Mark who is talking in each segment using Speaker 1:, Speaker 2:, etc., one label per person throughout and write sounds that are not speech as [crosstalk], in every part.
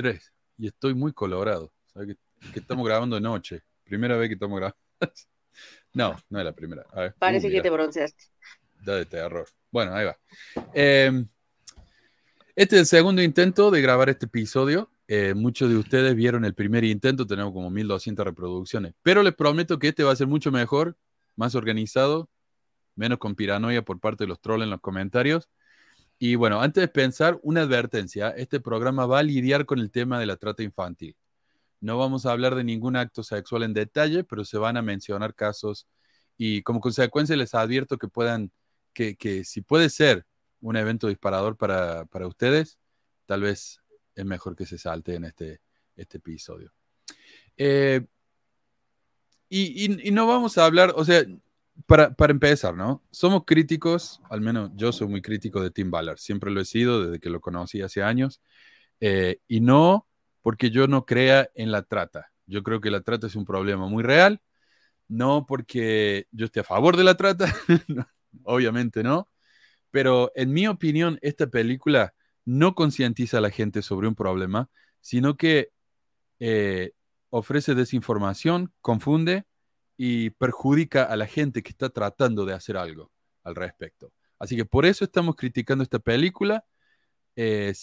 Speaker 1: 3 y estoy muy colorado. ¿Sabes que, estamos grabando de noche. Primera vez que estamos grabando. [laughs] no, no es la primera.
Speaker 2: Parece uh, que te bronceaste.
Speaker 1: Da de terror. Bueno, ahí va. Em, este es el segundo intento de grabar este episodio. Eh, muchos de ustedes vieron el primer intento, tenemos como 1200 reproducciones. Pero les prometo que este va a ser mucho mejor, más organizado, menos con piranoia por parte de los trolls en los comentarios. Y bueno, antes de pensar, una advertencia. Este programa va a lidiar con el tema de la trata infantil. No vamos a hablar de ningún acto sexual en detalle, pero se van a mencionar casos y como consecuencia les advierto que puedan, que, que si puede ser un evento disparador para, para, ustedes, tal vez es mejor que se salte en este, este episodio. Eh, y, y, no vamos a hablar, o sea, para, para, empezar, ¿no? Somos críticos, al menos yo soy muy crítico de Tim Ballard, siempre lo he sido desde que lo conocí hace años, eh, y no porque yo no crea en la trata. Yo creo que la trata es un problema muy real, no porque yo esté a favor de la trata, [laughs] obviamente no, pero en mi opinión esta película no concientiza a la gente sobre un problema, sino que eh, ofrece desinformación, confunde y perjudica a la gente que está tratando de hacer algo al respecto. Así que por eso estamos criticando esta película. Eh,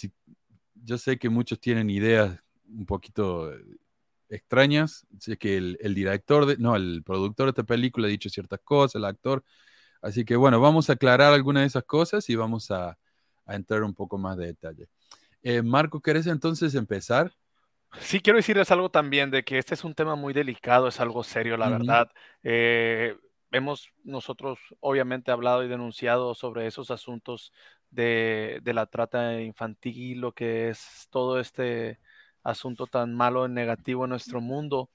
Speaker 1: yo sé que muchos tienen ideas un poquito extrañas. Sé que el, director, no, el productor de esta película ha dicho ciertas cosas, el actor. Así que bueno, vamos a aclarar algunas de esas cosas y vamos a, entrar un poco más de detalle. Eh, Marco, ¿querés entonces empezar?
Speaker 3: Sí, quiero decirles algo también de que este es un tema muy delicado, es algo serio, la verdad. Eh, hemos nosotros obviamente hablado y denunciado sobre esos asuntos de, la trata infantil, lo que es todo este asunto tan malo y negativo en nuestro mundo,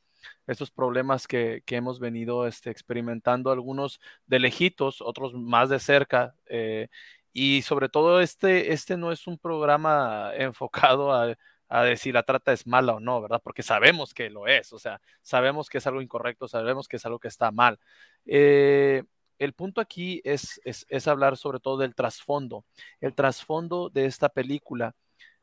Speaker 3: estos problemas que, hemos venido este, experimentando, algunos de lejitos, otros más de cerca. Eh, y sobre todo este, este no es un programa [laughs] enfocado a a decir la trata es mala o no, ¿verdad? Porque sabemos que lo es, o sea, sabemos que es algo incorrecto, sabemos que es algo que está mal. Eh, el punto aquí es, es, hablar sobre todo del trasfondo, el trasfondo de esta película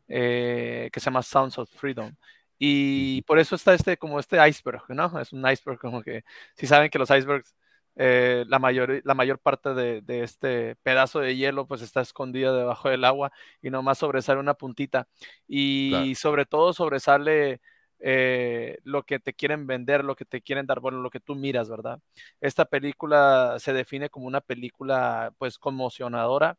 Speaker 3: eh, que se llama Sounds of Freedom. Y por eso está este, como este iceberg, ¿no? Es un iceberg como que, si saben que los icebergs eh, la, mayor, la mayor parte de, este pedazo de hielo pues está escondida debajo del agua y nomás sobresale una puntita. Y sobre todo sobresale eh, lo que te quieren vender, lo que te quieren dar, bueno, lo que tú miras, ¿verdad? Esta película se define como una película pues conmocionadora.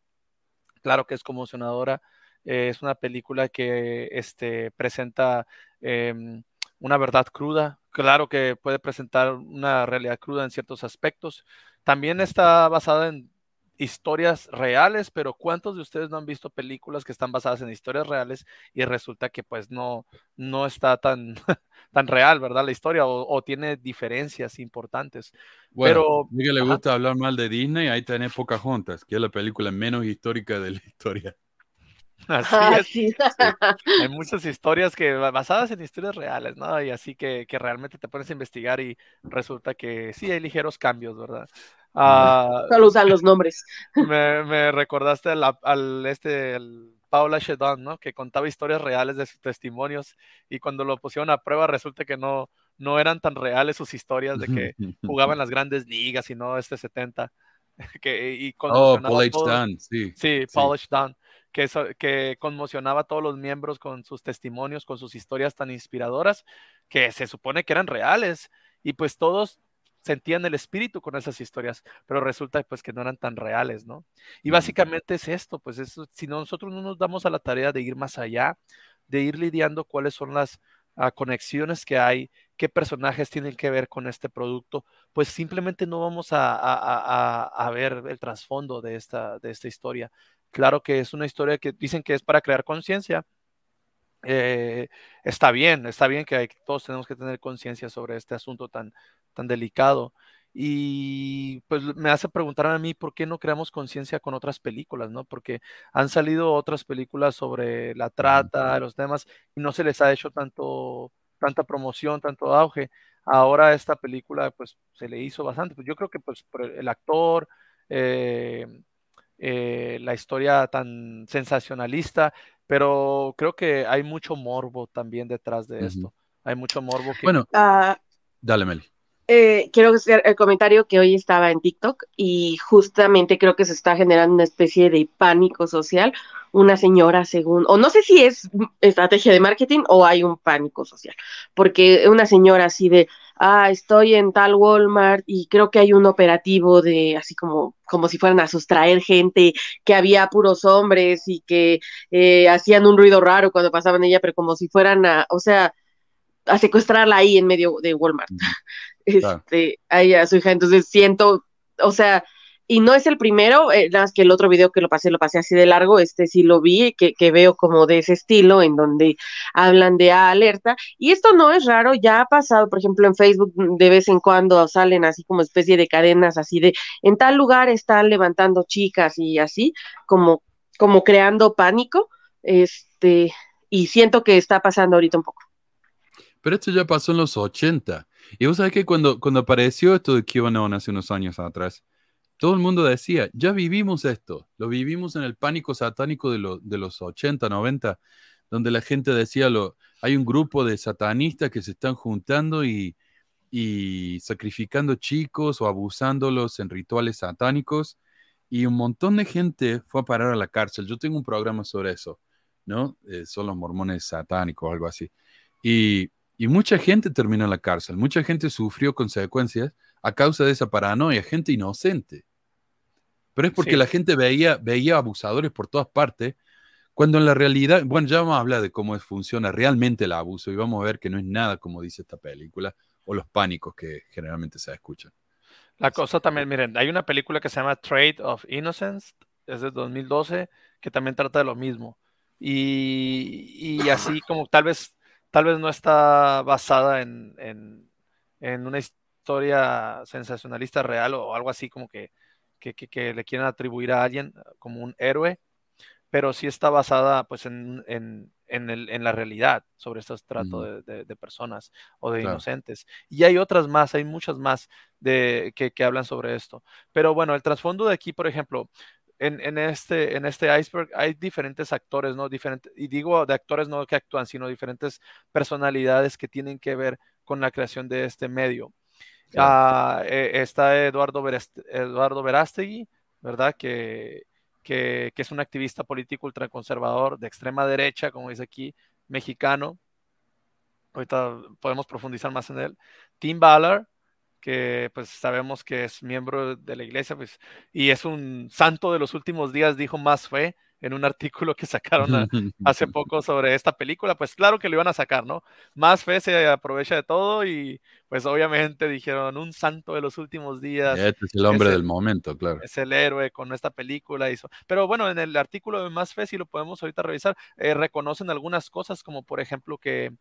Speaker 3: Claro que es conmocionadora. Eh, es una película que este, presenta em, una verdad cruda, claro que puede presentar una realidad cruda en ciertos aspectos. También está basada en historias reales, pero ¿cuántos de ustedes no han visto películas que están basadas en historias reales y resulta que pues no, no está tan, [laughs] tan real, ¿verdad? La historia o, tiene diferencias importantes.
Speaker 1: Bueno, pero, que le gusta hablar mal de Disney, ahí tenés Pocahontas, que es la película menos histórica de la [laughs] historia.
Speaker 3: Así ah, Hay [laughs] muchas historias que basadas en historias reales, ¿no? Y así que, que, realmente te pones a investigar y resulta que sí hay ligeros cambios, ¿verdad?
Speaker 2: Uh, Solo usan los nombres. [laughs]
Speaker 3: Me, me recordaste al, al este el Paula Shedon, ¿no? Que contaba historias reales de sus testimonios y cuando lo pusieron a prueba resulta que no, no eran tan reales sus historias de que jugaban [laughs] las grandes ligas y no este 70. Que, y
Speaker 1: oh, Paul H. sí.
Speaker 3: Sí, H que, que conmocionaba a todos los miembros con sus testimonios, con sus historias tan inspiradoras, que se supone que eran reales, y pues todos sentían el espíritu con esas historias, pero resulta pues que no eran tan reales, ¿no? Y básicamente es esto, pues eso, si nosotros no nos damos a la tarea de ir más allá, de ir lidiando cuáles son las ah, conexiones que hay, qué personajes tienen que ver con este producto, pues simplemente no vamos a, a, a ver el trasfondo de esta, de esta historia. Claro que es una historia que dicen que es para crear conciencia. Eh, está bien, está bien que todos tenemos que tener conciencia sobre este asunto tan, tan delicado. Y pues me hace preguntar a mí por qué no creamos conciencia con otras películas, ¿no? Porque han salido otras películas sobre la trata, los temas, y no se les ha hecho tanto, tanta promoción, tanto auge. Ahora esta película, pues, se le hizo bastante. Pues yo creo que, pues, por el, actor, eh, eh, la historia tan sensacionalista, pero creo que hay mucho morbo también detrás de esto. Hay mucho morbo que...
Speaker 1: Bueno, ah, dale, Meli.
Speaker 2: Eh, quiero hacer el comentario que hoy estaba en TikTok y justamente creo que se está generando una especie de pánico social. Una señora, según, o no sé si es estrategia de marketing o hay un pánico social, porque una señora así de, ah, estoy en tal Walmart y creo que hay un operativo de, así como, como si fueran a sustraer gente, que había puros hombres y que eh, hacían un ruido raro cuando pasaban ella, pero como si fueran a, o sea, a secuestrarla ahí en medio de Walmart. Este, ahí a su hija. Entonces siento, o sea, y no es el primero, eh, nada más que el otro video que lo pasé, lo pasé así de largo, este sí lo vi, que, que veo como de ese estilo, en donde hablan de alerta, y esto no es raro, ya ha pasado, por ejemplo, en Facebook de vez en cuando salen así como especie de cadenas, así de, en tal lugar están levantando chicas y así, como, como creando pánico, este, y siento que está pasando ahorita un poco.
Speaker 1: Pero esto ya pasó en los 80. Y vos sabés que cuando, cuando apareció esto de QAnon hace unos años atrás, todo el mundo decía, ya vivimos esto, lo vivimos en el pánico satánico de, de los 80, 90, donde la gente decía, lo, hay un grupo de satanistas que se están juntando y, y sacrificando chicos o abusándolos en rituales satánicos, y un montón de gente fue a parar a la cárcel. Yo tengo un programa sobre eso, ¿no? Eh, son los mormones satánicos algo así. Y y mucha gente terminó en la cárcel, mucha gente sufrió consecuencias a causa de esa paranoia, gente inocente. Pero es porque la gente veía, veía abusadores por todas partes, cuando en la realidad, bueno, ya vamos a hablar de cómo funciona realmente el abuso y vamos a ver que no es nada como dice esta película o los pánicos que generalmente se escuchan.
Speaker 3: La cosa también, miren, hay una película que se llama Trade of Innocence, es de 2012, que también trata de lo mismo. Y, y así como tal vez tal vez no está basada en, una historia sensacionalista real o algo así como que, que, le quieren atribuir a alguien como un héroe, pero sí está basada pues en, en, la realidad sobre estos tratos de, personas o de inocentes. Y hay otras más, hay muchas más de, que, que hablan sobre esto. Pero bueno, el trasfondo de aquí, por ejemplo, en, este, en este iceberg hay diferentes actores, ¿no? Diferentes, y digo de actores no que actúan, sino diferentes personalidades que tienen que ver con la creación de este medio. Ah, eh, está Eduardo, Eduardo Verástegui, ¿verdad? Que, que, es un activista político ultraconservador de extrema derecha, como dice aquí, mexicano. Ahorita podemos profundizar más en él. Tim Ballard, que pues sabemos que es miembro de la iglesia, pues, y es un santo de los últimos días, dijo más fe en un artículo que sacaron [laughs] hace poco sobre esta película, pues claro que lo iban a sacar, ¿no? Más fe se aprovecha de todo y pues obviamente dijeron un santo de los últimos días.
Speaker 1: Este es el hombre del momento, claro.
Speaker 3: Es el héroe con esta película. Hizo. Pero bueno, en el artículo de Más Fe, si lo podemos ahorita revisar, eh, reconocen algunas cosas como por ejemplo que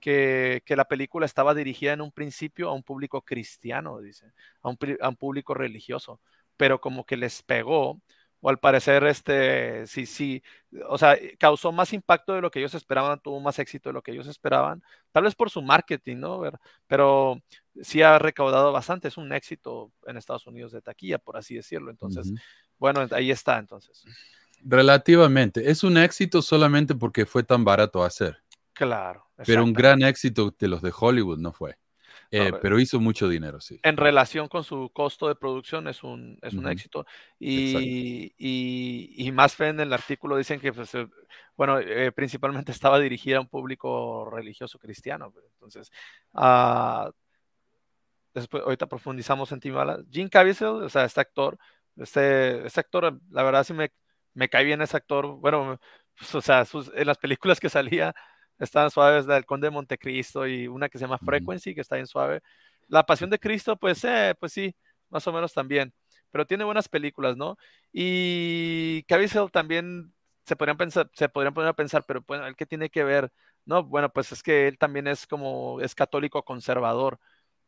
Speaker 3: que, la película estaba dirigida en un principio a un público cristiano, dice, a un, a un, público religioso, pero como que les pegó, o al parecer, este, sí, sí, o sea, causó más impacto de lo que ellos esperaban, tuvo más éxito de lo que ellos esperaban, tal vez por su marketing, ¿no? Pero sí ha recaudado bastante, es un éxito en Estados Unidos de taquilla, por así decirlo. Entonces, bueno, ahí está, entonces.
Speaker 1: Relativamente, es un éxito solamente porque fue tan barato hacer.
Speaker 3: Claro.
Speaker 1: Pero un gran éxito de los de Hollywood no fue. Eh, pero hizo mucho dinero, sí.
Speaker 3: En relación con su costo de producción es un, es un éxito. Y, y, más fe en el artículo dicen que, pues, eh, bueno, eh, principalmente [laughs] estaba dirigida a un público religioso cristiano. Entonces, uh, después, ahorita profundizamos en Timala. Jim Caviezel, o sea, este actor, este, este actor, la verdad sí me, me cae bien ese actor. Bueno, pues, o sea, en las películas que salía están suaves, la del Conde de Montecristo y una que se llama Frequency, que está bien suave. La Pasión de Cristo, pues, eh, pues sí, más o menos también. Pero tiene buenas películas, ¿no? Y Caviezel también se podrían pensar, se podrían poner a pensar, pero bueno, ¿el qué tiene que ver? No, bueno, pues es que él también es como, es católico conservador.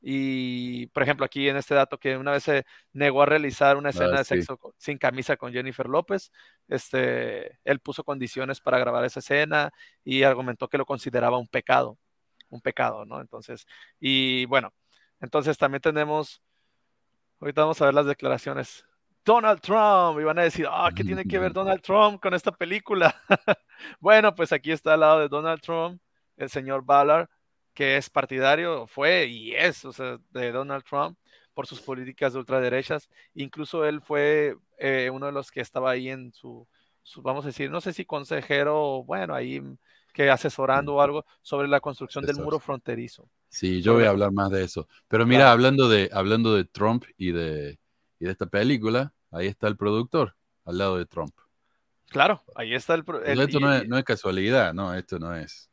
Speaker 3: Y, por ejemplo, aquí en este dato que una vez se negó a realizar una escena ah, de sexo sin camisa con Jennifer López, este, él puso condiciones para grabar esa escena y argumentó que lo consideraba un pecado, un pecado, ¿no? Entonces, y bueno, entonces también tenemos, ahorita vamos a ver las declaraciones. Donald Trump. Y van a decir, ah, ¿qué tiene que ver Donald Trump con esta película? [laughs] bueno, pues aquí está al lado de Donald Trump, el señor Ballard, que es partidario, fue y es, o sea, de Donald Trump por sus políticas de ultraderechas. Incluso él fue eh, uno de los que estaba ahí en su, vamos a decir, no sé si consejero, bueno, ahí que asesorando o algo sobre la construcción del muro fronterizo.
Speaker 1: Sí, yo voy a hablar más de eso. Pero mira, hablando, de, hablando de Trump y de, y de esta película, ahí está el productor, al lado de Trump.
Speaker 3: Claro, ahí está el...
Speaker 1: el esto no, es, no, es, casualidad, no, esto no es...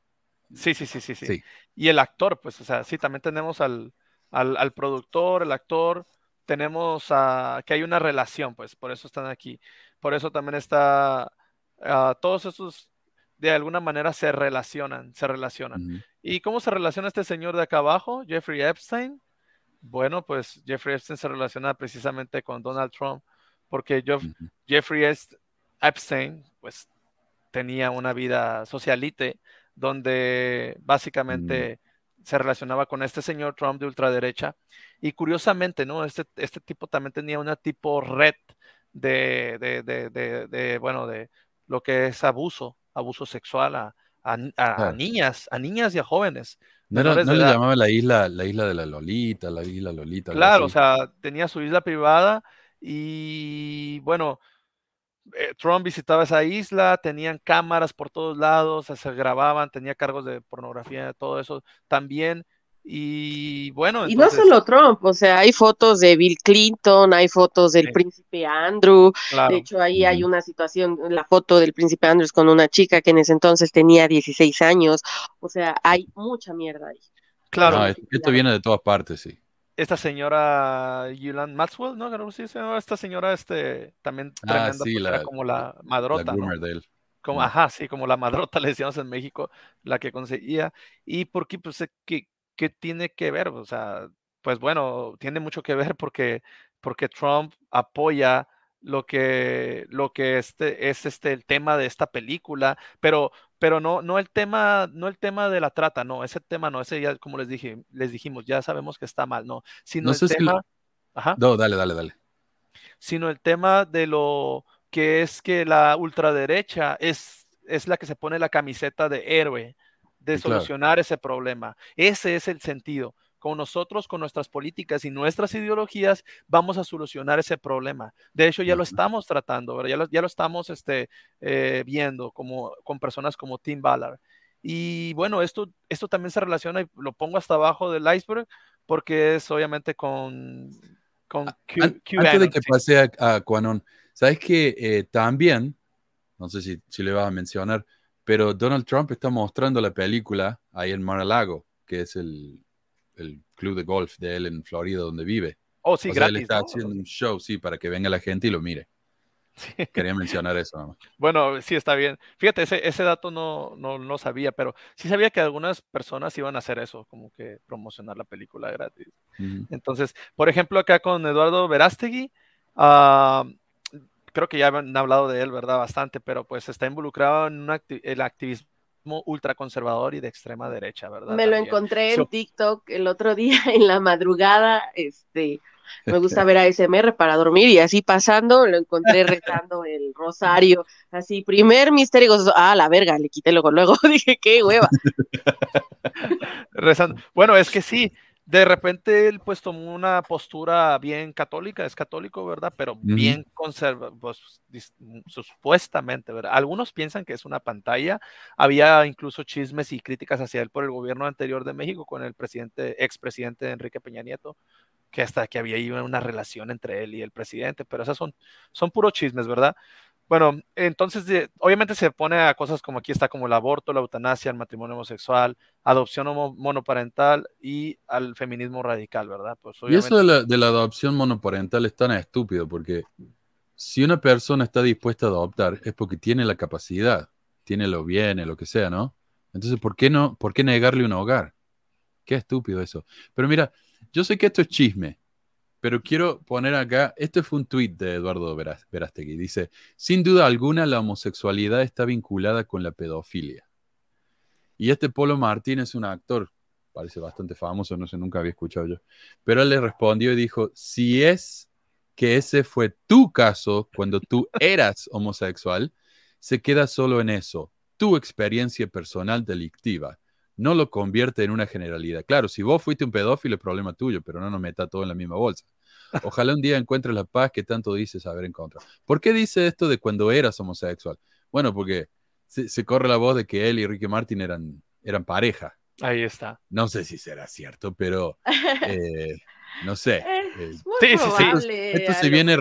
Speaker 3: Sí, sí, sí, sí, sí, Y el actor, pues, o sea, sí, también tenemos al, al, al productor, el actor, tenemos a, que hay una relación, pues, por eso están aquí. Por eso también está, uh, todos esos de alguna manera se relacionan, se relacionan. ¿Y cómo se relaciona este señor de acá abajo, Jeffrey Epstein? Bueno, pues Jeffrey Epstein se relaciona precisamente con Donald Trump, porque Jeffrey Epstein, pues, tenía una vida socialite donde básicamente se relacionaba con este señor Trump de ultraderecha. Y curiosamente, ¿no? Este, este tipo también tenía una tipo red de, de, de, de bueno, de lo que es abuso abuso sexual a, a, niñas, a niñas y a jóvenes.
Speaker 1: No, le llamaba la isla, la isla de la Lolita, la isla Lolita.
Speaker 3: Claro, o sea, tenía su isla privada y bueno, eh, Trump visitaba esa isla, tenían cámaras por todos lados, se grababan, tenía cargos de pornografía, todo eso. También y bueno.
Speaker 2: Y no solo Trump, o sea, hay fotos de Bill Clinton, hay fotos del príncipe Andrew. De hecho, ahí hay una situación, la foto del príncipe Andrew con una chica que en ese entonces tenía 16 años. O sea, hay mucha mierda ahí.
Speaker 1: Claro. esto viene de todas partes, sí.
Speaker 3: Esta señora Yulan Maxwell, ¿no? Esta señora este, también
Speaker 1: ah, tremenda,
Speaker 3: como la madrota.
Speaker 1: La
Speaker 3: Como, ajá, sí, como la madrota [laughs] le decíamos en México, la que conseguía. Y porque, pues, que ¿qué tiene que ver? O sea, pues bueno, tiene mucho que ver porque, porque Trump apoya lo que, lo que este, es este, el tema de esta película, pero, pero no, no, el tema, no el tema de la trata, no, ese tema no, ese ya, como les dije, les dijimos, ya sabemos que está mal, no, sino el tema...
Speaker 1: Ajá. No, dale, dale, dale.
Speaker 3: Sino el tema de lo que es que la ultraderecha es, es la que se pone la camiseta de héroe de solucionar ese problema. Ese es el sentido. Con nosotros, con nuestras políticas y nuestras ideologías, vamos a solucionar ese problema. De hecho, ya lo estamos tratando, Ya, lo, ya lo estamos este, eh, viendo como, con personas como Tim Ballard. Y bueno, esto, esto también se relaciona y lo pongo hasta abajo del iceberg porque es obviamente con, con
Speaker 1: Q, Antes de que pase a, a ¿sabes que eh, también, no sé si, si le vas a mencionar, pero Donald Trump está mostrando la película ahí en Mar-a-Lago, que es el, club de golf de él en Florida donde vive.
Speaker 3: Oh, sí, gratis.
Speaker 1: Él está haciendo un show, sí, para que venga la gente y lo mire. Quería mencionar eso. [laughs]
Speaker 3: Bueno, sí, está bien. Fíjate, ese, ese dato no, no, no, sabía, pero sí sabía que algunas personas iban a hacer eso, como que promocionar la película gratis. Entonces, por ejemplo, acá con Eduardo Verástegui, uh, creo que ya han hablado de él, ¿verdad? Bastante, pero pues está involucrado en el activismo ultraconservador y de extrema derecha, ¿verdad?
Speaker 2: Me lo encontré en TikTok el otro [laughs] día en la madrugada, este, me gusta ver a SMR para dormir y así pasando lo encontré rezando el rosario, así, primer misterio, ah, la verga, le quité luego, luego [laughs] dije, qué hueva. [laughs]
Speaker 3: rezando. Bueno, es que sí, de repente él pues tomó una postura bien católica, es católico, ¿verdad? Pero bien conserva, pues supuestamente, ¿verdad? Algunos piensan que es una pantalla. Había incluso chismes y críticas hacia él por el gobierno anterior de México con el presidente, expresidente Enrique Peña Nieto, que hasta que había una relación entre él y el presidente, pero esas son, son puros chismes, ¿verdad? Bueno, entonces obviamente se pone a cosas como aquí está como el aborto, la eutanasia, el matrimonio homosexual, adopción monoparental y al feminismo radical, ¿verdad?
Speaker 1: Pues, Y eso de la, de la, adopción monoparental es tan estúpido porque si una persona está dispuesta a adoptar es porque tiene la capacidad, tiene lo bien, lo que sea, ¿no? Entonces, ¿por qué no? ¿Por qué negarle un hogar? Qué estúpido eso. Pero mira, yo sé que esto es chisme, pero quiero poner acá, este fue un tuit de Eduardo Verástegui, dice, sin duda alguna la homosexualidad está vinculada con la pedofilia. Y este Polo Martín es un actor, parece bastante famoso, no sé, nunca había escuchado yo, pero él le respondió y dijo, si es que ese fue tu caso cuando tú eras homosexual, se queda solo en eso, tu experiencia personal delictiva. No lo convierte en una generalidad. Claro, si vos fuiste un pedófilo es problema tuyo, pero no nos meta todo en la misma bolsa. Ojalá un día encuentres la paz que tanto dices haber encontrado. ¿Por qué dice esto de cuando eras homosexual? Bueno, porque se, corre la voz de que él y Ricky Martin eran, eran pareja.
Speaker 3: Ahí está.
Speaker 1: No sé si será cierto, pero [laughs] eh, no sé.
Speaker 2: Eh, sí, sí, sí.
Speaker 1: Esto, se viene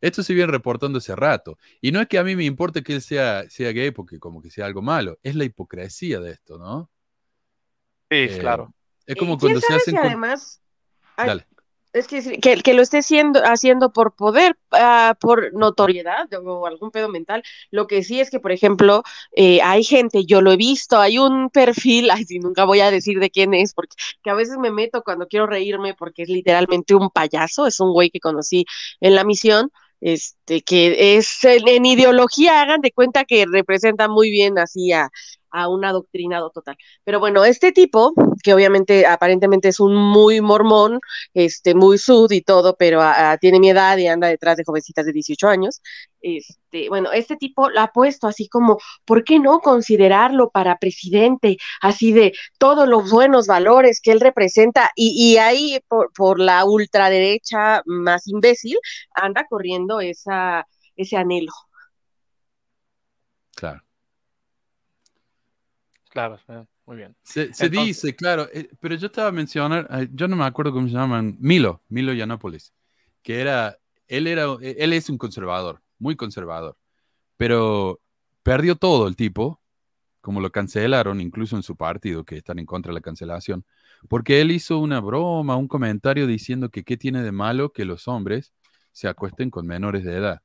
Speaker 1: esto se viene reportando hace rato. Y no es que a mí me importe que él sea, sea gay porque como que sea algo malo. Es la hipocresía de esto, ¿no?
Speaker 3: Sí, eh, claro.
Speaker 1: Es como cuando se hacen...
Speaker 2: además... Dale es que, que, lo esté siendo, haciendo por poder, ah, por notoriedad o algún pedo mental. Lo que sí es que, por ejemplo, eh, hay gente, yo lo he visto, hay un perfil, [laughs] ay, si nunca voy a decir de quién es, porque que a veces me meto cuando quiero reírme porque es literalmente un payaso, es un güey que conocí en la misión, este, que es en ideología, hagan de cuenta que representa muy bien así a, a un adoctrinado total. Pero bueno, este tipo, que obviamente aparentemente es un muy mormón, este, muy sud y todo, pero tiene mi edad y anda detrás de jovencitas de 18 años, este, bueno, este tipo la ha puesto así como, ¿por qué no considerarlo para presidente? Así de todos los buenos valores que él representa y, ahí por, por la ultraderecha más imbécil anda corriendo ese anhelo.
Speaker 1: Claro.
Speaker 3: Claro, muy bien.
Speaker 1: Se, dice, claro, eh, pero yo estaba mencionando, yo no me acuerdo cómo se llaman, Milo, Milo Yiannopoulos, que era, él era, él es un conservador, muy conservador, pero perdió todo el tipo, como lo cancelaron, incluso en su partido, que están en contra de la cancelación, porque él hizo una broma, un comentario diciendo que qué tiene de malo que los hombres se acuesten con menores de edad.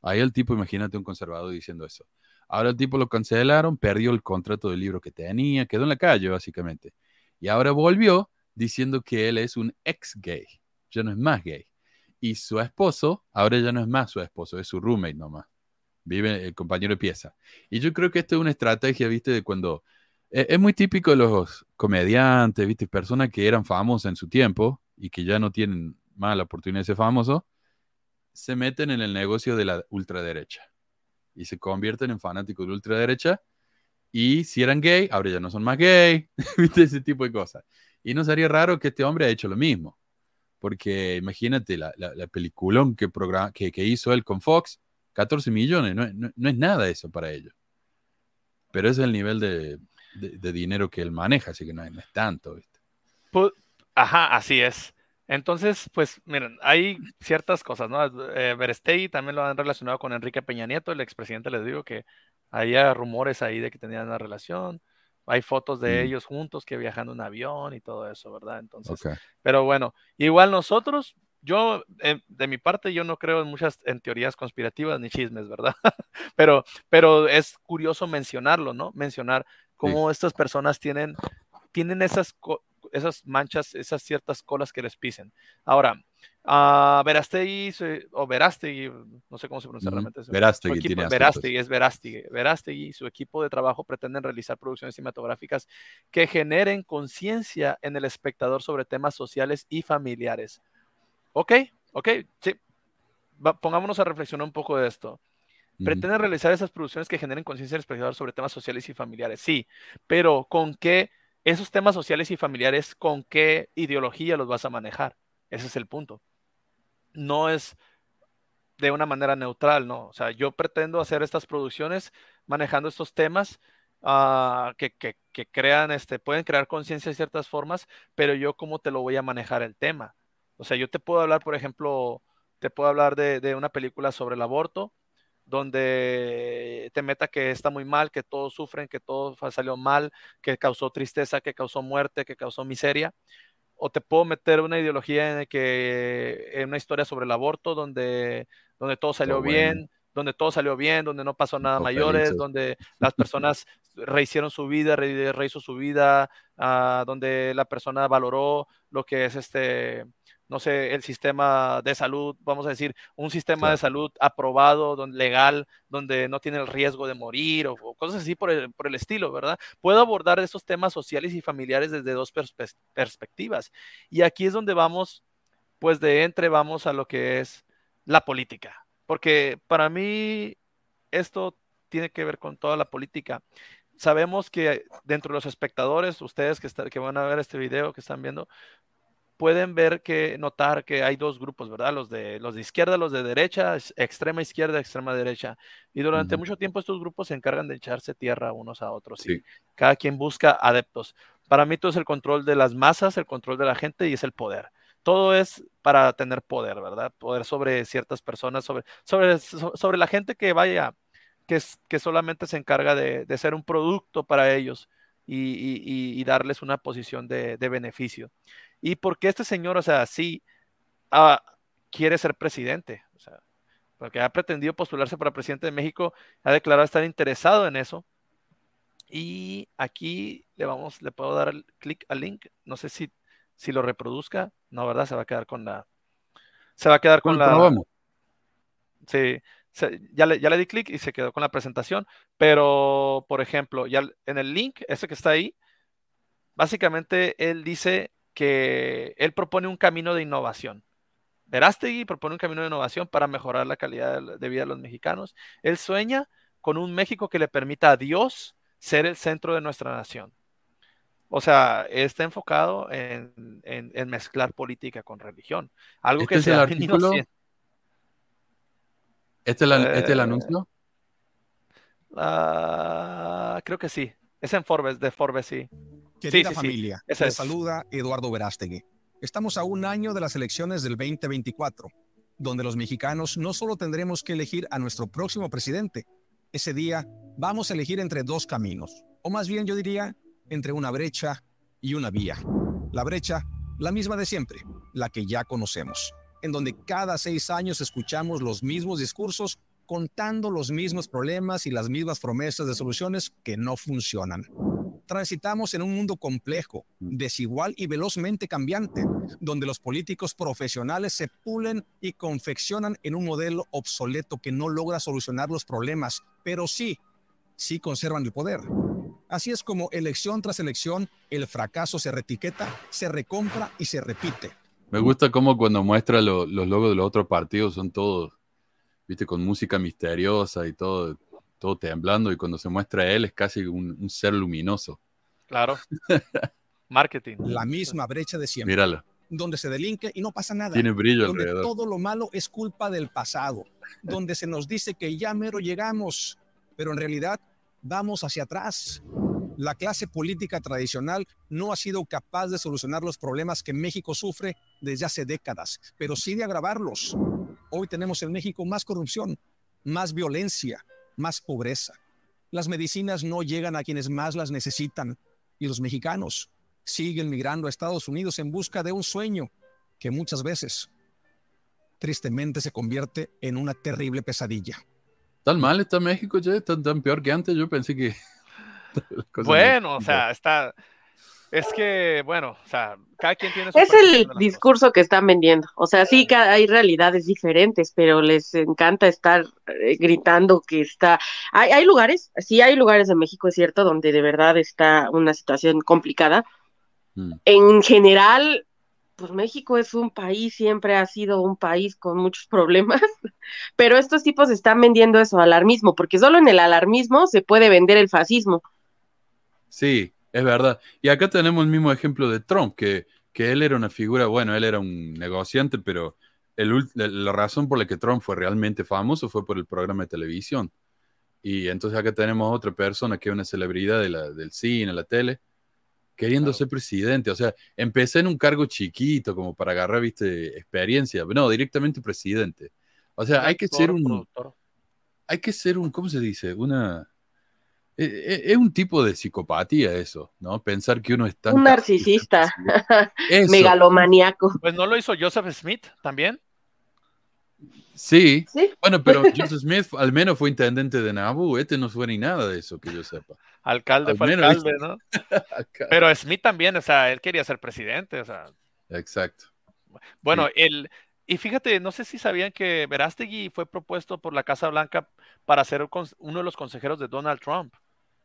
Speaker 1: Ahí el tipo, imagínate un conservador diciendo eso. Ahora el tipo lo cancelaron, perdió el contrato del libro que tenía, quedó en la calle básicamente. Y ahora volvió diciendo que él es un ex gay, ya no es más gay. Y su esposo, ahora ya no es más su esposo, es su roommate nomás. Vive el compañero de pieza. Y yo creo que esto es una estrategia, viste, de cuando... Es, es muy típico los comediantes, viste, personas que eran famosas en su tiempo y que ya no tienen más la oportunidad de ser famosos, se meten en el negocio de la ultraderecha y se convierten en fanáticos de ultraderecha. Y si eran gay, ahora ya no son más gay. [laughs] Ese tipo de cosas. Y no sería raro que este hombre haya hecho lo mismo. Porque imagínate la, la, peliculón que, que, hizo él con Fox, 14 millones, no, es nada eso para ellos. Pero es el nivel de, dinero que él maneja, así que no, es tanto, ¿viste?
Speaker 3: Ajá, así es. Entonces, pues miren, hay ciertas cosas, ¿no? Eh, también lo han relacionado con Enrique Peña Nieto, el expresidente, les digo que había rumores ahí de que tenían una relación. Hay fotos de mm. ellos juntos que viajando en avión y todo eso, ¿verdad? Entonces, pero bueno, igual nosotros, yo, eh, de mi parte, yo no creo en muchas, en teorías conspirativas ni chismes, ¿verdad? [laughs] pero, pero es curioso mencionarlo, ¿no? Mencionar cómo estas personas tienen, tienen esas, esas manchas, esas ciertas colas que les pisen. Ahora, uh, Verastegui, o Verastegui, no sé cómo se pronuncia realmente. Eso.
Speaker 1: Verastegui,
Speaker 3: equipo, Verastegui, es Verastegui. Verastegui y su equipo de trabajo pretenden realizar producciones cinematográficas que generen conciencia en el espectador sobre temas sociales y familiares. Ok, ok, sí. pongámonos a reflexionar un poco de esto. Pretenden realizar esas producciones que generen conciencia en el espectador sobre temas sociales y familiares, sí, pero ¿con qué esos temas sociales y familiares, ¿con qué ideología los vas a manejar? Ese es el punto. No es de una manera neutral, ¿no? O sea, yo pretendo hacer estas producciones manejando estos temas ah, que, crean, este, pueden crear conciencia de ciertas formas, pero yo cómo te lo voy a manejar el tema. O sea, yo te puedo hablar, por ejemplo, te puedo hablar de una película sobre el aborto, donde te meta que está muy mal, que todos sufren, que todo salió mal, que causó tristeza, que causó muerte, que causó miseria. O te puedo meter una ideología en que en una historia sobre el aborto donde, donde todo salió bien, donde todo salió bien, donde no pasó nada mayores, donde [laughs] las personas rehicieron su vida, rehizo su vida, ah, donde la persona valoró lo que es este no sé, el sistema de salud, vamos a decir, un sistema de salud aprobado, legal, donde no tiene el riesgo de morir o, cosas así por el, por el, estilo, ¿verdad? Puedo abordar esos temas sociales y familiares desde dos perspectivas. Y aquí es donde vamos pues de entre vamos a lo que es la política. Porque para mí esto tiene que ver con toda la política. Sabemos que dentro de los espectadores, ustedes que, que van a ver este video, que están viendo, pueden ver que, notar que hay dos grupos, ¿verdad? Los de, los de izquierda, los de derecha, extrema izquierda, extrema derecha. Y durante mucho tiempo estos grupos se encargan de echarse tierra unos a otros. Sí. cada quien busca adeptos. Para mí todo es el control de las masas, el control de la gente y es el poder. Todo es para tener poder, ¿verdad? Poder sobre ciertas personas, sobre, sobre, sobre la gente que vaya, que, que solamente se encarga de, de ser un producto para ellos y, darles una posición de, de beneficio y porque este señor, o sea, sí ah, quiere ser presidente, o sea, porque ha pretendido postularse para presidente de México, ha declarado estar interesado en eso. Y aquí le vamos, le puedo dar el clic al link, no sé si, si lo reproduzca, no, ¿verdad? Se va a quedar con la, se va a quedar con la... Sí, ya, le, ya le di clic y se quedó con la presentación, pero, por ejemplo, ya en el link, ese que está ahí, básicamente él dice que él propone un camino de innovación. Verástegui propone un camino de innovación para mejorar la calidad de vida de los mexicanos. Él sueña con un México que le permita a Dios ser el centro de nuestra nación. O sea, está enfocado en, mezclar política con religión. Algo
Speaker 1: ¿Este
Speaker 3: que
Speaker 1: es el artículo? ¿Este, es ¿Este el anuncio?
Speaker 3: Ah, creo que sí. Es en Forbes, de Forbes, sí.
Speaker 4: Querida familia, les saluda Eduardo Verástegui. Estamos a un año de las elecciones del 2024, donde los mexicanos no solo tendremos que elegir a nuestro próximo presidente, ese día vamos a elegir entre dos caminos, o más bien yo diría, entre una brecha y una vía. La brecha, la misma de siempre, la que ya conocemos, en donde cada seis años escuchamos los mismos discursos contando los mismos problemas y las mismas promesas de soluciones que no funcionan. Transitamos en un mundo complejo, mm. desigual y velozmente cambiante, donde los políticos profesionales se pulen y confeccionan en un modelo obsoleto que no logra solucionar los problemas, pero sí, sí conservan el poder. Así es como elección tras elección, el fracaso se retiqueta, se recompra y se repite.
Speaker 1: Me gusta cómo cuando muestra los logos de los otros partidos son todos, viste, con música misteriosa y todo, todo temblando y cuando se muestra él es casi un, ser luminoso.
Speaker 3: Claro. [laughs] Marketing.
Speaker 4: La misma brecha de siempre.
Speaker 1: Míralo.
Speaker 4: Donde se delinque y no pasa nada.
Speaker 1: Tiene brillo
Speaker 4: donde
Speaker 1: alrededor.
Speaker 4: Todo lo malo es culpa del pasado. donde se nos dice que ya mero llegamos, pero en realidad vamos hacia atrás. La clase política tradicional no ha sido capaz de solucionar los problemas que México sufre desde hace décadas, pero sí de agravarlos. Hoy tenemos en México más corrupción, más violencia, más pobreza. Las medicinas no llegan a quienes más las necesitan y los mexicanos siguen migrando a Estados Unidos en busca de un sueño que muchas veces, tristemente, se convierte en una terrible pesadilla.
Speaker 1: ¿Tan mal está México, ya? ¿Tan, tan peor que antes? Yo pensé que... [laughs]
Speaker 3: bueno, o sea, está, es que, bueno, o sea, cada quien tiene
Speaker 2: su Es el discurso que están vendiendo. O sea, sí que hay realidades diferentes, pero les encanta estar eh, gritando que está. Hay, hay lugares, sí hay lugares en México, es cierto, donde de verdad está una situación complicada. Mm. En general, pues México es un país, siempre ha sido un país con muchos problemas, [laughs] pero estos tipos están vendiendo eso, alarmismo, porque solo en el alarmismo se puede vender el fascismo.
Speaker 1: Sí, es verdad. Y acá tenemos el mismo ejemplo de Trump, que, que él era una figura, bueno, él era un negociante, pero el, la razón por la que Trump fue realmente famoso fue por el programa de televisión. Y entonces acá tenemos otra persona que es una celebridad de la, del cine, la tele, queriendo ser presidente. O sea, empecé en un cargo chiquito como para agarrar, viste, experiencia. No, directamente presidente. O sea, hay que ser un... Hay que ser un, ¿cómo se dice? Una es un tipo de psicopatía eso, ¿no? Pensar que uno es tan...
Speaker 2: Un narcisista, [laughs] megalomaniaco.
Speaker 3: Pues no lo hizo Joseph Smith también.
Speaker 1: Sí. bueno, [laughs] pero Joseph Smith al menos fue intendente de Nabu, este no fue ni nada de eso que yo sepa.
Speaker 3: Alcalde fue alcalde, ¿no? [laughs] pero Smith también, o sea, él quería ser presidente, o sea.
Speaker 1: Exacto.
Speaker 3: Bueno, el, y fíjate, no sé si sabían que Verástegui fue propuesto por la Casa Blanca para ser uno de los consejeros de Donald Trump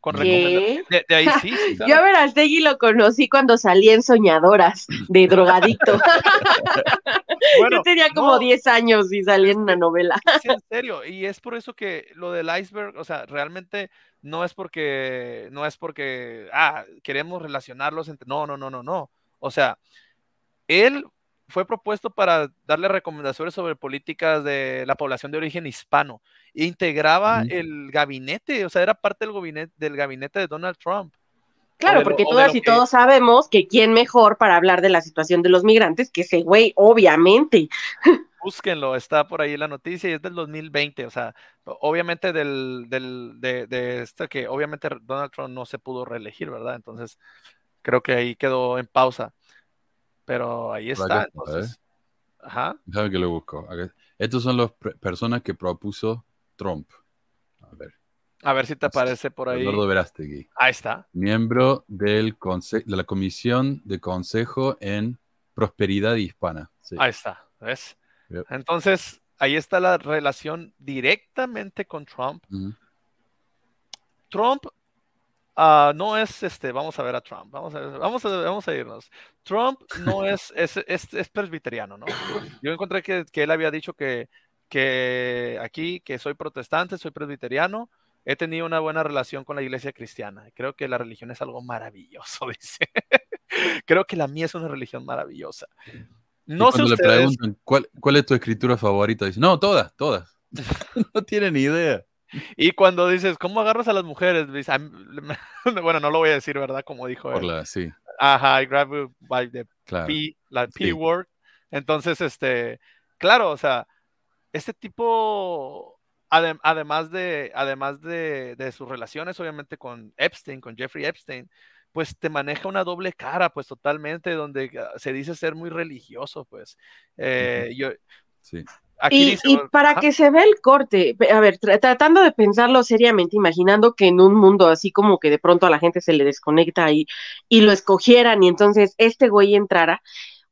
Speaker 3: con recomendaciones. De, ahí sí.
Speaker 2: Yo a Verastegui lo conocí cuando salí en Soñadoras, de [laughs] drogadicto. [laughs] Yo tenía como 10 años y salí en una novela.
Speaker 3: Sí, en [laughs] serio, y es por eso que lo del iceberg, o sea, realmente no es porque, no es porque, ah, queremos relacionarlos entre, no, no, no, no, no. O sea, él fue propuesto para darle recomendaciones sobre políticas de la población de origen hispano e integraba el gabinete, o sea, era parte del gabinete, del gabinete de Donald Trump.
Speaker 2: Claro, porque todas y todos sabemos que quién mejor para hablar de la situación de los migrantes que ese güey, obviamente. [laughs]
Speaker 3: Búsquenlo, está por ahí la noticia y es del 2020, o sea, obviamente del, del de, de esto que obviamente Donald Trump no se pudo reelegir, ¿verdad? Entonces, creo que ahí quedó en pausa. Pero ahí está. Entonces,
Speaker 1: Ajá. Déjame que lo busco. Estos son las personas que propuso Trump. A ver.
Speaker 3: A ver si te aparece por ahí.
Speaker 1: Eduardo Verástegui.
Speaker 3: Ahí está.
Speaker 1: Miembro del de la Comisión de Consejo en Prosperidad Hispana.
Speaker 3: Ahí está. ¿Ves? Entonces, ahí está la relación directamente con Trump. Trump Ah, no es este, vamos a ver a Trump, vamos a, vamos a, vamos a irnos. Trump no [laughs] es, es, es, presbiteriano, ¿no? Yo encontré que, que, él había dicho que, que aquí, que soy protestante, soy presbiteriano, he tenido una buena relación con la iglesia cristiana. Creo que la religión es algo maravilloso, [laughs] dice. Creo que la mía es una religión maravillosa.
Speaker 1: No sé le preguntan ¿cuál, cuál es tu escritura favorita, dice, no, todas, todas. [laughs] no tiene ni idea.
Speaker 3: Y cuando dices, ¿cómo agarras a las mujeres? [laughs] bueno, no lo voy a decir, ¿verdad? Como dijo
Speaker 1: Por La, sí.
Speaker 3: Ajá, I grab you by the P, la P word. Entonces, este, claro, o sea, este tipo, además de, además de, de, sus relaciones, obviamente, con Epstein, con Jeffrey Epstein, pues te maneja una doble cara, pues totalmente, donde ah, se dice ser muy religioso, pues. Eh, yo,
Speaker 2: sí. y, para que se vea el corte, a ver, tratando de pensarlo seriamente, imaginando que en un mundo así como que de pronto a la gente se le desconecta y, y lo escogieran y entonces este güey entrara,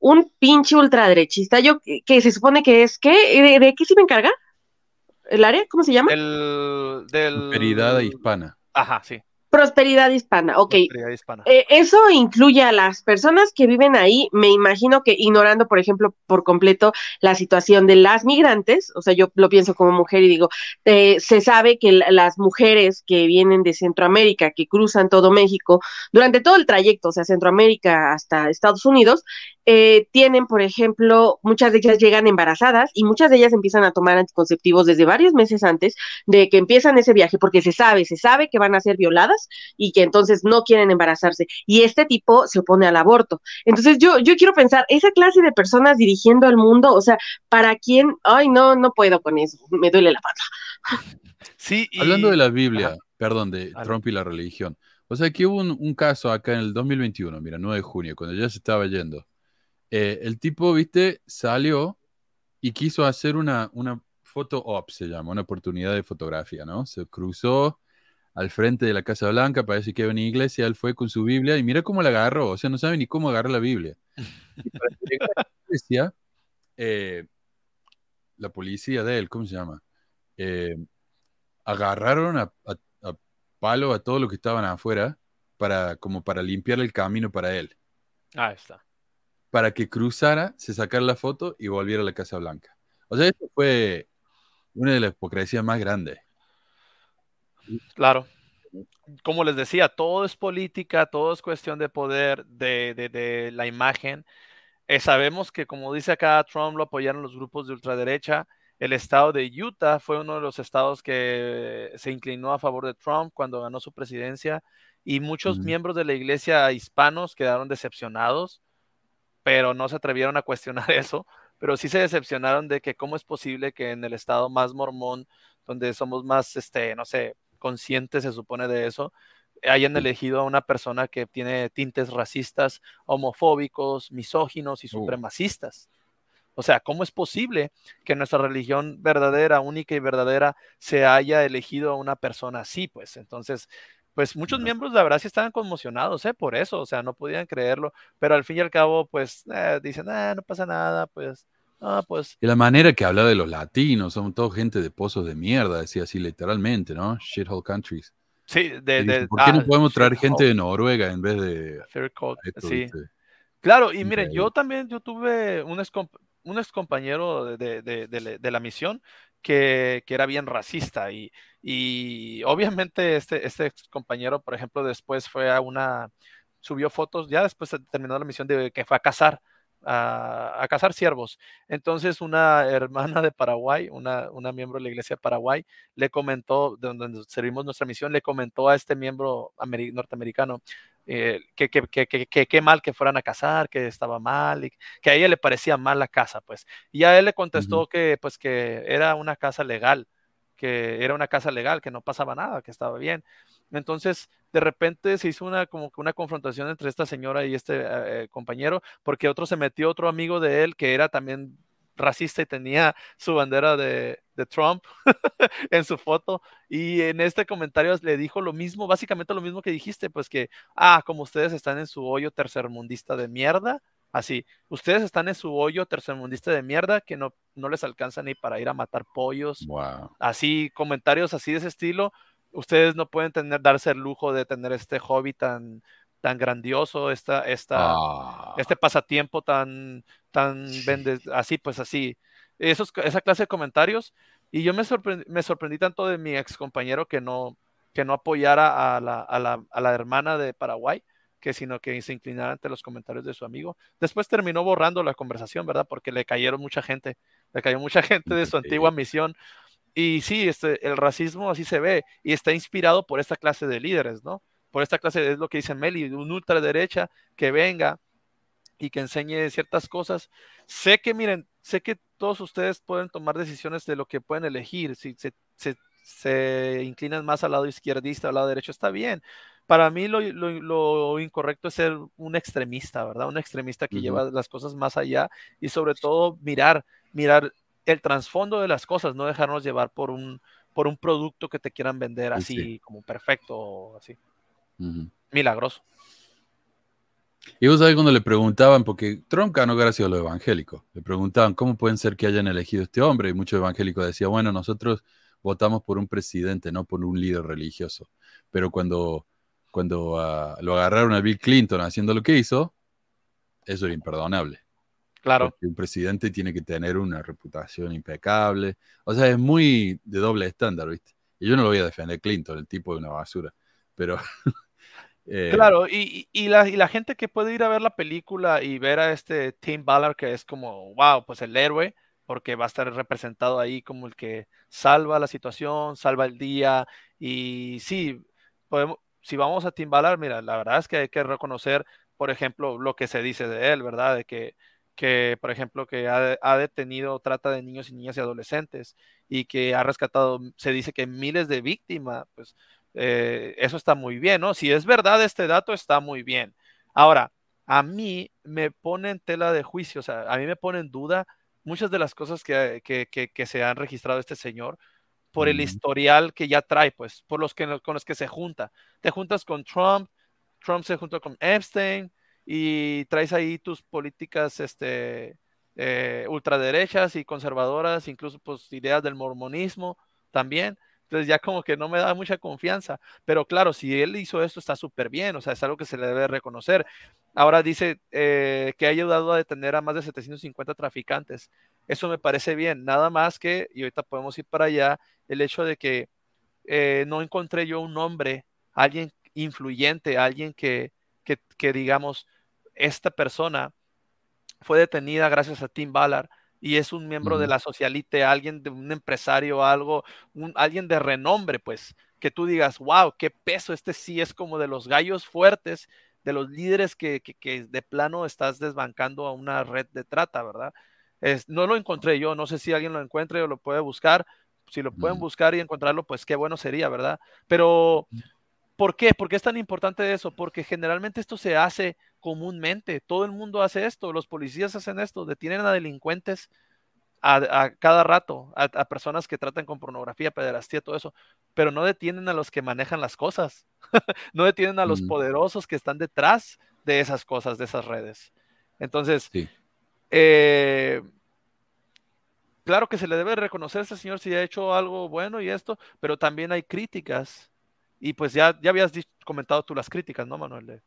Speaker 2: un pinche ultraderechista, yo que se supone que es, ¿qué? ¿De, qué se me encarga? ¿El área? ¿Cómo se llama?
Speaker 3: El del...
Speaker 1: hispana.
Speaker 3: Ajá, sí.
Speaker 2: Prosperidad hispana, ok. Eh, eso incluye a las personas que viven ahí, me imagino que ignorando, por ejemplo, por completo la situación de las migrantes, o sea, yo lo pienso como mujer y digo, eh, se sabe que las mujeres que vienen de Centroamérica, que cruzan todo México, durante todo el trayecto, o sea, Centroamérica hasta Estados Unidos, eh, tienen, por ejemplo, muchas de ellas llegan embarazadas y muchas de ellas empiezan a tomar anticonceptivos desde varios meses antes de que empiezan ese viaje, porque se sabe, se sabe que van a ser violadas y que entonces no quieren embarazarse. Y este tipo se opone al aborto. Entonces yo, yo quiero pensar, esa clase de personas dirigiendo al mundo, o sea, ¿para quién? Ay, no, no puedo con eso, me duele la pata.
Speaker 1: Sí, Hablando de la Biblia, perdón, de Trump y la religión. O sea, que hubo un, un, caso acá en el 2021, mira, 9 de junio, cuando ya se estaba yendo. Eh, el tipo, viste, salió y quiso hacer una, una foto op, se llama, una oportunidad de fotografía, ¿no? Se cruzó al frente de la Casa Blanca, parece que en iglesia, él fue con su Biblia y mira cómo la agarró, o sea, no sabe ni cómo agarrar la Biblia. Y para llegar a la iglesia, eh, la policía de él, ¿cómo se llama? Eh, agarraron a, a, palo a todos los que estaban afuera para, como para limpiar el camino para él.
Speaker 3: Ah, está
Speaker 1: para que cruzara, se sacara la foto y volviera a la Casa Blanca. O sea, eso fue una de las hipocresías más grandes.
Speaker 3: Claro. Como les decía, todo es política, todo es cuestión de poder, de, la imagen. Eh, sabemos que, como dice acá, Trump lo apoyaron los grupos de ultraderecha. El estado de Utah fue uno de los estados que se inclinó a favor de Trump cuando ganó su presidencia y muchos miembros de la iglesia hispanos quedaron decepcionados pero no se atrevieron a cuestionar [laughs] eso, pero sí se decepcionaron de que cómo es posible que en el estado más mormón, donde somos más, este, no sé, conscientes, se supone de eso, hayan elegido a una persona que tiene tintes racistas, homofóbicos, misóginos y supremacistas. O sea, ¿cómo es posible que nuestra religión verdadera, única y verdadera, se haya elegido a una persona así? Pues entonces, pues muchos miembros la verdad sí estaban conmocionados, ¿eh? Por eso, o sea, no podían creerlo, pero al fin y al cabo, pues eh, dicen, ah, no pasa nada, pues, ah, pues.
Speaker 1: Y la manera que habla de los latinos, son todos gente de pozos de mierda, decía así literalmente, ¿no? Shithole countries.
Speaker 3: Sí, de,
Speaker 1: ¿Por qué no ah, podemos traer gente de Noruega en vez de...
Speaker 3: sí. Claro, y miren, yo también, yo tuve un, un ex compañero de, de, la misión que, que, era bien racista y, y obviamente este, este ex compañero, por ejemplo, después fue a una, subió fotos, ya después terminó la misión de que fue a cazar a, cazar ciervos. Entonces una hermana de Paraguay, una, una miembro de la iglesia de Paraguay, le comentó, de donde servimos nuestra misión, le comentó a este miembro norteamericano eh, que, que, mal que fueran a cazar, que estaba mal, y que a ella le parecía mal la casa, pues. Y a él le contestó que, pues, que era una casa legal, que era una casa legal, que no pasaba nada, que estaba bien. Entonces, de repente se hizo una como una confrontación entre esta señora y este eh, compañero, porque otro se metió, otro amigo de él que era también racista y tenía su bandera de, Trump [laughs] en su foto. Y en este comentario le dijo lo mismo, básicamente lo mismo que dijiste, pues que, ah, como ustedes están en su hoyo tercermundista de mierda, así, ustedes están en su hoyo tercermundista de mierda que no, no les alcanza ni para ir a matar pollos. Así, comentarios así de ese estilo ustedes no pueden tener, darse el lujo de tener este hobby tan, tan grandioso, esta, esta, ah. este pasatiempo tan, tan así, pues así. Esos, esa clase de comentarios. Y yo me, sorprendí, me sorprendí tanto de mi ex compañero que no, que no apoyara a la, a, la, a la hermana de Paraguay, que sino que se inclinara ante los comentarios de su amigo. Después terminó borrando la conversación, ¿verdad? Porque le cayeron mucha gente, le cayó mucha [laughs] gente de su antigua misión y sí, este, el racismo así se ve y está inspirado por esta clase de líderes, ¿no? Por esta clase, es lo que dice Meli, un ultraderecha que venga y que enseñe ciertas cosas. Sé que, miren, sé que todos ustedes pueden tomar decisiones de lo que pueden elegir. Si se, se, inclinan más al lado izquierdista, al lado derecho, está bien. Para mí lo, lo, incorrecto es ser un extremista, ¿verdad? Un extremista que lleva las cosas más allá y sobre todo mirar, mirar el trasfondo de las cosas, no dejarnos llevar por un, por un producto que te quieran vender así como perfecto, así. Milagroso.
Speaker 1: Y vos sabés cuando le preguntaban, porque Trump ganó gracias a lo evangélico, le preguntaban cómo pueden ser que hayan elegido este hombre, y muchos evangélicos decían, bueno, nosotros votamos por un presidente, no por un líder religioso. Pero cuando, cuando ah, lo agarraron a Bill Clinton haciendo lo que hizo, eso era imperdonable.
Speaker 3: Claro.
Speaker 1: Porque un presidente tiene que tener una reputación impecable. O sea, es muy de doble estándar, ¿viste? Y yo no lo voy a defender Clinton, el tipo de una basura. Pero. [laughs]
Speaker 3: Eh, claro, y, y, la, y, la, gente que puede ir a ver la película y ver a este Tim Ballard, que es como, wow, pues el héroe, porque va a estar representado ahí como el que salva la situación, salva el día. Y sí, podemos, si vamos a Tim Ballard, mira, la verdad es que hay que reconocer, por ejemplo, lo que se dice de él, ¿verdad? De que que, por ejemplo, que ha, detenido trata de niños y niñas y adolescentes y que ha rescatado, se dice que miles de víctimas, pues eh, eso está muy bien, ¿no? Si es verdad este dato, está muy bien. Ahora, a mí me pone en tela de juicio, o sea, a mí me pone en duda muchas de las cosas que, que, se han registrado este señor por el historial que ya trae, pues, por los que con los que se junta. Te juntas con Trump, Trump se junta con Epstein, y traes ahí tus políticas este, eh, ultraderechas y conservadoras, incluso pues ideas del mormonismo también. Entonces ya como que no me da mucha confianza. Pero claro, si él hizo esto está súper bien, o sea, es algo que se le debe reconocer. Ahora dice eh, que ha ayudado a detener a más de 750 traficantes. Eso me parece bien, nada más que, y ahorita podemos ir para allá, el hecho de que eh, no encontré yo un nombre, alguien influyente, alguien que, que, digamos, esta persona fue detenida gracias a Tim Ballard y es un miembro de la socialite, alguien de un empresario, algo, un, alguien de renombre, pues, que tú digas, wow, qué peso, este sí es como de los gallos fuertes, de los líderes que, que, de plano estás desbancando a una red de trata, ¿verdad? Es, no lo encontré yo, no sé si alguien lo encuentre o lo puede buscar, si lo pueden buscar y encontrarlo, pues qué bueno sería, ¿verdad? Pero ¿Por qué? ¿Por qué es tan importante eso? Porque generalmente esto se hace comúnmente. Todo el mundo hace esto. Los policías hacen esto. Detienen a delincuentes a, cada rato, a, personas que tratan con pornografía, pederastía, todo eso. Pero no detienen a los que manejan las cosas. [laughs] no detienen a los mm. poderosos que están detrás de esas cosas, de esas redes. Entonces, eh, claro que se le debe reconocer a ese señor si ha hecho algo bueno y esto, pero también hay críticas Y pues ya, ya habías comentado tú las críticas, ¿no, Manuel?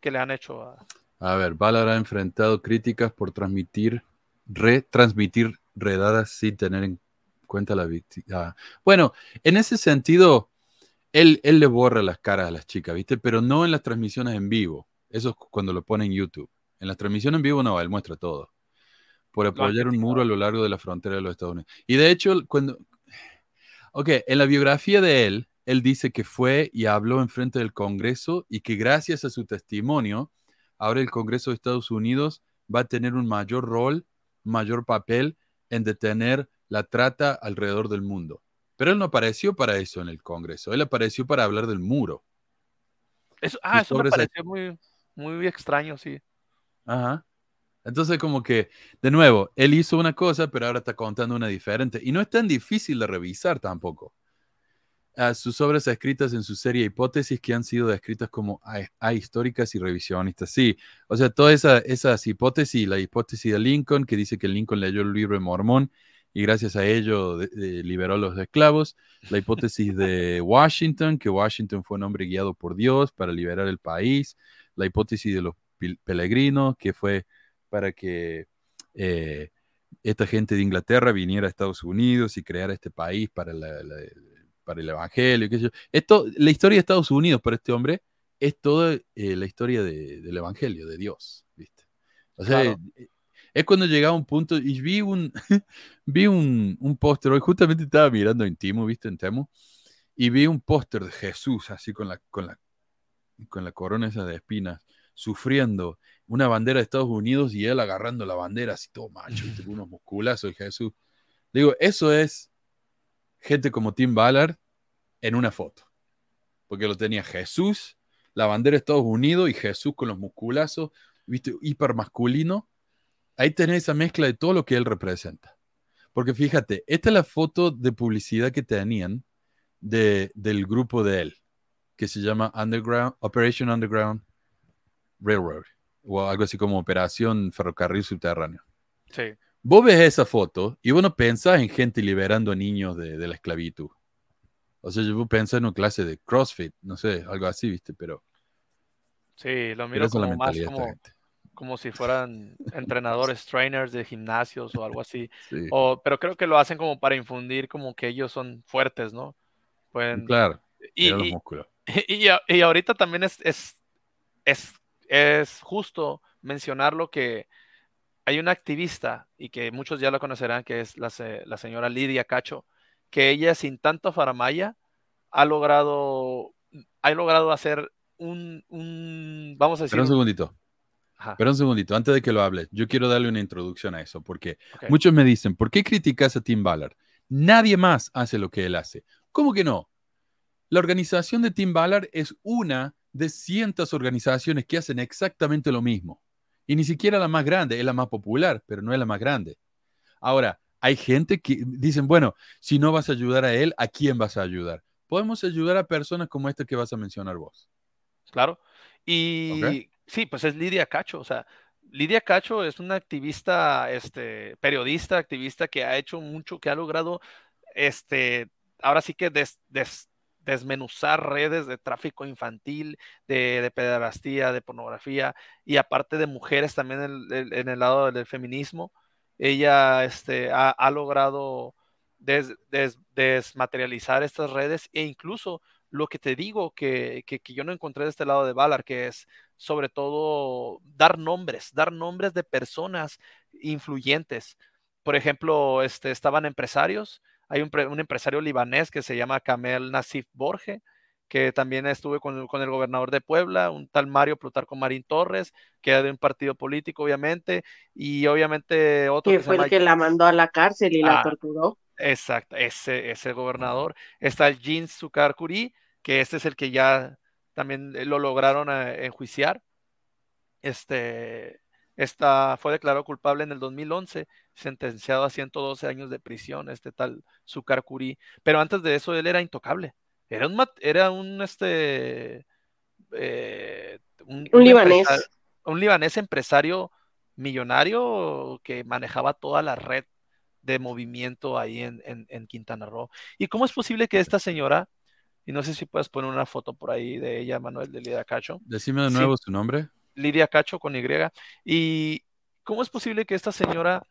Speaker 3: Que le han hecho a...
Speaker 1: A ver, Valar ha enfrentado críticas por transmitir, retransmitir redadas sin tener en cuenta la víctima. Ah, bueno, en ese sentido, él, él le borra las caras a las chicas, ¿viste? Pero no en las transmisiones en vivo. Eso es cuando lo pone en YouTube. En las transmisiones en vivo no, él muestra todo. Por apoyar un muro a lo largo de la frontera de los Estados Unidos. Y de hecho, cuando... Ok, en la biografía de él, él dice que fue y habló en frente del Congreso y que gracias a su testimonio, ahora el Congreso de Estados Unidos va a tener un mayor rol, mayor papel en detener la trata alrededor del mundo. Pero él no apareció para eso en el Congreso, él apareció para hablar del muro.
Speaker 3: Eso, ah, eso me pareció muy, muy extraño, sí.
Speaker 1: Ajá. Entonces, como que, de nuevo, él hizo una cosa, pero ahora está contando una diferente. Y no es tan difícil de revisar tampoco. Sus obras escritas en su serie Hipótesis que han sido descritas como ahistóricas y revisionistas. Sí, o sea, todas esa, esas hipótesis, la hipótesis de Lincoln, que dice que Lincoln leyó el libro de Mormón y gracias a ello liberó a los esclavos. La hipótesis de Washington, que Washington fue un hombre guiado por Dios para liberar el país. La hipótesis de los peregrinos, que fue para que eh, esta gente de Inglaterra viniera a Estados Unidos y creara este país para la para el Evangelio. Qué sé yo. Esto, la historia de Estados Unidos para este hombre es toda eh, la historia del Evangelio, de Dios. ¿viste? O sea, eh, es cuando llegaba un punto y vi un, [laughs] vi un, un póster, hoy justamente estaba mirando en Timo, ¿viste? En Temo, y vi un póster de Jesús así con la, con la, con la corona esa de espinas, sufriendo una bandera de Estados Unidos y él agarrando la bandera así todo macho, con unos musculazos de Jesús. Digo, eso es gente como Tim Ballard en una foto. Porque lo tenía Jesús, la bandera de Estados Unidos y Jesús con los musculazos, ¿viste? Hiper masculino. Ahí tenés esa mezcla de todo lo que él representa. Porque fíjate, esta es la foto de publicidad que tenían de, del grupo de él, que se llama Underground, Operation Underground Railroad, o algo así como Operación Ferrocarril Subterráneo.
Speaker 3: Sí.
Speaker 1: Vos ves esa foto y vos no pensás en gente liberando a niños de, la esclavitud. O sea, yo pensé en una clase de CrossFit, no sé, algo así, ¿viste? Pero...
Speaker 3: Sí, lo miro como más como, si fueran entrenadores, trainers de gimnasios o algo así. [laughs] O, pero creo que lo hacen como para infundir como que ellos son fuertes, ¿no?
Speaker 1: Pueden... Claro,
Speaker 3: y, los músculos. [laughs] Y, y, ahorita también es, es, es, es justo mencionar que hay una activista, y que muchos ya la conocerán, que es la, señora Lidia Cacho, que ella sin tanto faramaya ha logrado, ha logrado hacer un, vamos a decir...
Speaker 1: Pero un segundito. Pero un segundito, antes de que lo hable, yo quiero darle una introducción a eso, porque muchos me dicen, ¿por qué criticas a Tim Ballard? Nadie más hace lo que él hace. ¿Cómo que no? La organización de Tim Ballard es una de cientos organizaciones que hacen exactamente lo mismo. Y ni siquiera la más grande, es la más popular, pero no es la más grande. Ahora, hay gente que dicen, bueno, si no vas a ayudar a él, ¿a quién vas a ayudar? Podemos ayudar a personas como esta que vas a mencionar vos.
Speaker 3: Claro. Y sí, pues es Lidia Cacho. O sea, Lidia Cacho es una activista, este, periodista, activista que ha hecho mucho, que ha logrado, este, ahora sí que des, desmenuzar redes de tráfico infantil, de, de de pornografía y aparte de mujeres también en, el lado del feminismo. Ella este, ha, logrado desmaterializar estas redes e incluso lo que te digo que, que, yo no encontré de este lado de Valar, que es sobre todo dar nombres, dar nombres de personas influyentes. Por ejemplo, este, estaban empresarios hay un, empresario libanés que se llama Kamel Nasif Borge, que también estuve con, el gobernador de Puebla, un tal Mario Plutarco Marín Torres, que era de un partido político, obviamente, y obviamente otro.
Speaker 2: Que, fue el que la mandó a la cárcel y la ah, torturó.
Speaker 3: Exacto, ese, ese gobernador. Está el Jean Sukar Kuri, que este es el que ya también lo lograron eh, enjuiciar. Este, esta fue declarado culpable en el 2011, sentenciado a 112 años de prisión, este tal Sukar Kuri. Pero antes de eso, él era intocable. Era un, era un, este,
Speaker 2: eh, un, libanés.
Speaker 3: Un libanés empresario millonario que manejaba toda la red de movimiento ahí en, en, Quintana Roo. ¿Y cómo es posible que esta señora Y no sé si puedes poner una foto por ahí de ella, Manuel, de Lidia Cacho.
Speaker 1: Decime de nuevo su nombre.
Speaker 3: Lidia Cacho con Y. Y cómo es posible que esta señora,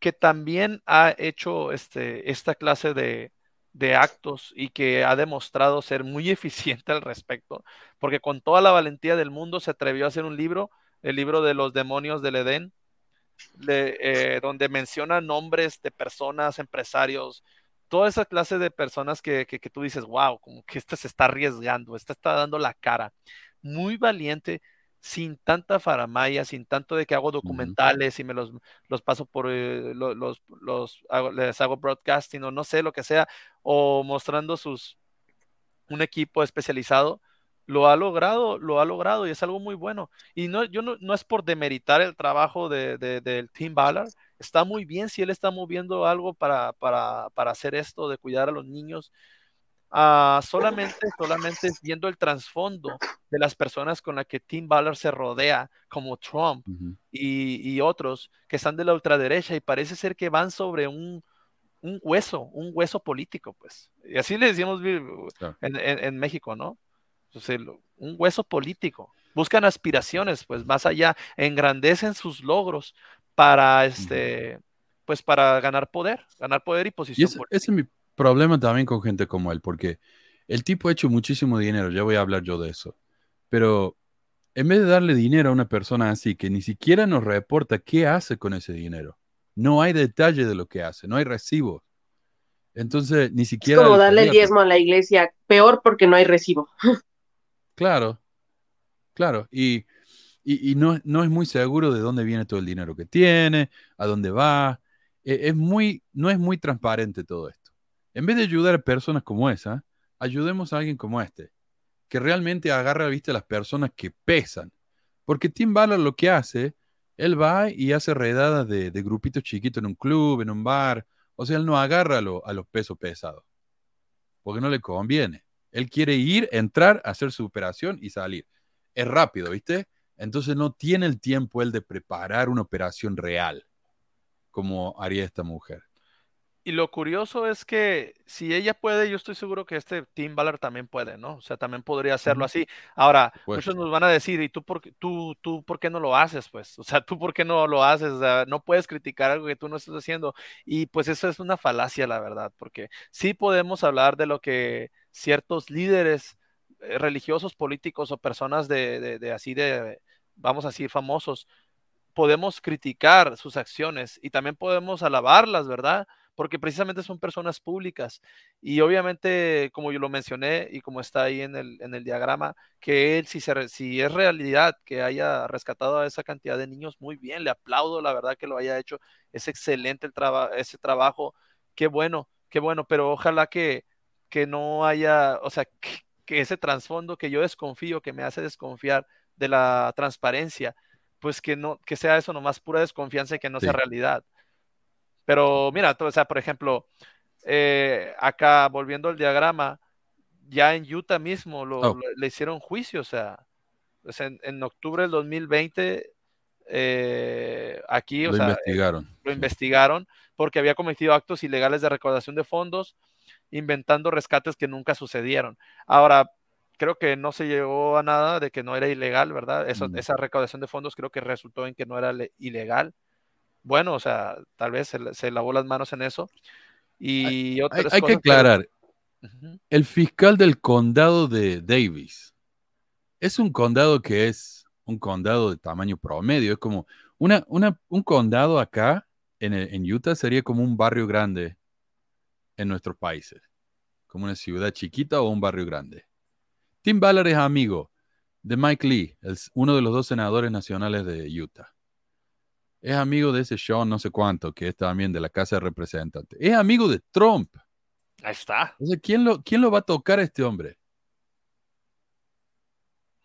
Speaker 3: que también ha hecho este, esta clase de, de actos y que ha demostrado ser muy [laughs] eficiente al respecto, porque con toda la valentía del mundo se atrevió a hacer un libro, el libro de los demonios del Edén, eh, donde menciona nombres de personas, empresarios, toda esa clase de personas que, que, que tú dices, wow, como que este se está arriesgando, este está dando la cara. Muy valiente, sin tanta faramaya, sin tanto de que hago documentales y me los, los paso por eh, los, los, les hago broadcasting o no sé lo que sea, o mostrando sus un equipo especializado, lo ha logrado, lo ha logrado y es algo muy bueno. Y no, yo no, no es por demeritar el trabajo de, del Team Ballard, está muy bien si él está moviendo algo para, para, para hacer esto, de cuidar a los niños Ah, solamente, solamente viendo el trasfondo de las personas con las que Tim Ballard se rodea, como Trump y, otros que están de la ultraderecha y parece ser que van sobre un, un hueso, un hueso político, pues. Y así le decíamos en, en, México, ¿no? un hueso político. Buscan aspiraciones, pues más allá, engrandecen sus logros para este, pues para ganar poder, ganar poder y posición.
Speaker 1: ese es mi problema también con gente como él, porque el tipo ha hecho muchísimo dinero, ya voy a hablar yo de eso, pero en vez de darle dinero a una persona así que ni siquiera nos reporta qué hace con ese dinero, no hay detalle de lo que hace, no hay recibo. Entonces, ni siquiera...
Speaker 2: Es como darle el diezmo a la iglesia, peor porque no hay recibo.
Speaker 1: Claro, claro, y, y, no, no, es muy seguro de dónde viene todo el dinero que tiene, a dónde va. E, es muy, no es muy transparente todo esto. En vez de ayudar a personas como esa, ayudemos a alguien como este, que realmente agarra, viste, a las personas que pesan. Porque Tim Ballard lo que hace, él va y hace redadas de, grupitos chiquitos en un club, en un bar. O sea, él no agarra a los pesos pesados. Porque no le conviene. Él quiere ir, entrar, hacer su operación y salir. Es rápido, ¿viste? Entonces no tiene el tiempo él de preparar una operación real, como haría esta mujer.
Speaker 3: Y lo curioso es que si ella puede, yo estoy seguro que este Team Ballard también puede, ¿no? O sea, también podría hacerlo así. Ahora, muchos nos van a decir, ¿y tú por, qué, tú, tú por qué no lo haces? Pues, o sea, [laughs] ¿tú por qué no lo haces? O sea, no puedes criticar algo que tú no estás haciendo. Y pues eso es una falacia, la verdad, porque sí podemos hablar de lo que ciertos líderes eh, religiosos, políticos o personas de, de, de así de, vamos a decir, famosos, podemos criticar sus acciones y también podemos alabarlas, ¿verdad? Porque precisamente son personas públicas. Y obviamente, como yo lo mencioné y como está ahí en el, en el diagrama, que él, si, se, si es realidad que haya rescatado a esa cantidad de niños, muy bien, le aplaudo, la verdad que lo haya hecho, es excelente el ese trabajo, qué bueno, qué bueno, pero ojalá que, que no haya, o sea, que, ese trasfondo que yo desconfío, que me hace desconfiar de la transparencia, pues que no, que sea eso nomás pura desconfianza y que no sea realidad. Pero mira, o sea, por ejemplo, eh, acá volviendo al diagrama, ya en Utah mismo lo, oh. le hicieron juicio, o sea, pues en, octubre del 2020, eh, aquí, o
Speaker 1: lo investigaron.
Speaker 3: lo investigaron porque había cometido actos ilegales de recaudación de fondos, inventando rescates que nunca sucedieron. Ahora, creo que no se llegó a nada de que no era ilegal, ¿verdad? Eso, mm. Esa recaudación de fondos creo que resultó en que no era ilegal bueno, o sea, tal vez se, lavó las manos en eso. Y
Speaker 1: hay, hay, que aclarar, el fiscal del condado de Davis es un condado que es un condado de tamaño promedio, es como una, un condado acá en, en Utah sería como un barrio grande en nuestros países, como una ciudad chiquita o un barrio grande. Tim Ballard es amigo de Mike Lee, uno de los dos senadores nacionales de Utah es amigo de ese Sean no sé cuánto, que es también de la Casa de Representantes. Es amigo de Trump.
Speaker 3: Ahí está.
Speaker 1: ¿quién lo, ¿quién lo va a tocar a este hombre?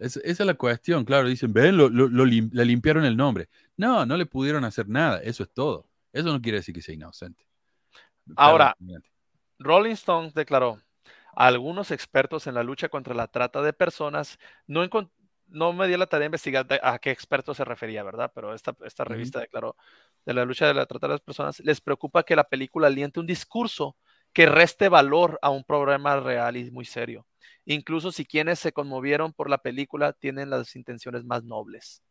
Speaker 1: esa es la cuestión, claro. Dicen, ven, lo, le limpiaron el nombre. No, no le pudieron hacer nada. Eso es todo. Eso no quiere decir que sea inocente.
Speaker 3: Ahora, Rolling Stone declaró, algunos expertos en la lucha contra la trata de personas no, no me dio la tarea de investigar a qué experto se refería, ¿verdad? Pero esta, esta revista declaró de la lucha de la trata de las personas, les preocupa que la película aliente un discurso que reste valor a un problema real y muy serio. incluso si quienes se conmovieron por la película tienen las intenciones más nobles.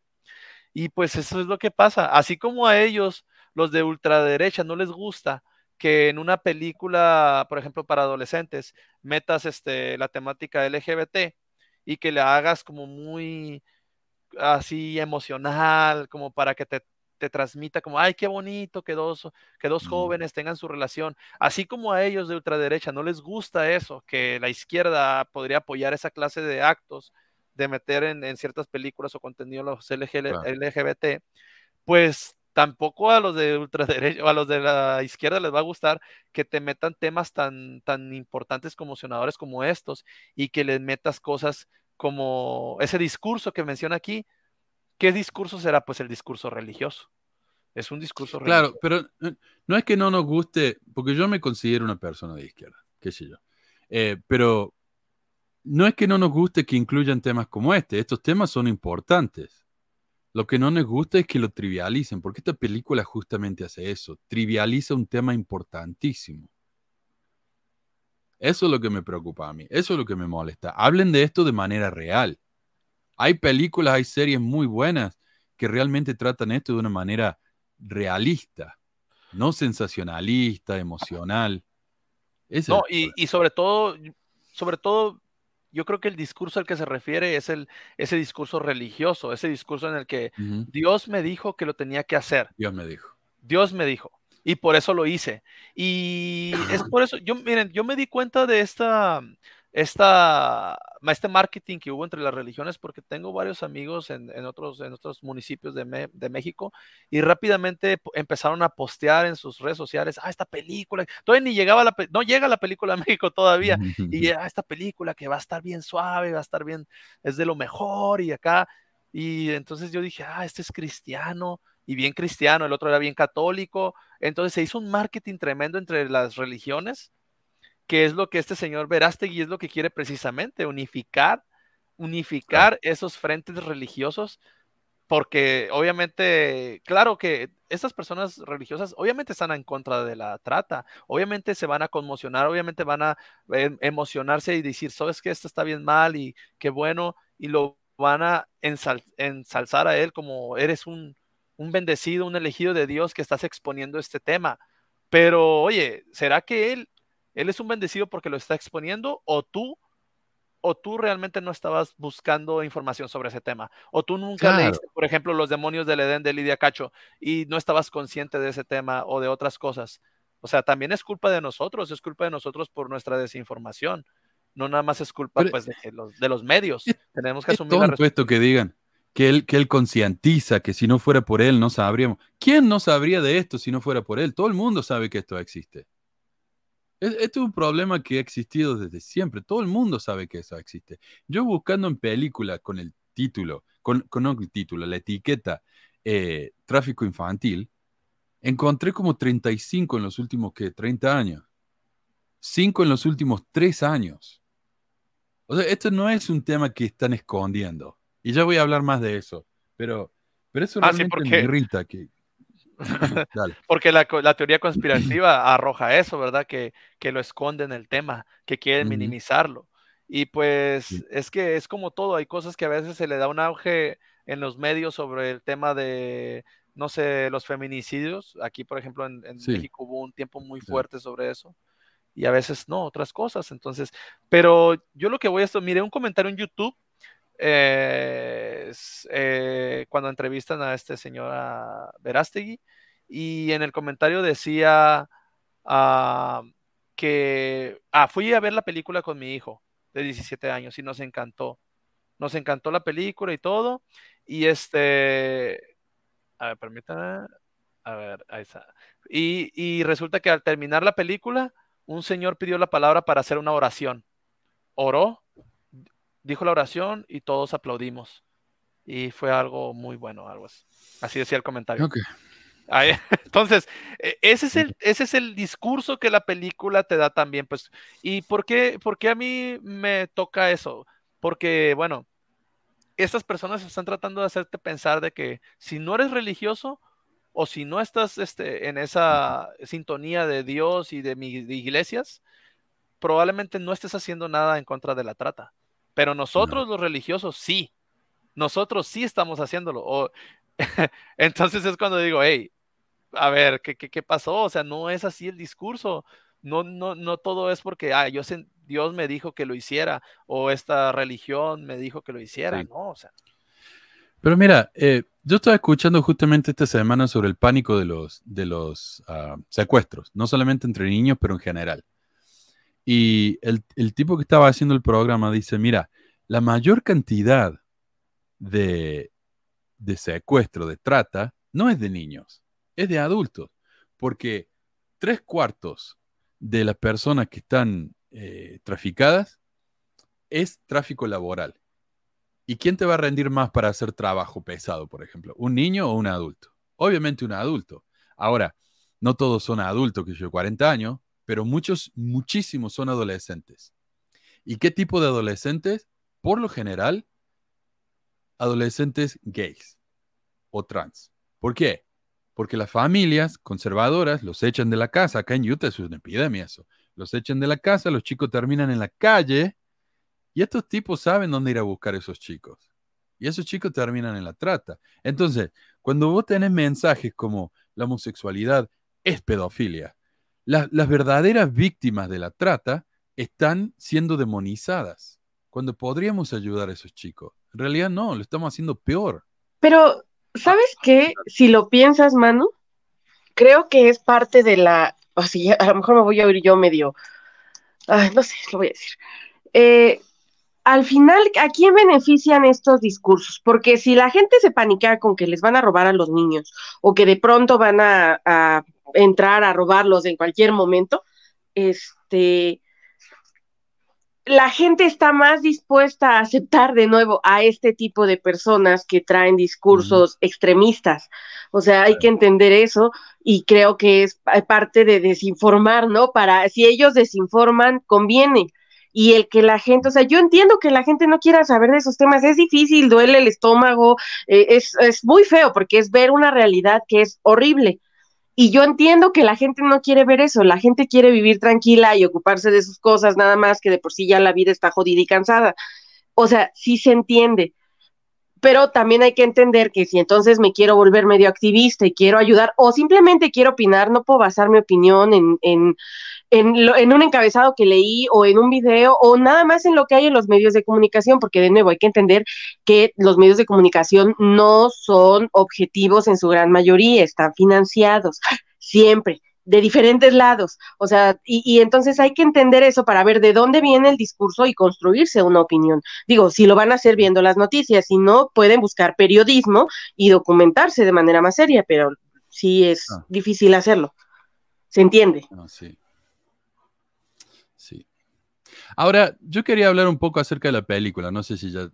Speaker 3: Y pues eso es lo que pasa. Así como a ellos, los de ultraderecha, no les gusta que en una película, por ejemplo, para adolescentes, metas este, la temática LGBT y que le hagas como muy así emocional, como para que te, transmita como, ay, qué bonito que dos, que dos jóvenes tengan su relación. Así como a ellos de ultraderecha no les gusta eso, que la izquierda podría apoyar esa clase de actos de meter en, ciertas películas o contenido los LGBT, pues tampoco a los de ultraderecha o a los de la izquierda les va a gustar que te metan temas tan, tan importantes, conmocionadores como estos y que les metas cosas como ese discurso que menciona aquí. ¿Qué discurso será? Pues el discurso religioso. Es un discurso
Speaker 1: religioso. Claro, pero no es que no nos guste, porque yo me considero una persona de izquierda, qué sé yo. Eh, pero no es que no nos guste que incluyan temas como este, estos temas son importantes. Lo que no nos gusta es que lo trivialicen, porque esta película justamente hace eso, trivializa un tema importantísimo. Eso es lo que me preocupa a mí, eso es lo que me molesta. Hablen de esto de manera real. Hay películas, hay series muy buenas que realmente tratan esto de una manera realista, no sensacionalista, emocional.
Speaker 3: no, y, y sobre todo, sobre todo yo creo que el discurso al que se refiere es el, ese discurso religioso, ese discurso en el que Dios me dijo que lo tenía que hacer.
Speaker 1: Dios me dijo.
Speaker 3: Dios me dijo. Y por eso lo hice. Y es [clears throat] por eso, yo, miren, yo me di cuenta de esta, esta, este marketing que hubo entre las religiones, porque tengo varios amigos en, otros, en otros municipios de, de, México y rápidamente empezaron a postear en sus redes sociales, ah, esta película, todavía ni llegaba la, no llega la película a [laughs] México todavía, y [laughs] ah, esta película que va a estar bien suave, va a estar bien, es de lo mejor y acá, y entonces yo dije, ah, este es cristiano, y bien cristiano, el otro era bien católico, entonces se hizo un marketing tremendo entre las religiones que es lo que este señor Verástegui es lo que quiere precisamente, unificar, unificar esos frentes religiosos, porque obviamente, claro que estas personas religiosas obviamente están en contra de la trata, obviamente se van a conmocionar, obviamente van a em, emocionarse y decir, sabes que esto está bien mal y qué bueno, y lo van a ensalzar a él como eres un, un bendecido, un elegido de Dios que estás exponiendo este tema. Pero oye, ¿será que él él es un bendecido porque lo está exponiendo o tú o tú realmente no estabas buscando información sobre ese tema, o tú nunca leíste, por ejemplo, Los demonios del Edén de Lidia Cacho y no estabas consciente de ese tema o de otras cosas. O sea, también es culpa de nosotros, es culpa de nosotros por nuestra desinformación. No nada más es culpa pues, de, los, de los medios. Tenemos que asumir
Speaker 1: la esto que digan que él, que él concientiza que si no fuera por él no sabríamos. ¿Quién no sabría de esto si no fuera por él? Todo el mundo sabe que esto existe. Esto es un problema que ha existido desde siempre. Todo el mundo sabe que eso existe. Yo buscando en película con el título, con, con el título, la etiqueta eh, tráfico infantil, encontré como 35 en los últimos, ¿qué? 30 años. 5 en los últimos 3 años. O sea, esto no es un tema que están escondiendo. Y ya voy a hablar más de eso. Pero, pero eso ah, realmente me irrita que, [laughs] [laughs]
Speaker 3: Porque la, teoría conspirativa [clears throat] arroja eso, ¿verdad? Que, que lo esconden el tema, que quieren minimizarlo. Y pues es que es como todo, hay cosas que a veces se le da un auge en los medios sobre el tema de, no sé, los feminicidios. Aquí, por ejemplo, en, México hubo un tiempo muy fuerte sobre eso. Y a veces no, otras cosas. Entonces, pero yo lo que voy a esto, miré un comentario en YouTube eh, eh, cuando entrevistan a este señor Verástegui y en el comentario decía ah, que ah, fui a ver la película con mi hijo de 17 años y nos encantó. Nos encantó la película y todo. Y este, a ver, permítame. A ver, ahí está. Y resulta que al terminar la película, un señor pidió la palabra para hacer una oración. Oró dijo la oración y todos aplaudimos. Y fue algo muy bueno, algo así. Así decía el comentario. [laughs] entonces, e, ese es, el, ese es el discurso que la película te da también, pues. ¿Y por qué, por qué a mí me toca eso? Porque, bueno, estas personas están tratando de hacerte pensar de que si no eres religioso o si no estás este, en esa sintonía de Dios y de mis iglesias, probablemente no estés haciendo nada en contra de la trata. Pero nosotros los religiosos sí. Nosotros sí estamos haciéndolo. [laughs] entonces es cuando digo, hey, a ver, ¿qué, ¿qué, pasó? O sea, no es así el discurso. No, no, no todo es porque ah, yo Dios me dijo que lo hiciera o esta religión me dijo que lo hiciera. No, o sea.
Speaker 1: Pero mira, eh, yo estaba escuchando justamente esta semana sobre el pánico de los, de los ah, secuestros, no solamente entre niños, pero en general. Y el, tipo que estaba haciendo el programa dice, mira, la mayor cantidad de, de secuestro, de trata, no es de niños, es de adultos, porque tres cuartos de las personas que están eh, traficadas es tráfico laboral. ¿Y quién te va a rendir más para hacer trabajo pesado, por ejemplo? ¿Un niño o un adulto? Obviamente un adulto. Ahora, no todos son adultos, que yo 40 años, pero muchos, muchísimos son adolescentes. ¿Y qué tipo de adolescentes? Por lo general, adolescentes gays o trans. ¿Por qué? Porque las familias conservadoras los echan de la casa. Acá en Utah es una epidemia eso. Los echan de la casa, los chicos terminan en la calle y estos tipos saben dónde ir a buscar a esos chicos. Y esos chicos terminan en la trata. Entonces, cuando vos tenés mensajes como la homosexualidad es pedofilia, las verdaderas víctimas de la trata están siendo demonizadas, cuando podríamos ayudar a esos chicos. En realidad no, lo estamos haciendo peor.
Speaker 2: Pero, ¿sabes qué? Si lo piensas, Manu, creo que es parte de la... Sea, a lo mejor me voy a oír yo medio... no sé, lo voy a decir. Eh, al final, ¿a quién benefician estos discursos? Porque si la gente se paniquea con que les van a robar a los niños o que de pronto van a, entrar a robarlos en cualquier momento, este, la gente está más dispuesta a aceptar de nuevo a este tipo de personas que traen discursos extremistas. O sea, hay que entender eso y creo que es parte de desinformar, ¿no? Para si ellos desinforman, conviene y el que la gente, o sea, yo entiendo que la gente no quiera saber de esos temas, es difícil, duele el estómago, eh, es, es muy feo porque es ver una realidad que es horrible. Y yo entiendo que la gente no quiere ver eso, la gente quiere vivir tranquila y ocuparse de sus cosas, nada más que de por sí ya la vida está jodida y cansada. O sea, sí se entiende, pero también hay que entender que si entonces me quiero volver medio activista y quiero ayudar o simplemente quiero opinar, no puedo basar mi opinión en, en, en, un encabezado que leí o en un video o nada más en lo que hay en los medios de comunicación, porque de nuevo hay que entender que los medios de comunicación no son objetivos en su gran mayoría, están financiados siempre de diferentes lados. O sea, y, y, entonces hay que entender eso para ver de dónde viene el discurso y construirse una opinión. Digo, si lo van a hacer viendo las noticias, si no, pueden buscar periodismo y documentarse de manera más seria, pero sí es ah. difícil hacerlo. ¿Se entiende?
Speaker 1: Ah, sí. Ahora, yo quería hablar un poco acerca de la película. No sé si ya,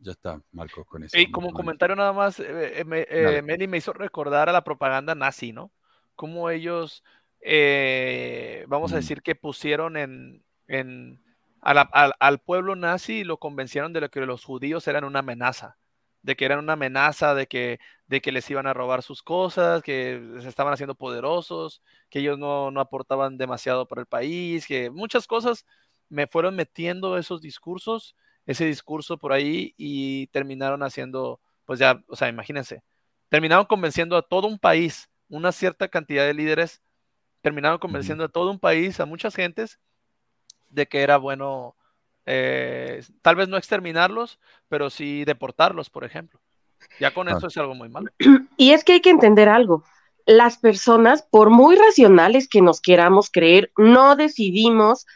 Speaker 1: ya está, Marcos, con eso.
Speaker 3: Y como comentario nada más, eh, eh, eh me, me hizo recordar a la propaganda nazi, ¿no? Cómo ellos, eh, vamos a mm. decir que pusieron en, en al, pueblo nazi y lo convencieron de que los judíos eran una amenaza de que eran una amenaza, de que, de que les iban a robar sus cosas, que se estaban haciendo poderosos, que ellos no, no aportaban demasiado para el país, que muchas cosas me fueron metiendo esos discursos, ese discurso por ahí y terminaron haciendo, pues ya, o sea, imagínense, terminaron convenciendo a todo un país, una cierta cantidad de líderes, terminaron convenciendo a todo un país, a muchas gentes, de que era bueno, eh, tal vez no exterminarlos, pero sí deportarlos, por ejemplo. Ya con eso es algo muy malo.
Speaker 2: Y es que hay que entender algo. Las personas, por muy racionales que nos queramos creer, no decidimos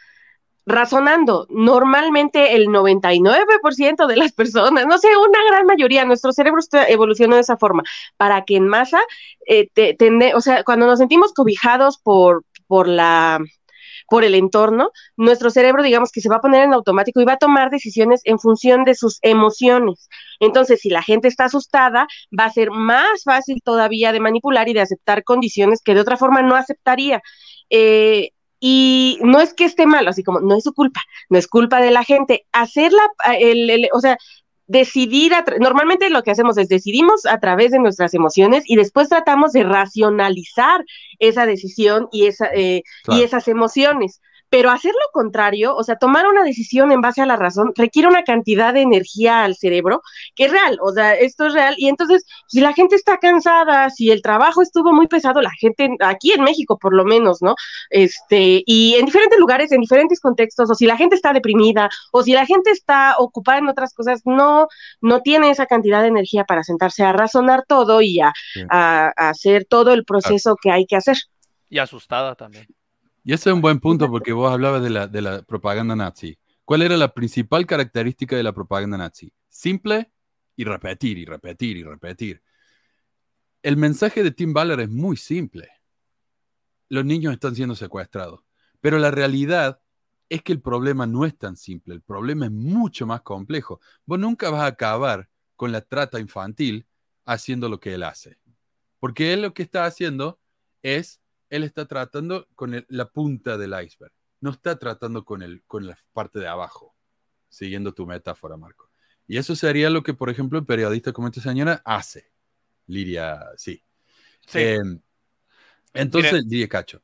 Speaker 2: razonando, normalmente el 99% de las personas, no sé, una gran mayoría, nuestro cerebro evolucionó de esa forma, para que en masa, eh, o sea, cuando nos sentimos cobijados por, por la por el entorno, nuestro cerebro, digamos que se va a poner en automático y va a tomar decisiones en función de sus emociones. Entonces, si la gente está asustada, va a ser más fácil todavía de manipular y de aceptar condiciones que de otra forma no aceptaría. Eh, y no es que esté mal, así como no es su culpa, no es culpa de la gente. Hacerla, el, o sea, decidir, normalmente lo que hacemos es decidimos a través de nuestras emociones y después tratamos de racionalizar esa decisión y, esa, eh, y esas emociones. Pero hacer lo contrario, o sea, tomar una decisión en base a la razón, requiere una cantidad de energía al cerebro que es real, o sea, esto es real. Y entonces, si la gente está cansada, si el trabajo estuvo muy pesado, la gente, aquí en México por lo menos, ¿no? Este, y en diferentes lugares, en diferentes contextos, o si la gente está deprimida, o si la gente está ocupada en otras cosas, no, no tiene esa cantidad de energía para sentarse a razonar todo y a, hacer todo el proceso que hay que hacer.
Speaker 3: Y asustada también.
Speaker 1: Y ese es un buen punto porque vos hablabas de la, de la propaganda nazi. ¿Cuál era la principal característica de la propaganda nazi? Simple y repetir y repetir y repetir. El mensaje de Tim Baller es muy simple. Los niños están siendo secuestrados. Pero la realidad es que el problema no es tan simple. El problema es mucho más complejo. Vos nunca vas a acabar con la trata infantil haciendo lo que él hace. Porque él lo que está haciendo es, él está tratando con la punta del iceberg. No está tratando con, el, con la parte de abajo. Siguiendo tu metáfora, Marco. Y eso sería lo que, por ejemplo, el periodista como esta señora hace. Lidia, sí. Em, entonces, Lidia Cacho.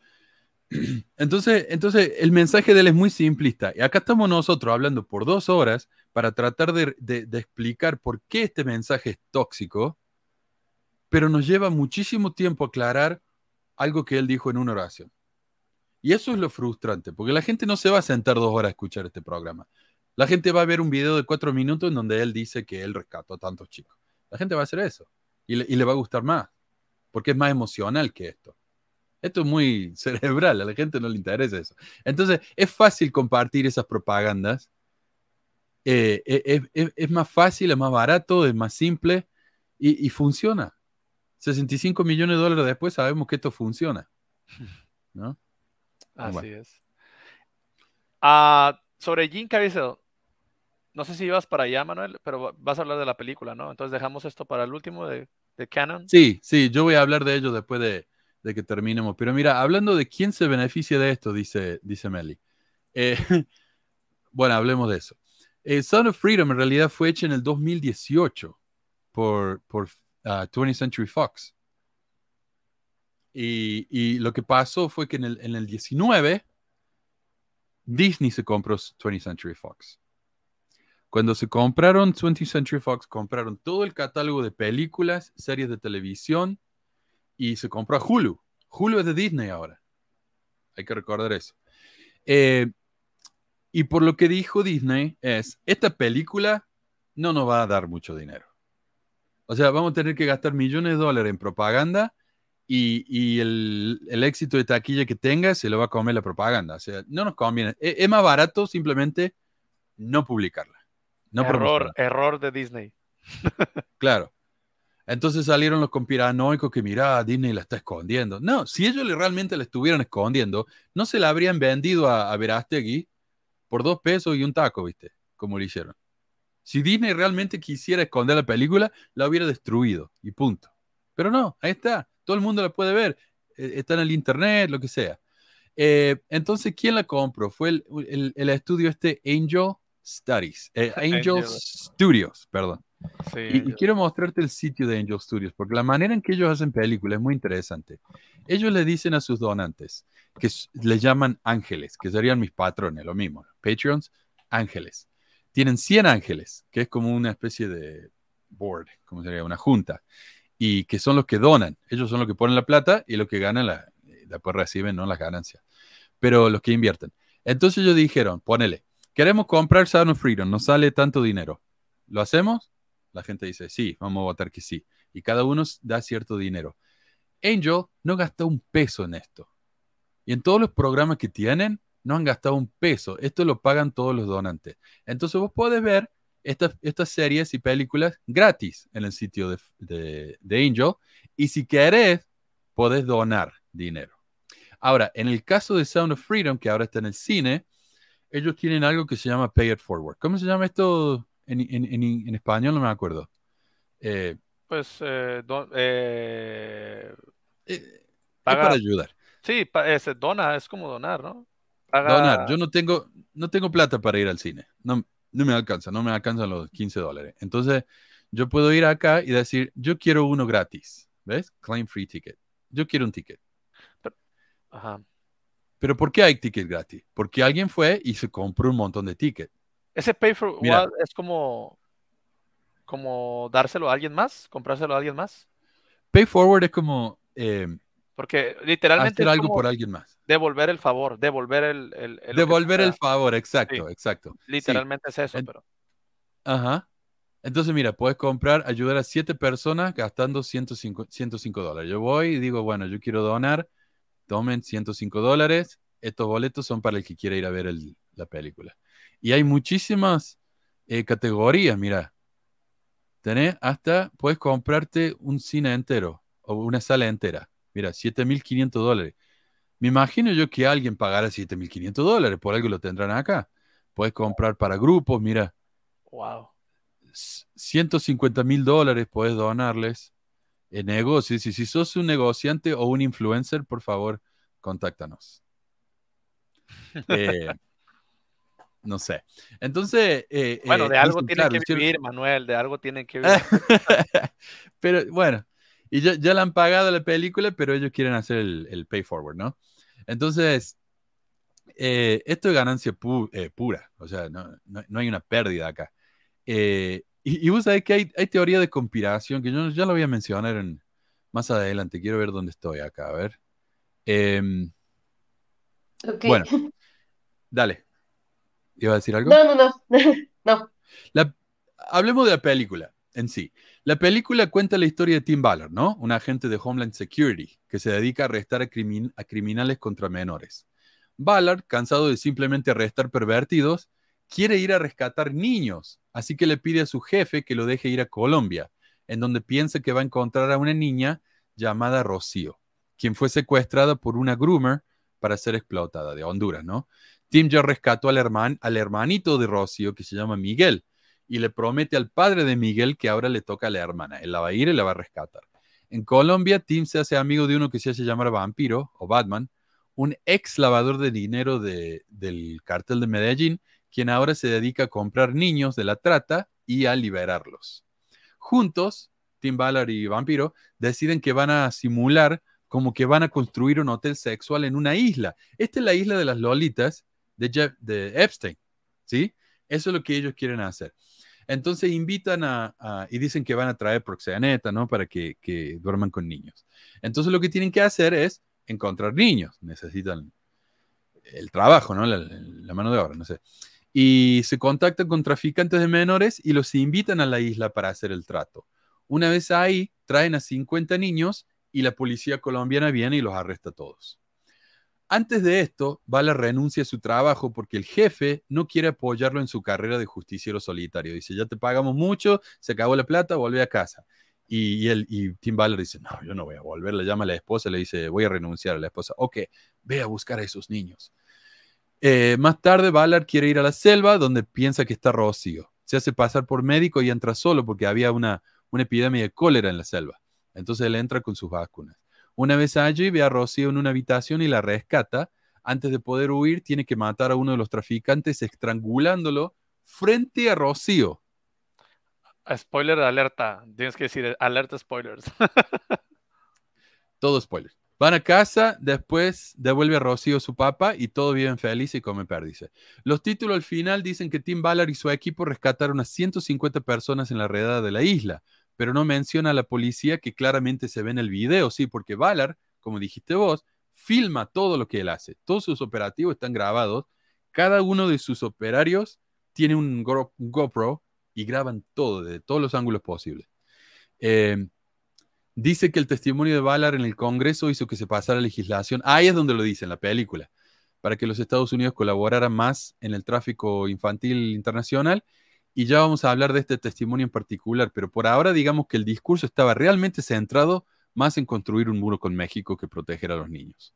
Speaker 1: [clears throat] Entonces, entonces, el mensaje de él es muy simplista. Y acá estamos nosotros hablando por dos horas para tratar de, de, explicar por qué este mensaje es tóxico, pero nos lleva muchísimo tiempo aclarar algo que él dijo en una oración. Y eso es lo frustrante, porque la gente no se va a sentar dos horas a escuchar este programa. La gente va a ver un video de cuatro minutos en donde él dice que él rescató a tantos chicos. La gente va a hacer eso y le, va a gustar más, porque es más emocional que esto. Esto es muy [laughs] cerebral, a la gente no le interesa eso. Entonces, es fácil compartir esas propagandas. Eh, eh, es, más fácil, es más barato, es más simple y, funciona. 65 millones de dólares después sabemos que esto funciona. [laughs] ¿no?
Speaker 3: Así es. Ah, sobre Jim Caviezel, no sé si ibas para allá, Manuel, pero vas a hablar de la película, ¿no? Entonces dejamos esto para el último de, Canon.
Speaker 1: Sí, sí, yo voy a hablar de ello después de, que terminemos. Pero mira, hablando de quién se beneficia de esto, dice, dice Meli. Eh, [laughs] bueno, hablemos de eso. Eh, Son of Freedom en realidad fue hecha en el 2018 por, por 20th ah, Century Fox. Y, lo que pasó fue que en el, en el 19 Disney se compró 20th Century Fox. Cuando se compraron 20th Century Fox, compraron todo el catálogo de películas, series de televisión y se compró a Hulu. Hulu es de Disney ahora. Hay que recordar eso. Eh, y por lo que dijo Disney es, esta película no nos va a dar mucho dinero. O sea, vamos a tener que gastar millones de dólares en propaganda y, el, éxito de taquilla que tenga se lo va a comer la propaganda. O sea, no nos conviene. Es, es más barato simplemente no publicarla
Speaker 3: error, error de Disney. [laughs]
Speaker 1: claro. Entonces salieron los conspiranoicos que, mira, Disney la está escondiendo. No, si ellos realmente la estuvieran escondiendo, no se la habrían vendido a, a Verástegui por dos pesos y un taco, ¿viste? Como lo hicieron. Si Disney realmente quisiera esconder la película, la hubiera destruido y punto. Pero no, ahí está. Todo el mundo la puede ver. E, está en el internet, lo que sea. Eh, entonces, ¿quién la compró? Fue el, el estudio este Angel Studies, eh, [laughs] Angel Studios, perdón. y, quiero mostrarte el sitio de Angel Studios, porque la manera en que ellos hacen películas es muy interesante. Ellos le dicen a sus donantes, que le llaman ángeles, que serían mis patrones, lo mismo, Patreons, ángeles. Tienen 100 ángeles, que es como una especie de board, como sería una junta, y que son los que donan. Ellos son los que ponen la plata y los que ganan, la, después reciben ¿no? las ganancias, pero los que invierten. Entonces ellos dijeron, ponele, Queremos comprar Sound of Freedom, nos sale tanto dinero. ¿Lo hacemos? La gente dice, sí, vamos a votar que sí. Y cada uno da cierto dinero. Angel no gasta un peso en esto. Y en todos los programas que tienen, no han gastado un peso. Esto lo pagan todos los donantes. Entonces vos podés ver estas, estas series y películas gratis en el sitio de, de Angel. Y si querés, podés donar dinero. Ahora, en el caso de Sound of Freedom, que ahora está en el cine, ellos tienen algo que se llama Pay It Forward. ¿Cómo se llama esto en, en, en, español? No me acuerdo.
Speaker 3: Eh, pues eh,
Speaker 1: eh, es para ayudar.
Speaker 3: Sí, es, dona, es como donar, ¿no?
Speaker 1: Donar. Yo no tengo, no tengo plata para ir al cine. No, no me alcanza, no me alcanzan los 15 dólares. Entonces, yo puedo ir acá y decir, yo quiero uno gratis. ¿Ves? Claim free ticket. Yo quiero un ticket.
Speaker 3: ajá.
Speaker 1: Pero ¿por qué hay tickets gratis? Porque alguien fue y se compró un montón de tickets.
Speaker 3: Ese pay for what es como, como dárselo a alguien más, comprárselo a alguien más.
Speaker 1: Pay forward es como eh,
Speaker 3: porque literalmente.
Speaker 1: Hacer algo por alguien más.
Speaker 3: Devolver el favor, devolver el. el,
Speaker 1: devolver el favor, exacto, exacto.
Speaker 3: Literalmente es eso, pero.
Speaker 1: Ajá. Entonces, mira, puedes comprar, ayudar a siete personas gastando 105, 105 dólares. Yo voy y digo, bueno, yo quiero donar, tomen 105 dólares. Estos boletos son para el que quiera ir a ver la película. Y hay muchísimas eh, categorías, mira. Tenés hasta, puedes comprarte un cine entero o una sala entera. Mira, 7.500 dólares. Me imagino yo que alguien pagara 7.500 dólares, por algo lo tendrán acá. Puedes comprar para grupos, mira.
Speaker 3: Wow.
Speaker 1: 150 mil dólares puedes donarles en negocios. Y si sos un negociante o un influencer, por favor, contáctanos. [laughs] Eh, no sé. Entonces. Eh,
Speaker 3: bueno, de algo tienen que vivir, Manuel, de algo tienen que vivir. [laughs]
Speaker 1: Pero bueno, y ya, ya le han pagado la película, pero ellos quieren hacer el, pay forward, ¿no? Entonces, eh, esto es ganancia eh, pura, o sea, no, no, hay una pérdida acá. Eh, y, vos sabés que hay, hay, teoría de conspiración, que yo ya lo voy a mencionar en, más adelante, quiero ver dónde estoy acá, a ver. Em, bueno, dale. ¿Iba a decir algo?
Speaker 2: No, no, no, [laughs] no.
Speaker 1: hablemos de la película en sí. La película cuenta la historia de Tim Ballard, ¿no? Un agente de Homeland Security que se dedica a arrestar a, criminales contra menores. Ballard, cansado de simplemente arrestar pervertidos, quiere ir a rescatar niños, así que le pide a su jefe que lo deje ir a Colombia, en donde piensa que va a encontrar a una niña llamada Rocío, quien fue secuestrada por una groomer para ser explotada de Honduras, ¿no? Tim ya rescató al, al hermanito de Rocío, que se llama Miguel, y le promete al padre de Miguel que ahora le toca a la hermana. Él la va a ir y la va a rescatar. En Colombia, Tim se hace amigo de uno que se hace llamar Vampiro o Batman, un ex lavador de dinero del cártel de Medellín, quien ahora se dedica a comprar niños de la trata y a liberarlos. Juntos, Tim Ballard y Vampiro deciden que van a simular como que van a construir un hotel sexual en una isla. Esta es la isla de las Lolitas de, de Epstein, ¿sí? Eso es lo que ellos quieren hacer. Entonces invitan a, y dicen que van a traer proxeneta, ¿no? Para que, duerman con niños. Entonces lo que tienen que hacer es encontrar niños. Necesitan el trabajo, ¿no? La, mano de obra, no sé. Y se contactan con traficantes de menores y los invitan a la isla para hacer el trato. Una vez ahí, traen a 50 niños y la policía colombiana viene y los arresta a todos. Antes de esto, Bala renuncia a su trabajo porque el jefe no quiere apoyarlo en su carrera de justiciero solitario. Dice, ya te pagamos mucho, se acabó la plata, vuelve a casa. Y, él, y Tim Ballard dice, no, yo no voy a volver. Le llama a la esposa, le dice, voy a renunciar a la esposa. Ok, ve a buscar a esos niños. Eh, más tarde, Ballard quiere ir a la selva donde piensa que está Rocío. Se hace pasar por médico y entra solo porque había una, una epidemia de cólera en la selva. Entonces él entra con sus vacunas. Una vez allí ve a Rocío en una habitación y la rescata. Antes de poder huir, tiene que matar a uno de los traficantes estrangulándolo frente a Rocío.
Speaker 3: Spoiler de alerta. Tienes que decir alerta spoilers.
Speaker 1: todo spoiler. Van a casa, después devuelve a Rocío a su papá y todo viven feliz y come perdice. Los títulos al final dicen que Tim Ballard y su equipo rescataron a 150 personas en la redada de la isla pero no menciona a la policía que claramente se ve en el video, sí, porque Valar, como dijiste vos, filma todo lo que él hace. Todos sus operativos están grabados. Cada uno de sus operarios tiene un, GoPro y graban todo, de todos los ángulos posibles. Eh, dice que el testimonio de Valar en el Congreso hizo que se pasara legislación. Ahí es donde lo dice en la película, para que los Estados Unidos colaboraran más en el tráfico infantil internacional y ya vamos a hablar de este testimonio en particular, pero por ahora digamos que el discurso estaba realmente centrado más en construir un muro con México que proteger a los niños.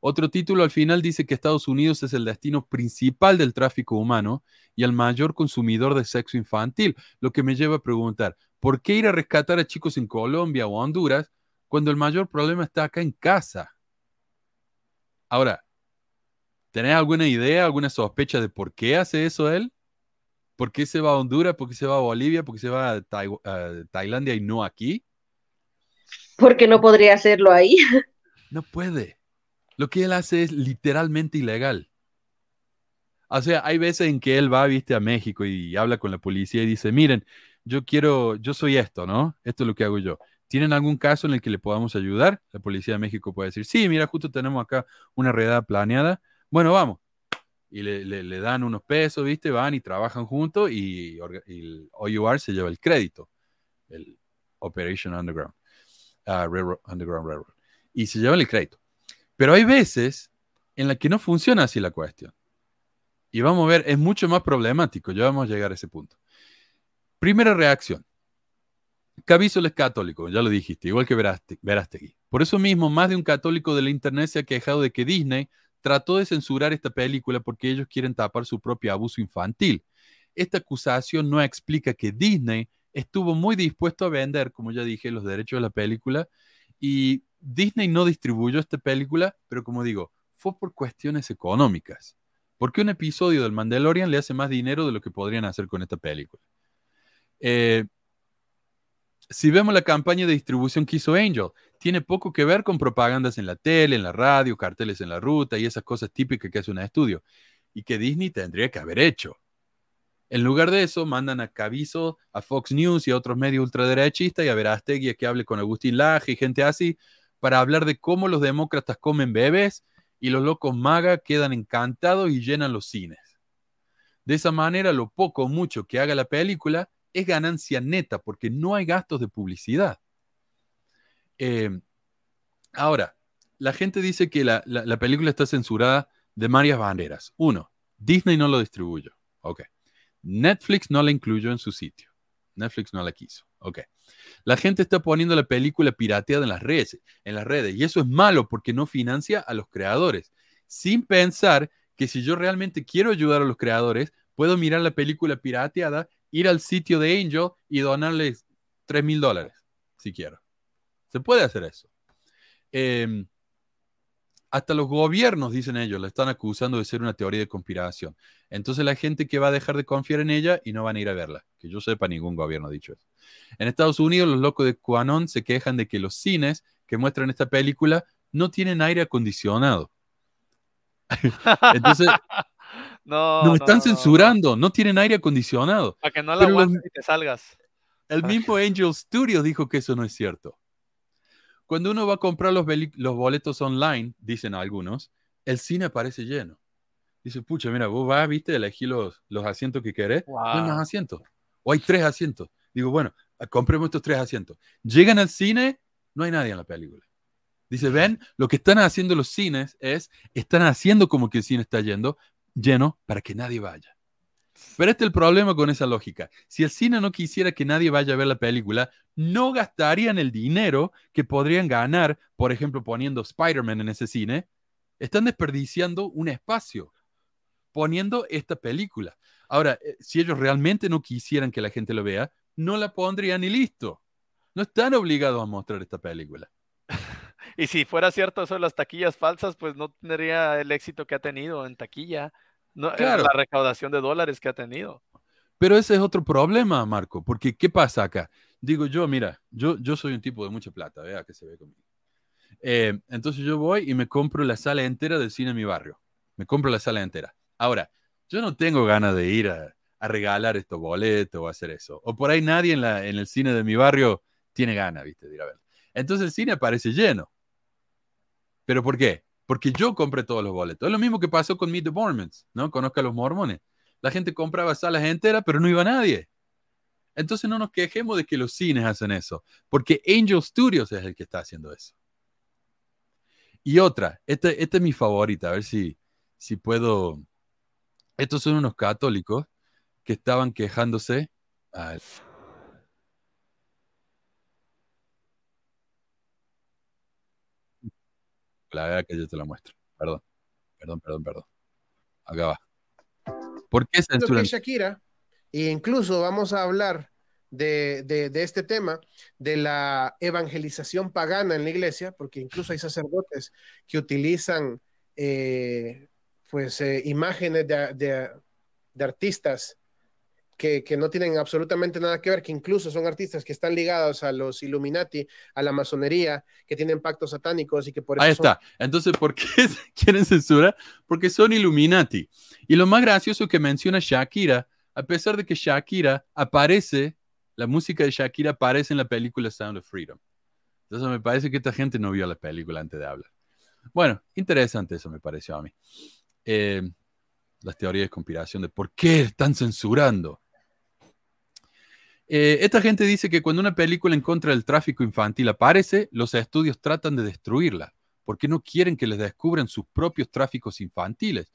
Speaker 1: Otro título al final dice que Estados Unidos es el destino principal del tráfico humano y el mayor consumidor de sexo infantil, lo que me lleva a preguntar, ¿por qué ir a rescatar a chicos en Colombia o Honduras cuando el mayor problema está acá en casa? Ahora, ¿tenés alguna idea, alguna sospecha de por qué hace eso él? ¿Por qué se va a Honduras? ¿Por qué se va a Bolivia? ¿Por qué se va a, Tailandia y no aquí?
Speaker 2: Porque no podría hacerlo ahí. [laughs]
Speaker 1: No puede. Lo que él hace es literalmente ilegal. O sea, hay veces en que él va, viste, a México y habla con la policía y dice, miren, yo quiero, yo soy esto, ¿no? Esto es lo que hago yo. ¿Tienen algún caso en el que le podamos ayudar? La policía de México puede decir, sí, mira, justo tenemos acá una redada planeada. Bueno, vamos. Y le, dan unos pesos, ¿viste? Van y trabajan juntos y, el OUR se lleva el crédito, el Operation Underground, uh, Underground Railroad. Y se lleva el crédito. Pero hay veces en las que no funciona así la cuestión. Y vamos a ver, es mucho más problemático. Ya vamos a llegar a ese punto. Primera reacción. Caviso es católico, ya lo dijiste, igual que Verástegui. Por eso mismo, más de un católico de la internet se ha quejado de que Disney trató de censurar esta película porque ellos quieren tapar su propio abuso infantil. Esta acusación no explica que Disney estuvo muy dispuesto a vender, como ya dije, los derechos de la película y Disney no distribuyó esta película, pero como digo, fue por cuestiones económicas. Porque un episodio del Mandalorian le hace más dinero de lo que podrían hacer con esta película. Eh, si vemos la campaña de distribución que hizo Angel, tiene poco que ver con propagandas en la tele, en la radio, carteles en la ruta y esas cosas típicas que hace un estudio y que Disney tendría que haber hecho. En lugar de eso, mandan a Caviso, a Fox News y a otros medios ultraderechistas y a Verastegui a que hable con Agustín Laje y gente así para hablar de cómo los demócratas comen bebés y los locos maga quedan encantados y llenan los cines. De esa manera, lo poco o mucho que haga la película es ganancia neta porque no hay gastos de publicidad. Em, ahora, la gente dice que la, película está censurada de varias banderas. Uno, Disney no lo distribuyó. Ok. Netflix no la incluyó en su sitio. Netflix no la quiso. Ok. La gente está poniendo la película pirateada en las redes, en las redes, y eso es malo porque no financia a los creadores, sin pensar que si yo realmente quiero ayudar a los creadores, puedo mirar la película pirateada ir al sitio de Angel y donarles 3 mil dólares, si quiero. Se puede hacer eso. Em, hasta los gobiernos, dicen ellos, la están acusando de ser una teoría de conspiración. Entonces la gente que va a dejar de confiar en ella y no van a ir a verla. Que yo sepa, ningún gobierno ha dicho eso. En Estados Unidos, los locos de QAnon se quejan de que los cines que muestran esta película no tienen aire acondicionado. [laughs] Entonces, no, nos están censurando, no tienen aire acondicionado.
Speaker 3: Para que no la aguantes y te salgas.
Speaker 1: El mismo Angel Studios dijo que eso no es cierto. Cuando uno va a comprar los, los boletos online, dicen algunos, el cine parece lleno. Dice, pucha, mira, vos vas, viste, elegí los, los asientos que querés. No hay más asientos. O hay tres asientos. Digo, bueno, compremos estos tres asientos. Llegan al cine, no hay nadie en la película. Dice, ven, lo que están haciendo los cines es, están haciendo como que el cine está yendo, lleno para que nadie vaya. Pero este es el problema con esa lógica. Si el cine no quisiera que nadie vaya a ver la película, no gastarían el dinero que podrían ganar, por ejemplo, poniendo Spider-Man en ese cine. Están desperdiciando un espacio poniendo esta película. Ahora, eh, si ellos realmente no quisieran que la gente lo vea, no la pondrían y listo. No están obligados a mostrar esta película. [laughs]
Speaker 3: Y si fuera cierto eso de las taquillas falsas, pues no tendría el éxito que ha tenido en taquilla. No, claro. La recaudación de dólares que ha tenido.
Speaker 1: Pero ese es otro problema, Marco, porque ¿qué pasa acá? Digo yo, mira, yo, yo soy un tipo de mucha plata, vea que se ve conmigo. Eh, entonces yo voy y me compro la sala entera del cine en mi barrio. Me compro la sala entera. Ahora, yo no tengo ganas de ir a, regalar estos boletos o hacer eso. O por ahí nadie en, la, en el cine de mi barrio tiene ganas, viste, de ir a ver. Entonces el cine parece lleno. ¿Pero por qué? Porque yo compré todos los boletos. Es lo mismo que pasó con Meet the Mormons, ¿no? Conozca a los mormones. La gente compraba salas enteras, pero no iba nadie. Entonces no nos quejemos de que los cines hacen eso, porque Angel Studios es el que está haciendo eso. Y otra, esta, esta es mi favorita, a ver si, si puedo. Estos son unos católicos que estaban quejándose. La verdad que yo te la muestro. Perdón, perdón, perdón, perdón. Acá va. ¿Por qué censuran?
Speaker 5: Shakira, e incluso vamos a hablar de, de, este tema, de la evangelización pagana en la iglesia, porque incluso hay sacerdotes que utilizan eh, pues eh, imágenes de, de, artistas que, que, no tienen absolutamente nada que ver, que incluso son artistas que están ligados a los Illuminati, a la masonería, que tienen pactos satánicos y que por eso...
Speaker 1: Ahí está. Entonces, ¿por qué [laughs] quieren censura? Porque son Illuminati. Y lo más gracioso que menciona Shakira, a pesar de que Shakira aparece, la música de Shakira aparece en la película Sound of Freedom. Entonces me parece que esta gente no vio la película antes de hablar. Bueno, interesante eso me pareció a mí. Eh, las teorías de conspiración de por qué están censurando. Eh, esta gente dice que cuando una película en contra del tráfico infantil aparece, los estudios tratan de destruirla, porque no quieren que les descubran sus propios tráficos infantiles.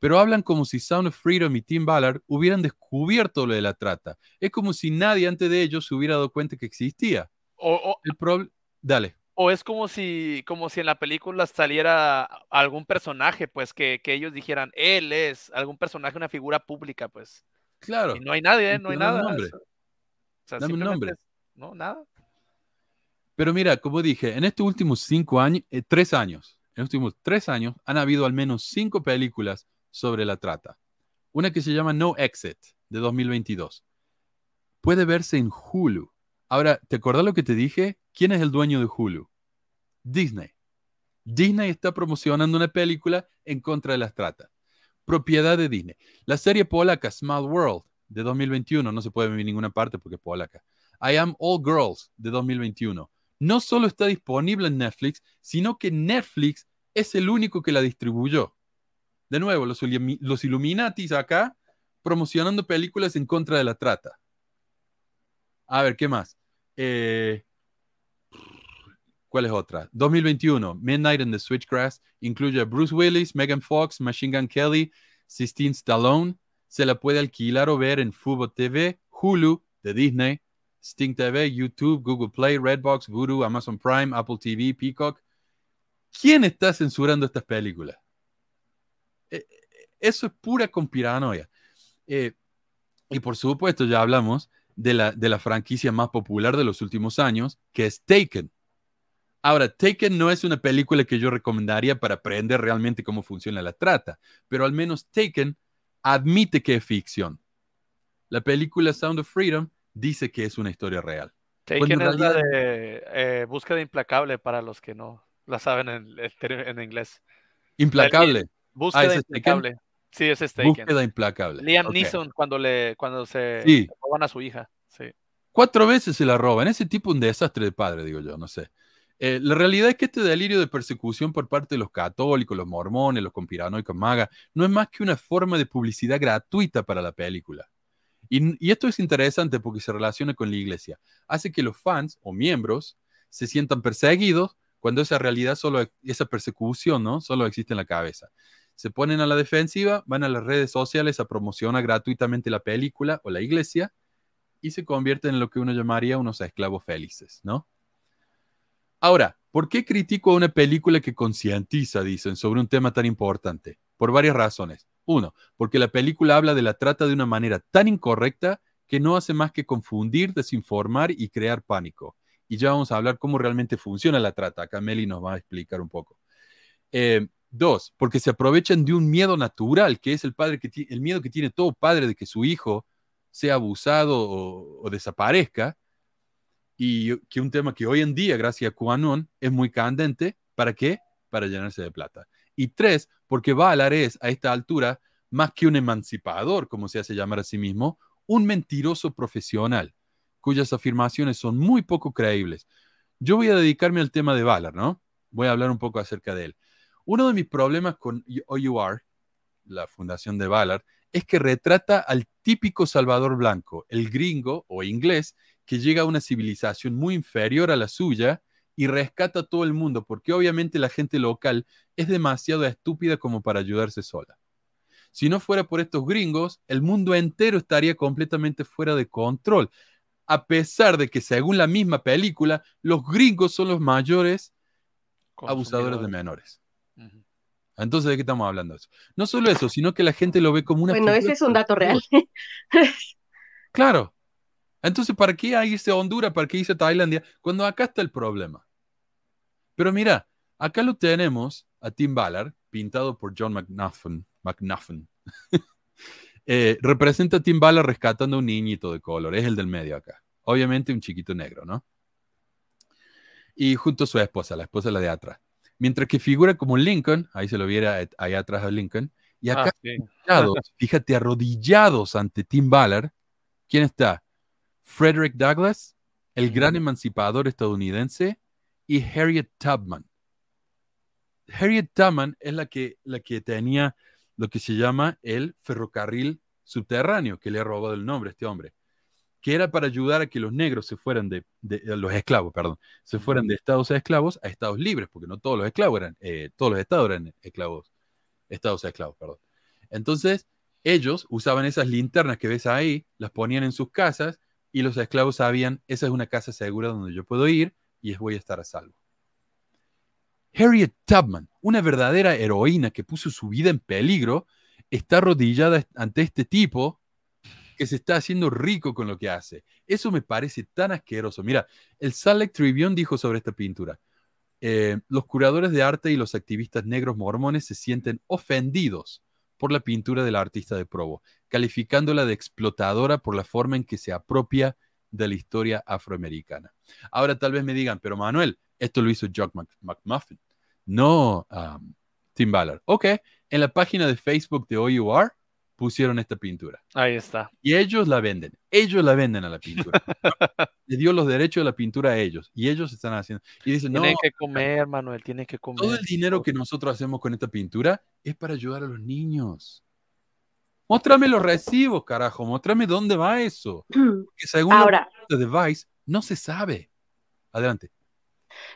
Speaker 1: Pero hablan como si Sound of Freedom y Tim Ballard hubieran descubierto lo de la trata. Es como si nadie antes de ellos se hubiera dado cuenta que existía.
Speaker 3: O,
Speaker 1: el Dale.
Speaker 3: O es como si, como si en la película saliera algún personaje, pues que, ellos dijeran, él es algún personaje, una figura pública, pues.
Speaker 1: Claro.
Speaker 3: Y no hay nadie, no hay nada.
Speaker 1: Dame un nombre.
Speaker 3: no, nada.
Speaker 1: Pero mira, como dije, en estos últimos cinco años, eh, tres años, en estos últimos tres años, han habido al menos cinco películas sobre la trata. Una que se llama No Exit, de 2022. Puede verse en Hulu. Ahora, ¿te acordás lo que te dije? ¿Quién es el dueño de Hulu? Disney. Disney está promocionando una película en contra de las trata. Propiedad de Disney. La serie polaca Small World de 2021, no se puede ver en ninguna parte porque es polaca. I Am All Girls de 2021. No solo está disponible en Netflix, sino que Netflix es el único que la distribuyó. De nuevo, los, los Illuminatis acá promocionando películas en contra de la trata. A ver, ¿qué más? Eh, ¿Cuál es otra? 2021, Midnight in the Switchgrass, incluye a Bruce Willis, Megan Fox, Machine Gun Kelly, Sistine Stallone, se la puede alquilar o ver en Fubo TV, Hulu de Disney, Sting TV, YouTube, Google Play, Redbox, Voodoo, Amazon Prime, Apple TV, Peacock. ¿Quién está censurando estas películas? Eh, eh, eso es pura conspiranoia. Eh, y por supuesto, ya hablamos de la, de la franquicia más popular de los últimos años, que es Taken. Ahora, Taken no es una película que yo recomendaría para aprender realmente cómo funciona la trata, pero al menos Taken admite que es ficción. La película Sound of Freedom dice que es una historia real.
Speaker 3: Es la de eh, búsqueda implacable para los que no la saben en, inglés.
Speaker 1: Implacable.
Speaker 3: Búsqueda ah, implacable. Sí, es Taken.
Speaker 1: Búsqueda implacable.
Speaker 3: Liam Neeson cuando le cuando se roban a su hija. Sí.
Speaker 1: Cuatro veces se la roban. Ese tipo un desastre de padre, digo yo, no sé. Eh, la realidad es que este delirio de persecución por parte de los católicos, los mormones, los conspiranoicos magas, no es más que una forma de publicidad gratuita para la película. Y, esto es interesante porque se relaciona con la iglesia. Hace que los fans o miembros se sientan perseguidos cuando esa realidad solo, esa persecución, ¿no? Solo existe en la cabeza. Se ponen a la defensiva, van a las redes sociales a promocionar gratuitamente la película o la iglesia y se convierten en lo que uno llamaría unos esclavos felices, ¿no? Ahora, ¿por qué critico a una película que concientiza, dicen, sobre un tema tan importante? Por varias razones. Uno, porque la película habla de la trata de una manera tan incorrecta que no hace más que confundir, desinformar y crear pánico. Y ya vamos a hablar cómo realmente funciona la trata. Acá Meli nos va a explicar un poco. Eh, dos, porque se aprovechan de un miedo natural, que es el, padre que el miedo que tiene todo padre de que su hijo sea abusado o desaparezca y que un tema que hoy en día, gracias a QAnon, es muy candente. ¿Para qué? Para llenarse de plata. Y tres, porque Valar es a esta altura más que un emancipador, como se hace llamar a sí mismo, un mentiroso profesional, cuyas afirmaciones son muy poco creíbles. Yo voy a dedicarme al tema de Valar, ¿no? Voy a hablar un poco acerca de él. Uno de mis problemas con OUR, la fundación de Valar, es que retrata al típico Salvador Blanco, el gringo o inglés, que llega a una civilización muy inferior a la suya y rescata a todo el mundo, porque obviamente la gente local es demasiado estúpida como para ayudarse sola. Si no fuera por estos gringos, el mundo entero estaría completamente fuera de control, a pesar de que según la misma película, los gringos son los mayores abusadores de menores. Entonces, ¿de qué estamos hablando? No solo eso, sino que la gente lo ve como una...
Speaker 2: Bueno, ese es un dato real.
Speaker 1: claro, entonces, ¿para qué irse a Honduras? ¿Para qué a Tailandia? Cuando acá está el problema. Pero mira, acá lo tenemos a Tim Ballard, pintado por John McNuffin. McNuffin. [laughs] Eh, representa a Tim Bala rescatando a un niñito de color, es el del medio acá. Obviamente un chiquito negro, ¿no? Y junto a su esposa, la esposa la de atrás. Mientras que figura como Lincoln, ahí se lo viera ahí atrás a Lincoln, y acá, ah, fíjate, arrodillados ante Tim Ballard, ¿quién está? Frederick Douglass, el gran emancipador estadounidense, y Harriet Tubman. Harriet Tubman es la que, la que tenía lo que se llama el ferrocarril subterráneo, que le ha robado el nombre a este hombre, que era para ayudar a que los negros se fueran de, los esclavos, perdón, se fueran de estados a esclavos a estados libres, porque no todos los esclavos eran, eh, todos los estados eran esclavos, estados a esclavos, perdón. Entonces, ellos usaban esas linternas que ves ahí, las ponían en sus casas y los esclavos sabían, esa es una casa segura donde yo puedo ir y voy a estar a salvo. Harriet Tubman, una verdadera heroína que puso su vida en peligro, está arrodillada ante este tipo que se está haciendo rico con lo que hace. Eso me parece tan asqueroso. Mira, el Salt Lake Tribune dijo sobre esta pintura, eh, los curadores de arte y los activistas negros mormones se sienten ofendidos por la pintura del artista de Provo, calificándola de explotadora por la forma en que se apropia de la historia afroamericana. Ahora tal vez me digan, pero Manuel, esto lo hizo Jock McMuffin no Tim Ballard. Ok, en la página de Facebook de OUR pusieron esta pintura.
Speaker 3: Ahí está.
Speaker 1: Y ellos la venden. Ellos la venden a la pintura. [laughs] Le dio los derechos de la pintura a ellos. Y ellos están haciendo. Y dicen,
Speaker 3: tienen que comer, Manuel, tienen que comer.
Speaker 1: Todo el dinero que nosotros hacemos con esta pintura es para ayudar a los niños. Muéstrame los recibos, carajo. Muéstrame dónde va eso. [clears throat] Que según
Speaker 2: Ahora,
Speaker 1: de Device, no se sabe. Adelante.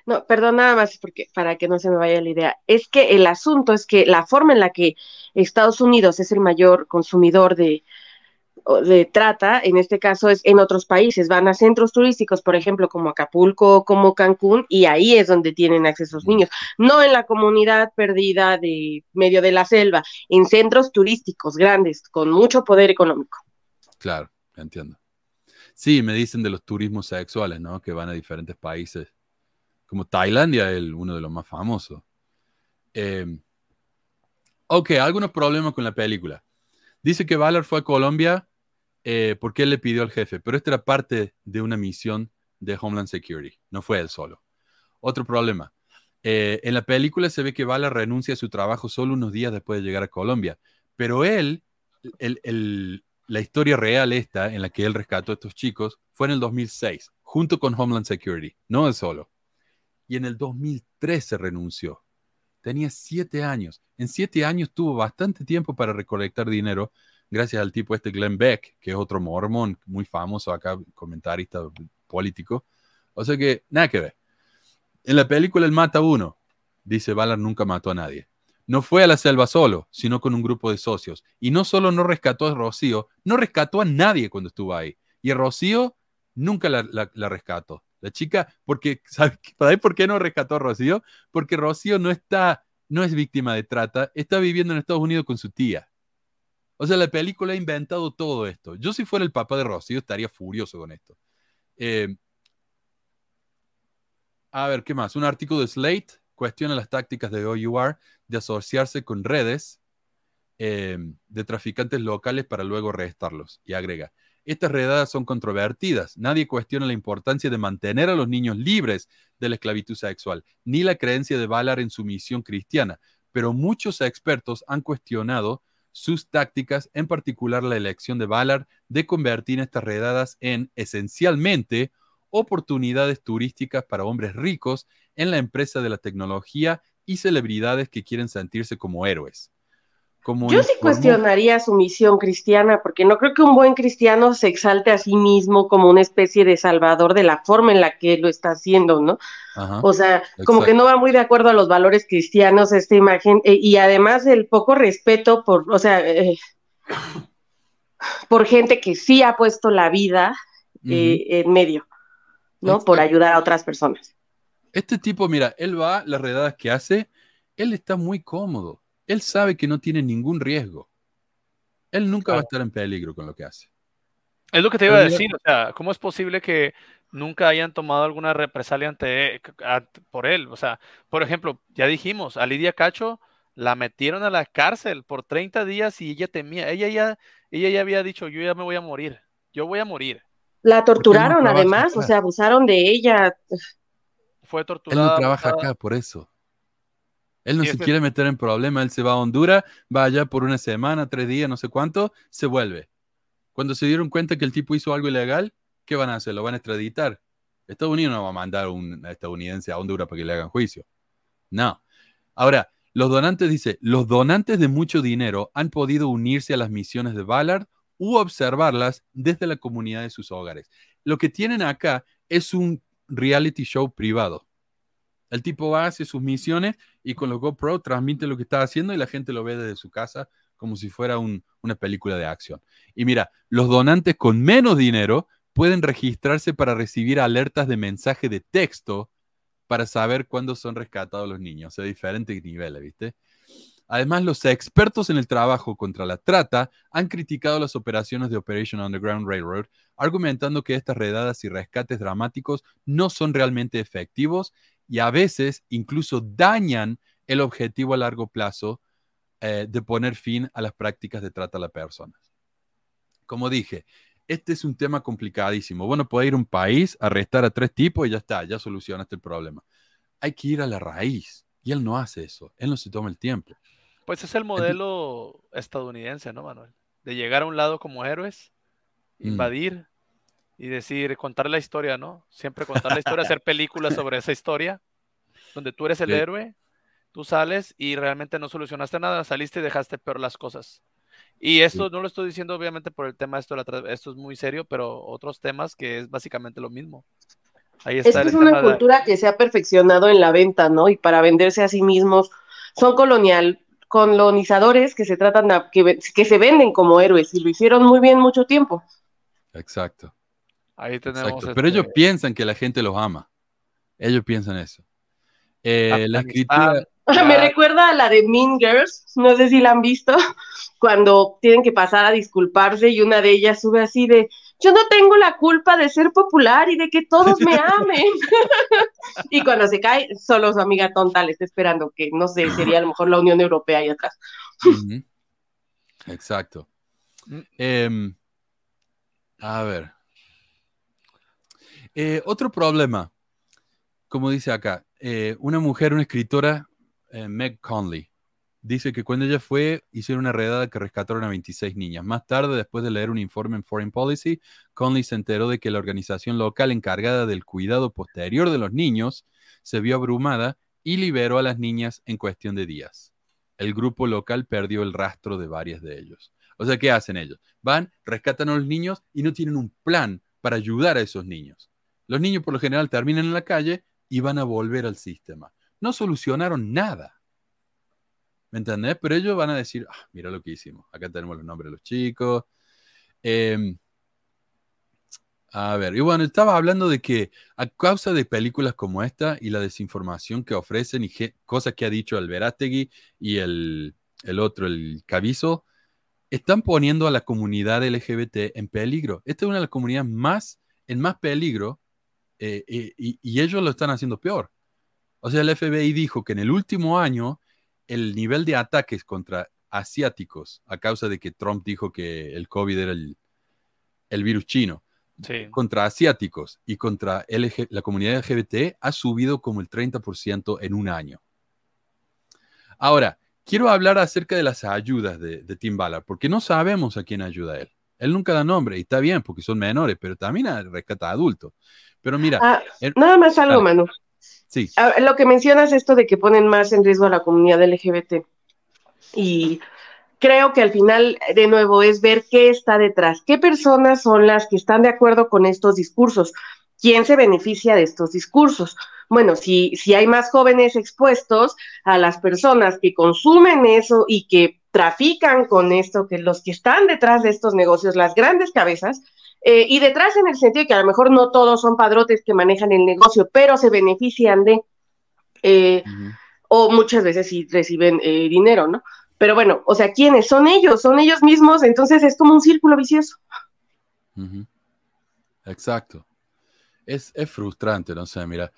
Speaker 2: No, perdón, nada más porque para que no se me vaya la idea. Es que el asunto es que la forma en la que Estados Unidos es el mayor consumidor de, de trata, en este caso es en otros países, van a centros turísticos, por ejemplo, como Acapulco, como Cancún, y ahí es donde tienen acceso los niños, no en la comunidad perdida de medio de la selva, en centros turísticos grandes, con mucho poder económico.
Speaker 1: Claro, entiendo. Sí, me dicen de los turismos sexuales, ¿no? Que van a diferentes países como Tailandia, el, uno de los más famosos. Eh, ok, algunos problemas con la película. Dice que Ballard fue a Colombia eh, porque él le pidió al jefe, pero esta era parte de una misión de Homeland Security, no fue él solo. Otro problema. Eh, en la película se ve que Ballard renuncia a su trabajo solo unos días después de llegar a Colombia, pero él, la historia real esta en la que él rescató a estos chicos fue en el 2006, junto con Homeland Security, no él solo y en el 2013 renunció. Tenía siete años. En siete años tuvo bastante tiempo para recolectar dinero gracias al tipo este Glenn Beck, que es otro mormón muy famoso acá, comentarista político. O sea que, nada que ver. En la película él mata uno. Dice, Ballard nunca mató a nadie. No fue a la selva solo, sino con un grupo de socios. Y no solo no rescató a Rocío, no rescató a nadie cuando estuvo ahí. Y a Rocío nunca la rescató. La chica, porque, ¿sabes por qué no rescató a Rocío? Porque Rocío no está, no es víctima de trata, está viviendo en Estados Unidos con su tía. O sea, la película ha inventado todo esto. Yo si fuera el papá de Rocío estaría furioso con esto. Eh, a ver, ¿qué más? Un artículo de Slate cuestiona las tácticas de OUR de asociarse con redes eh, de traficantes locales para luego restarlos. Y agrega, estas redadas son controvertidas. Nadie cuestiona la importancia de mantener a los niños libres de la esclavitud sexual, ni la creencia de Ballard en su misión cristiana, pero muchos expertos han cuestionado sus tácticas, en particular la elección de Ballard de convertir estas redadas en esencialmente oportunidades turísticas para hombres ricos en la empresa de la tecnología y celebridades que quieren sentirse como héroes.
Speaker 2: Yo sí cuestionaría su misión cristiana, porque no creo que un buen cristiano se exalte a sí mismo como una especie de salvador de la forma en la que lo está haciendo, ¿no? o sea, como que no va muy de acuerdo a los valores cristianos esta imagen, eh, y además el poco respeto por, o sea, eh, por gente que sí ha puesto la vida eh, en medio, ¿no? Por ayudar a otras personas.
Speaker 1: Este tipo, mira, él va, las redadas que hace, él está muy cómodo él sabe que no tiene ningún riesgo. Él nunca va a estar en peligro con lo que hace.
Speaker 3: Es lo que te iba a decir, o sea, ¿cómo es posible que nunca hayan tomado alguna represalia ante, por él? O sea, por ejemplo, ya dijimos, a Lidia Cacho la metieron a la cárcel por 30 días y ella temía, ella ya, ella ya había dicho, yo ya me voy a morir, yo voy a morir.
Speaker 2: La torturaron además, o sea, abusaron de ella.
Speaker 3: Fue torturada.
Speaker 1: Él no trabaja acá por eso. Él no se quiere meter en problema, él se va a Honduras, va allá por una semana, tres días, no sé cuánto, se vuelve. Cuando se dieron cuenta que el tipo hizo algo ilegal, ¿qué van a hacer? ¿Lo van a extraditar? Estados Unidos no va a mandar a un estadounidense a Honduras para que le hagan juicio. No. Ahora, los donantes, dice, los donantes de mucho dinero han podido unirse a las misiones de Ballard u observarlas desde la comunidad de sus hogares. Lo que tienen acá es un reality show privado. El tipo va, hace sus misiones y con los GoPro transmite lo que está haciendo y la gente lo ve desde su casa como si fuera una película de acción. Y mira, los donantes con menos dinero pueden registrarse para recibir alertas de mensaje de texto para saber cuándo son rescatados los niños, a diferentes niveles, ¿viste? Además, los expertos en el trabajo contra la trata han criticado las operaciones de Operation Underground Railroad, argumentando que estas redadas y rescates dramáticos no son realmente efectivos y a veces incluso dañan el objetivo a largo plazo eh, de poner fin a las prácticas de trata a las personas. Como dije, este es un tema complicadísimo. Bueno, puede ir a un país, arrestar a tres tipos y ya está, ya solucionaste el problema. Hay que ir a la raíz. Y él no hace eso, él no se toma el tiempo.
Speaker 3: Pues es el modelo estadounidense, ¿no, Manuel? De llegar a un lado como héroes, mm. invadir y decir, contar la historia, ¿no? Siempre contar la historia, hacer [laughs] películas sobre esa historia, donde tú eres el héroe, tú sales y realmente no solucionaste nada, saliste y dejaste peor las cosas. Y esto no lo estoy diciendo obviamente por el tema, esto, esto es muy serio, pero otros temas que es básicamente lo mismo.
Speaker 2: Ahí está. Es, es una cultura que se ha perfeccionado en la venta, ¿no? Y para venderse a sí mismos. Son colonial, colonizadores que se tratan que, que se venden como héroes y lo hicieron muy bien mucho tiempo.
Speaker 1: Exacto.
Speaker 3: Ahí tenemos.
Speaker 1: Pero ellos este piensan que la gente los ama. Ellos piensan eso. Eh, la escritura. [laughs]
Speaker 2: Me recuerda a la de Mean Girls, no sé si la han visto, [laughs] cuando tienen que pasar a disculparse y una de ellas sube así de, yo no tengo la culpa de ser popular y de que todos me [laughs] amen. y cuando se cae, solo su amiga tonta le está esperando, que no sé, sería a lo mejor la Unión Europea ahí atrás.
Speaker 1: Exacto. Mm. Em, a ver. Eh, otro problema, como dice acá, eh, una mujer, una escritora, eh, Meg Conley. Dice que cuando ella fue, hicieron una redada que rescataron a 26 niñas. Más tarde, después de leer un informe en Foreign Policy, Conley se enteró de que la organización local encargada del cuidado posterior de los niños se vio abrumada y liberó a las niñas en cuestión de días. El grupo local perdió el rastro de varias de ellos. O sea, ¿qué hacen ellos? Van, rescatan a los niños y no tienen un plan para ayudar a esos niños. Los niños por lo general terminan en la calle y van a volver al sistema no solucionaron nada. ¿Me entendés? Pero ellos van a decir, ah, mira lo que hicimos. Acá tenemos los nombres de los chicos. Em, a ver, y bueno, estaba hablando de que a causa de películas como esta y la desinformación que ofrecen y cosas que ha dicho el y el, otro, el Cavizo, están poniendo a la comunidad LGBT en peligro. Esta es una de las comunidades más, en más peligro eh, eh, y ellos lo están haciendo peor. O sea, el FBI dijo que en el último año el nivel de ataques contra asiáticos, a causa de que Trump dijo que el COVID era el, virus chino, contra asiáticos y contra la comunidad LGBT ha subido como el 30% en un año. Ahora, quiero hablar acerca de las ayudas de, Tim Ballard, porque no sabemos a quién ayuda él. Él nunca da nombre y está bien porque son menores, pero también rescata a adultos. Pero mira.
Speaker 2: Ah, nada más algo, Manu. Sí. Lo que mencionas esto de que ponen más en riesgo a la comunidad LGBT. Y creo que al final, de nuevo, es ver qué está detrás, qué personas son las que están de acuerdo con estos discursos, quién se beneficia de estos discursos. Bueno, si, si hay más jóvenes expuestos a las personas que consumen eso y que trafican con esto, que los que están detrás de estos negocios, las grandes cabezas, eh, y detrás en el sentido de que a lo mejor no todos son padrotes que manejan el negocio, pero se benefician de, eh, o muchas veces sí reciben eh, dinero, ¿no? Pero bueno, o sea, ¿quiénes? Son ellos, son ellos mismos, entonces es como un círculo vicioso.
Speaker 1: Exacto. Es, es, frustrante, no sé, mira.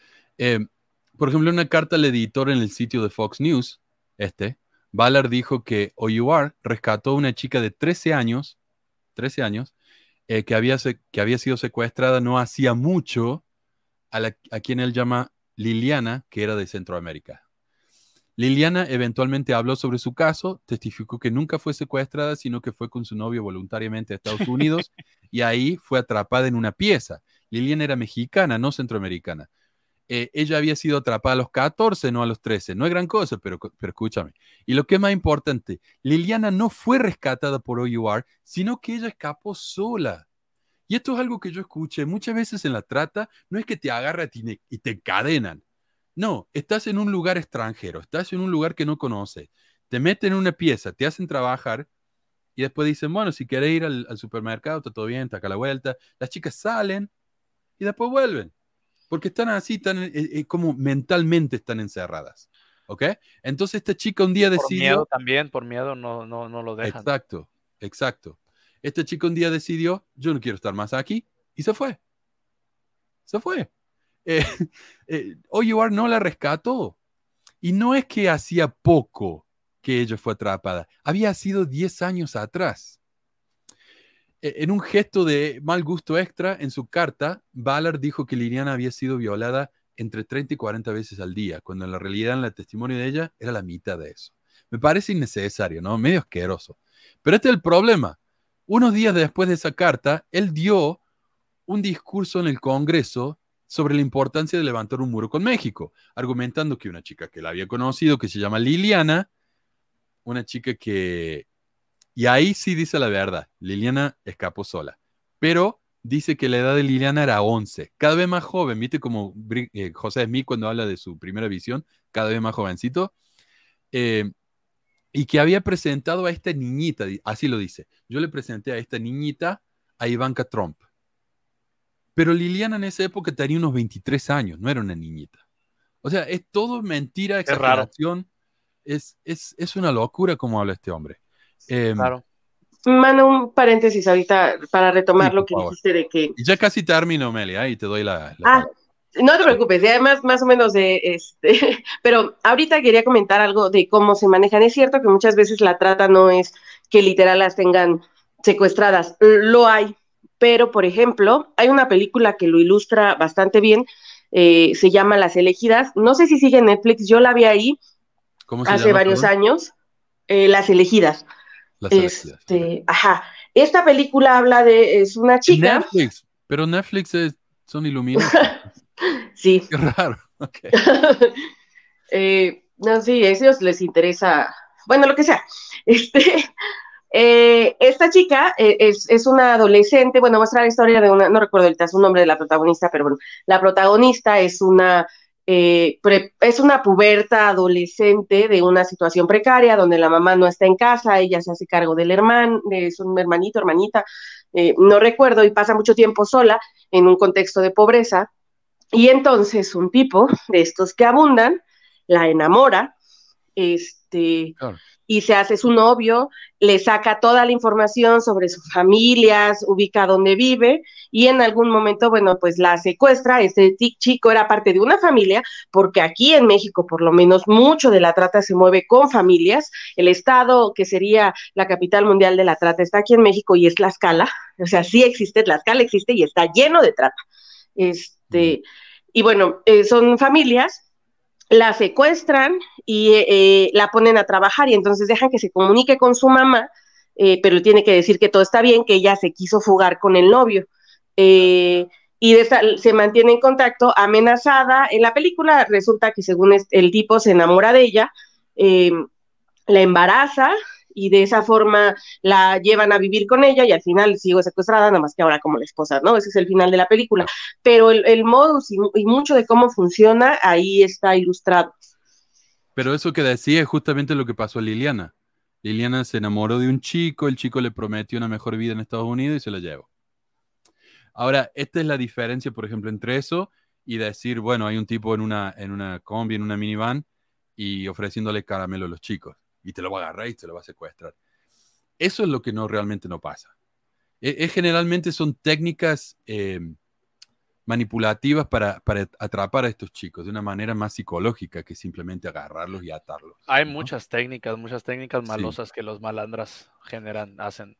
Speaker 1: por ejemplo, una carta al editor en el sitio de Fox News, este, Ballard dijo que OUR rescató a una chica de 13 años, 13 años, eh, que, había que había sido secuestrada no hacía mucho, a, a quien él llama Liliana, que era de Centroamérica. Liliana eventualmente habló sobre su caso, testificó que nunca fue secuestrada, sino que fue con su novio voluntariamente a Estados Unidos [laughs] y ahí fue atrapada en una pieza. Liliana era mexicana, no centroamericana. Eh, ella había sido atrapada a los 14, no a los 13. No es gran cosa, pero, pero escúchame. Y lo que es más importante, Liliana no fue rescatada por OUR, sino que ella escapó sola. Y esto es algo que yo escuché muchas veces en la trata, no es que te agarran y te encadenan. No, estás en un lugar extranjero, estás en un lugar que no conoces, te meten en una pieza, te hacen trabajar y después dicen, bueno, si querés ir al, supermercado, está todo bien, está acá la vuelta. Las chicas salen y después vuelven, porque están así, están eh, eh, como mentalmente están encerradas. ¿Ok? Entonces esta chica un día decidió... Por
Speaker 3: miedo también, por miedo no, no, no lo dejan.
Speaker 1: Exacto, exacto. Esta chica un día decidió, yo no quiero estar más aquí, y se fue. Se fue [laughs] eh, eh no la rescató. Y no es que hacía poco que ella fue atrapada, había sido 10 años atrás. E, en un gesto de mal gusto extra, en su carta, Ballard dijo que Liliana había sido violada entre 30 y 40 veces al día, cuando en la realidad en el testimonio de ella era la mitad de eso. Me parece innecesario, ¿no? Medio asqueroso. Pero este es el problema. Unos días después de esa carta, él dio un discurso en el Congreso sobre la importancia de levantar un muro con México, argumentando que una chica que la había conocido, que se llama Liliana, una chica que... Y ahí sí dice la verdad, Liliana escapó sola, pero dice que la edad de Liliana era 11, cada vez más joven, viste como eh, José Smith cuando habla de su primera visión, cada vez más jovencito, eh, y que había presentado a esta niñita, así lo dice, yo le presenté a esta niñita a Ivanka Trump. Pero Liliana en esa época tenía unos 23 años, no era una niñita. O sea, es todo mentira, exageración. Es, es, es, una locura como habla este hombre.
Speaker 2: Eh, claro. Mano, un paréntesis ahorita para retomar lo que dijiste de que.
Speaker 1: ya casi termino, Melia, y te doy la.
Speaker 2: ah, no te preocupes, y además, más o menos de este. [laughs] Pero ahorita quería comentar algo de cómo se manejan. Es cierto que muchas veces la trata no es que literal las tengan secuestradas, lo hay, pero por ejemplo, hay una película que lo ilustra bastante bien, eh, se llama Las elegidas, no sé si sigue en Netflix, yo la vi ahí hace varios años, eh, Las elegidas. Las. Este, ajá, esta película habla de, es una chica.
Speaker 1: Netflix, pero Netflix es, son iluminados. [laughs]
Speaker 2: sí.
Speaker 1: Qué raro. [laughs]
Speaker 2: Eh, no, sí, a ellos les interesa, bueno, lo que sea. [laughs] Este, eh, esta chica eh, es, una adolescente, bueno, muestra la historia de una, no recuerdo el su nombre de la protagonista, pero bueno, la protagonista es una, eh, es una puberta adolescente de una situación precaria donde la mamá no está en casa, ella se hace cargo del hermano, es un hermanito, hermanita, no recuerdo, y pasa mucho tiempo sola en un contexto de pobreza. Y entonces un tipo de estos que abundan la enamora, este, y se hace su novio, le saca toda la información sobre sus familias, ubica dónde vive y en algún momento, bueno, pues la secuestra. Este chico era parte de una familia, porque aquí en México, por lo menos, mucho de la trata se mueve con familias. El estado que sería la capital mundial de la trata está aquí en México y es Tlaxcala. O sea, sí existe, Tlaxcala existe y está lleno de trata. Este, y bueno, eh, son familias la secuestran y eh, la ponen a trabajar y entonces dejan que se comunique con su mamá, eh, pero tiene que decir que todo está bien, que ella se quiso fugar con el novio. Eh, y se mantiene en contacto, amenazada. En la película resulta que según el tipo se enamora de ella, la embaraza y de esa forma la llevan a vivir con ella y al final sigo secuestrada, nada más que ahora como la esposa, ¿no? Ese es el final de la película. Pero el, el modus y, mucho de cómo funciona ahí está ilustrado.
Speaker 1: Pero eso que decía es justamente lo que pasó a Liliana. Liliana se enamoró de un chico, el chico le prometió una mejor vida en Estados Unidos y se la llevó. Ahora, esta es la diferencia, por ejemplo, entre eso y decir, bueno, hay un tipo en una, en una combi, en una minivan y ofreciéndole caramelo a los chicos y te lo va a agarrar y te lo va a secuestrar. Eso es lo que no realmente no pasa. Es, generalmente son técnicas, em, manipulativas para, para, atrapar a estos chicos de una manera más psicológica que simplemente agarrarlos y atarlos.
Speaker 3: Hay muchas técnicas, muchas técnicas malosas que los malandras generan, hacen.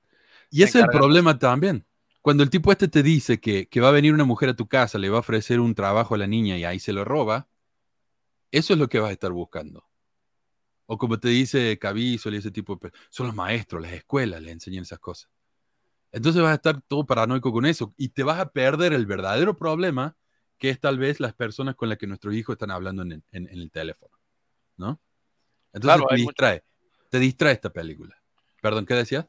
Speaker 1: Y ese es el problema también. Cuando el tipo este te dice que, que, va a venir una mujer a tu casa, le va a ofrecer un trabajo a la niña y ahí se lo roba, eso es lo que vas a estar buscando. O como te dice Caviso y ese tipo de... Son los maestros, las escuelas les enseñan esas cosas. Entonces vas a estar todo paranoico con eso y te vas a perder el verdadero problema que es tal vez las personas con las que nuestros hijos están hablando en, el teléfono. ¿No? Entonces te distrae. Te distrae esta película. Perdón, ¿qué decías?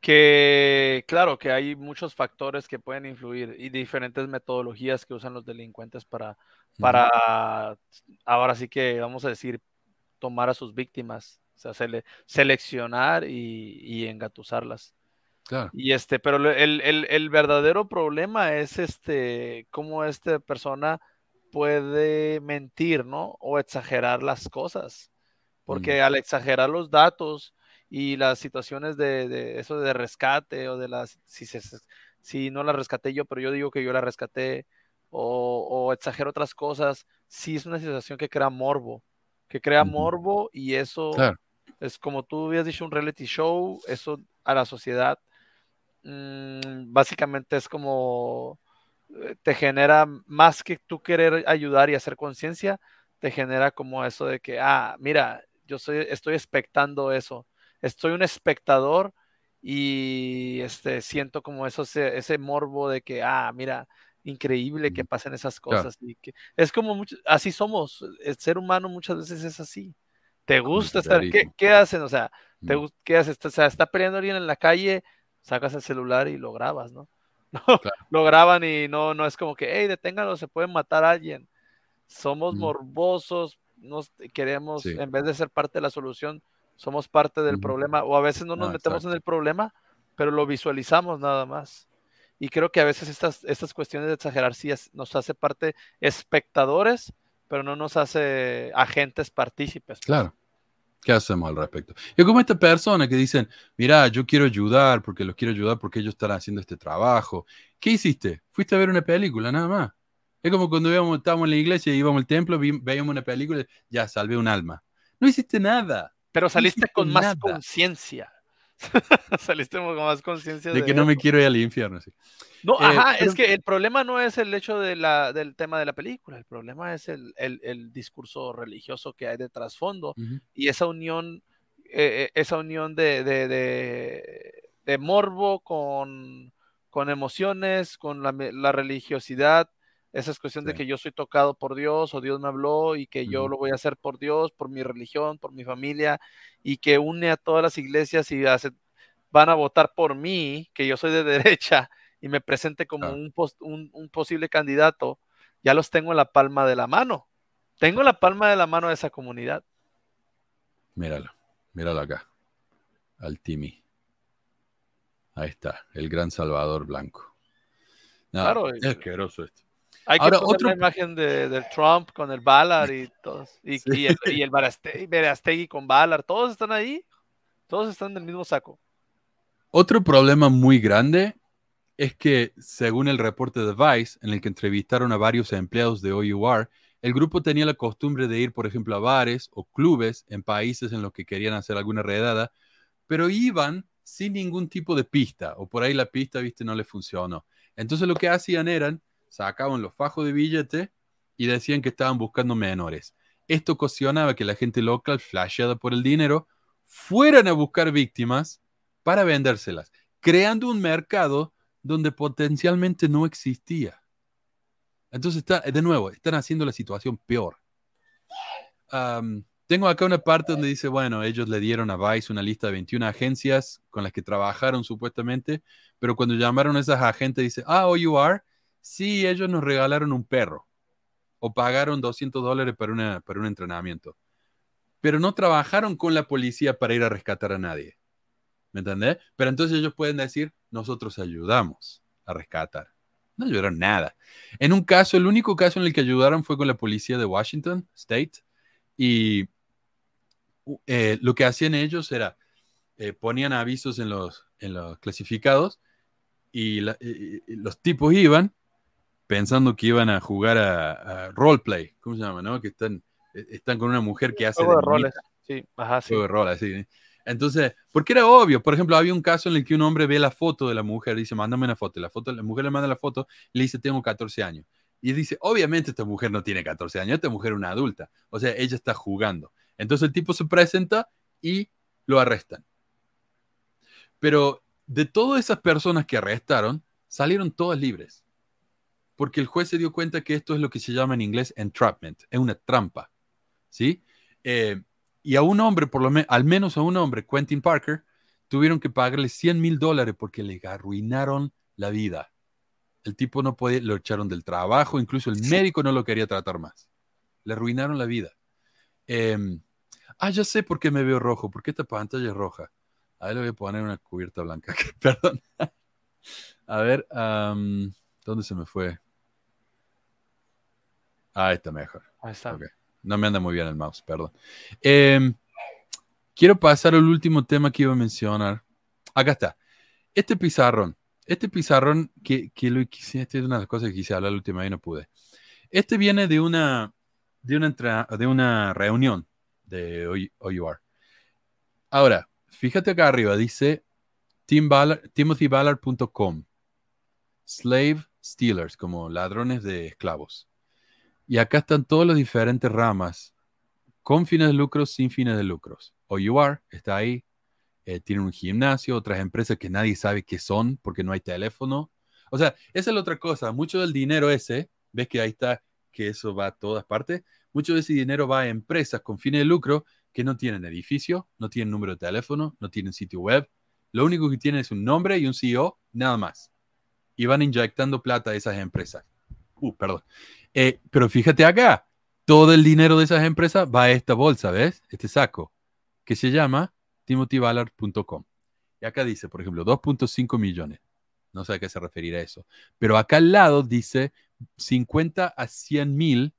Speaker 3: Que, claro, que hay muchos factores que pueden influir y diferentes metodologías que usan los delincuentes para, para ahora sí que, vamos a decir, tomar a sus víctimas, o sea, seleccionar y, y engatusarlas. Claro. Y este, pero el, el, el, verdadero problema es este, cómo esta persona puede mentir, ¿no? O exagerar las cosas. Porque al exagerar los datos y las situaciones de, de, eso de rescate o de las, si, se, si no la rescaté yo, pero yo digo que yo la rescaté, o, o exagero otras cosas, sí es una situación que crea morbo que crea morbo y eso es como tú habías dicho, un reality show, eso a la sociedad mm, básicamente es como eh, te genera más que tú querer ayudar y hacer conciencia, te genera como eso de que, ah, mira, yo soy, estoy expectando eso, estoy un espectador y este, siento como eso, ese, ese morbo de que, ah, mira, increíble que pasen esas cosas. Y que, es como, mucho, así somos, el ser humano muchas veces es así. ¿Te gusta estar? ¿Qué, ¿Qué, hacen? O sea, ¿te, ¿qué haces? O sea, está peleando alguien en la calle, sacas el celular y lo grabas, ¿no? [laughs] Lo graban y no, no es como que, hey, deténganlo, se puede matar a alguien. Somos morbosos, nos queremos, en vez de ser parte de la solución, somos parte del problema, o a veces no nos metemos en el problema, pero lo visualizamos nada más. Y creo que a veces estas, estas cuestiones de exagerar sí nos hace parte espectadores, pero no nos hace agentes partícipes. Pues.
Speaker 1: Claro. ¿Qué hacemos al respecto? Y como esta persona que dicen, mira, yo quiero ayudar porque los quiero ayudar porque ellos están haciendo este trabajo. ¿Qué hiciste? Fuiste a ver una película, nada más. Es como cuando íbamos, estábamos en la iglesia y íbamos al templo, veíamos una película, ya salvé un alma. No hiciste nada.
Speaker 3: Pero saliste con más conciencia. [laughs] Saliste con más conciencia
Speaker 1: de, que no me quiero ir al infierno.
Speaker 3: No, eh, ajá, es que el problema no es el hecho de la, del tema de la película, el problema es el, el, discurso religioso que hay de trasfondo y esa unión, eh, eh, esa unión de, de, de, morbo con, con, emociones, con la, la religiosidad esa es cuestión de que yo soy tocado por Dios o Dios me habló y que yo lo voy a hacer por Dios, por mi religión, por mi familia y que une a todas las iglesias y van a votar por mí, que yo soy de [laughs] derecha y me presente como un, un, posible candidato, ya los tengo en la palma de la mano. Tengo la palma de la mano de esa comunidad.
Speaker 1: Míralo, míralo acá, al Timi. Ahí está, el gran Salvador Blanco. claro, es asqueroso esto.
Speaker 3: Hay que poner otra imagen de, Trump con el Ballard y todos. Y, y el, y el con Ballard. Todos están ahí. Todos están en el mismo saco.
Speaker 1: Otro problema muy grande es que, según el reporte de Vice, en el que entrevistaron a varios empleados de OUR, el grupo tenía la costumbre de ir, por ejemplo, a bares o clubes en países en los que querían hacer alguna redada, pero iban sin ningún tipo de pista, o por ahí la pista, viste, no les funcionó. Entonces lo que hacían eran sacaban los fajos de billete y decían que estaban buscando menores. Esto ocasionaba que la gente local, flasheada por el dinero, fueran a buscar víctimas para vendérselas, creando un mercado donde potencialmente no existía. Entonces, está, de nuevo, están haciendo la situación peor. tengo acá una parte donde dice, bueno, ellos le dieron a Vice una lista de 21 agencias con las que trabajaron supuestamente, pero cuando llamaron a esas agentes dice, ah, oh, you are, sí, ellos nos regalaron un perro o pagaron 200 dólares para, una, para un entrenamiento, pero no trabajaron con la policía para ir a rescatar a nadie. ¿Me entendés? Pero entonces ellos pueden decir, nosotros ayudamos a rescatar. No ayudaron nada. En un caso, el único caso en el que ayudaron fue con la policía de Washington State y eh, lo que hacían ellos era, eh, ponían avisos en los, en los clasificados y los tipos iban pensando que iban a jugar a, roleplay, ¿cómo se llama? No? Que están, e, están con una mujer que hace...
Speaker 3: Juego de roles, sí, ajá, sí.
Speaker 1: Juego de roles, sí. Entonces, porque era obvio, por ejemplo, había un caso en el que un hombre ve la foto de la mujer, dice, mándame una foto, la foto, la mujer le manda la foto, y le dice, tengo 14 años. Y dice, obviamente esta mujer no tiene 14 años, esta mujer es una adulta, o sea, ella está jugando. Entonces el tipo se presenta y lo arrestan. Pero de todas esas personas que arrestaron, salieron todas libres. Porque el juez se dio cuenta que esto es lo que se llama en inglés entrapment, es una trampa. ¿Sí? Eh, y a un hombre, por lo menos, al menos a un hombre, Quentin Parker, tuvieron que pagarle 100 mil dólares porque le arruinaron la vida. El tipo no podía, lo echaron del trabajo, incluso el médico no lo quería tratar más. Le arruinaron la vida. Em, ah, ya sé por qué me veo rojo, porque esta pantalla es roja. A ver, le voy a poner una cubierta blanca. [laughs] Perdón. a ver, ¿dónde se me fue? Ah, está mejor.
Speaker 3: Ahí está.
Speaker 1: No me anda muy bien el mouse, perdón. Em, quiero pasar al último tema que iba a mencionar. Acá está. Este pizarrón este pizarrón que, que lo esta es una de las cosas que quise hablar la última vez y no pude. Este viene de una, de una, de una reunión de OUR. Ahora, fíjate acá arriba, dice TimothyBallard.com. Slave Stealers, como ladrones de esclavos. Y acá están todas las diferentes ramas, con fines de lucro, sin fines de lucros. OUR está ahí, eh, tienen un gimnasio, otras empresas que nadie sabe qué son porque no hay teléfono. O sea, esa es la otra cosa. Mucho del dinero ese, ves que ahí está, que eso va a todas partes. Mucho de ese dinero va a empresas con fines de lucro que no tienen edificio, no tienen número de teléfono, no tienen sitio web. Lo único que tienen es un nombre y un CEO, nada más. Y van inyectando plata a esas empresas. Uh, perdón. Eh, pero fíjate acá, todo el dinero de esas empresas va a esta bolsa, ¿ves? Este saco, que se llama timothyballard.com. Y acá dice, por ejemplo, 2.5 millones. No sé a qué se referirá eso. Pero acá al lado dice 50 a 100 mil